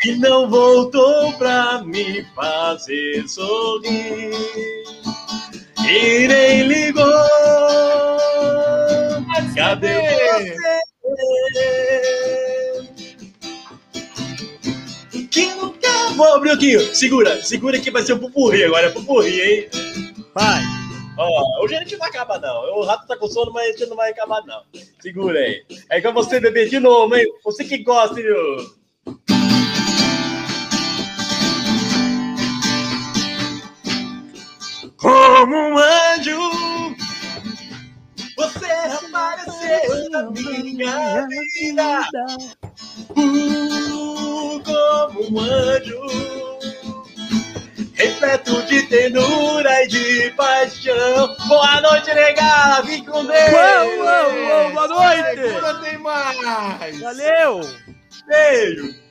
E não voltou pra me fazer sorrir. E nem ligou. Cadê bebê? você? Que nunca vou abrir aqui. Segura, segura que vai ser o pupurri agora. É pupurri, hein? Vai! Ó, hoje a gente não vai acabar, não. O rato tá com sono, mas a gente não vai acabar, não. Segura aí. É com você, bebê, de novo, hein? Você que gosta, viu? Como um anjo, você apareceu na minha vida. Uh, como um anjo, repleto de ternura e de paixão. Boa noite, nega, vim com Deus. Uou, uou, uou, boa noite! Segunda tem mais! Valeu! Beijo.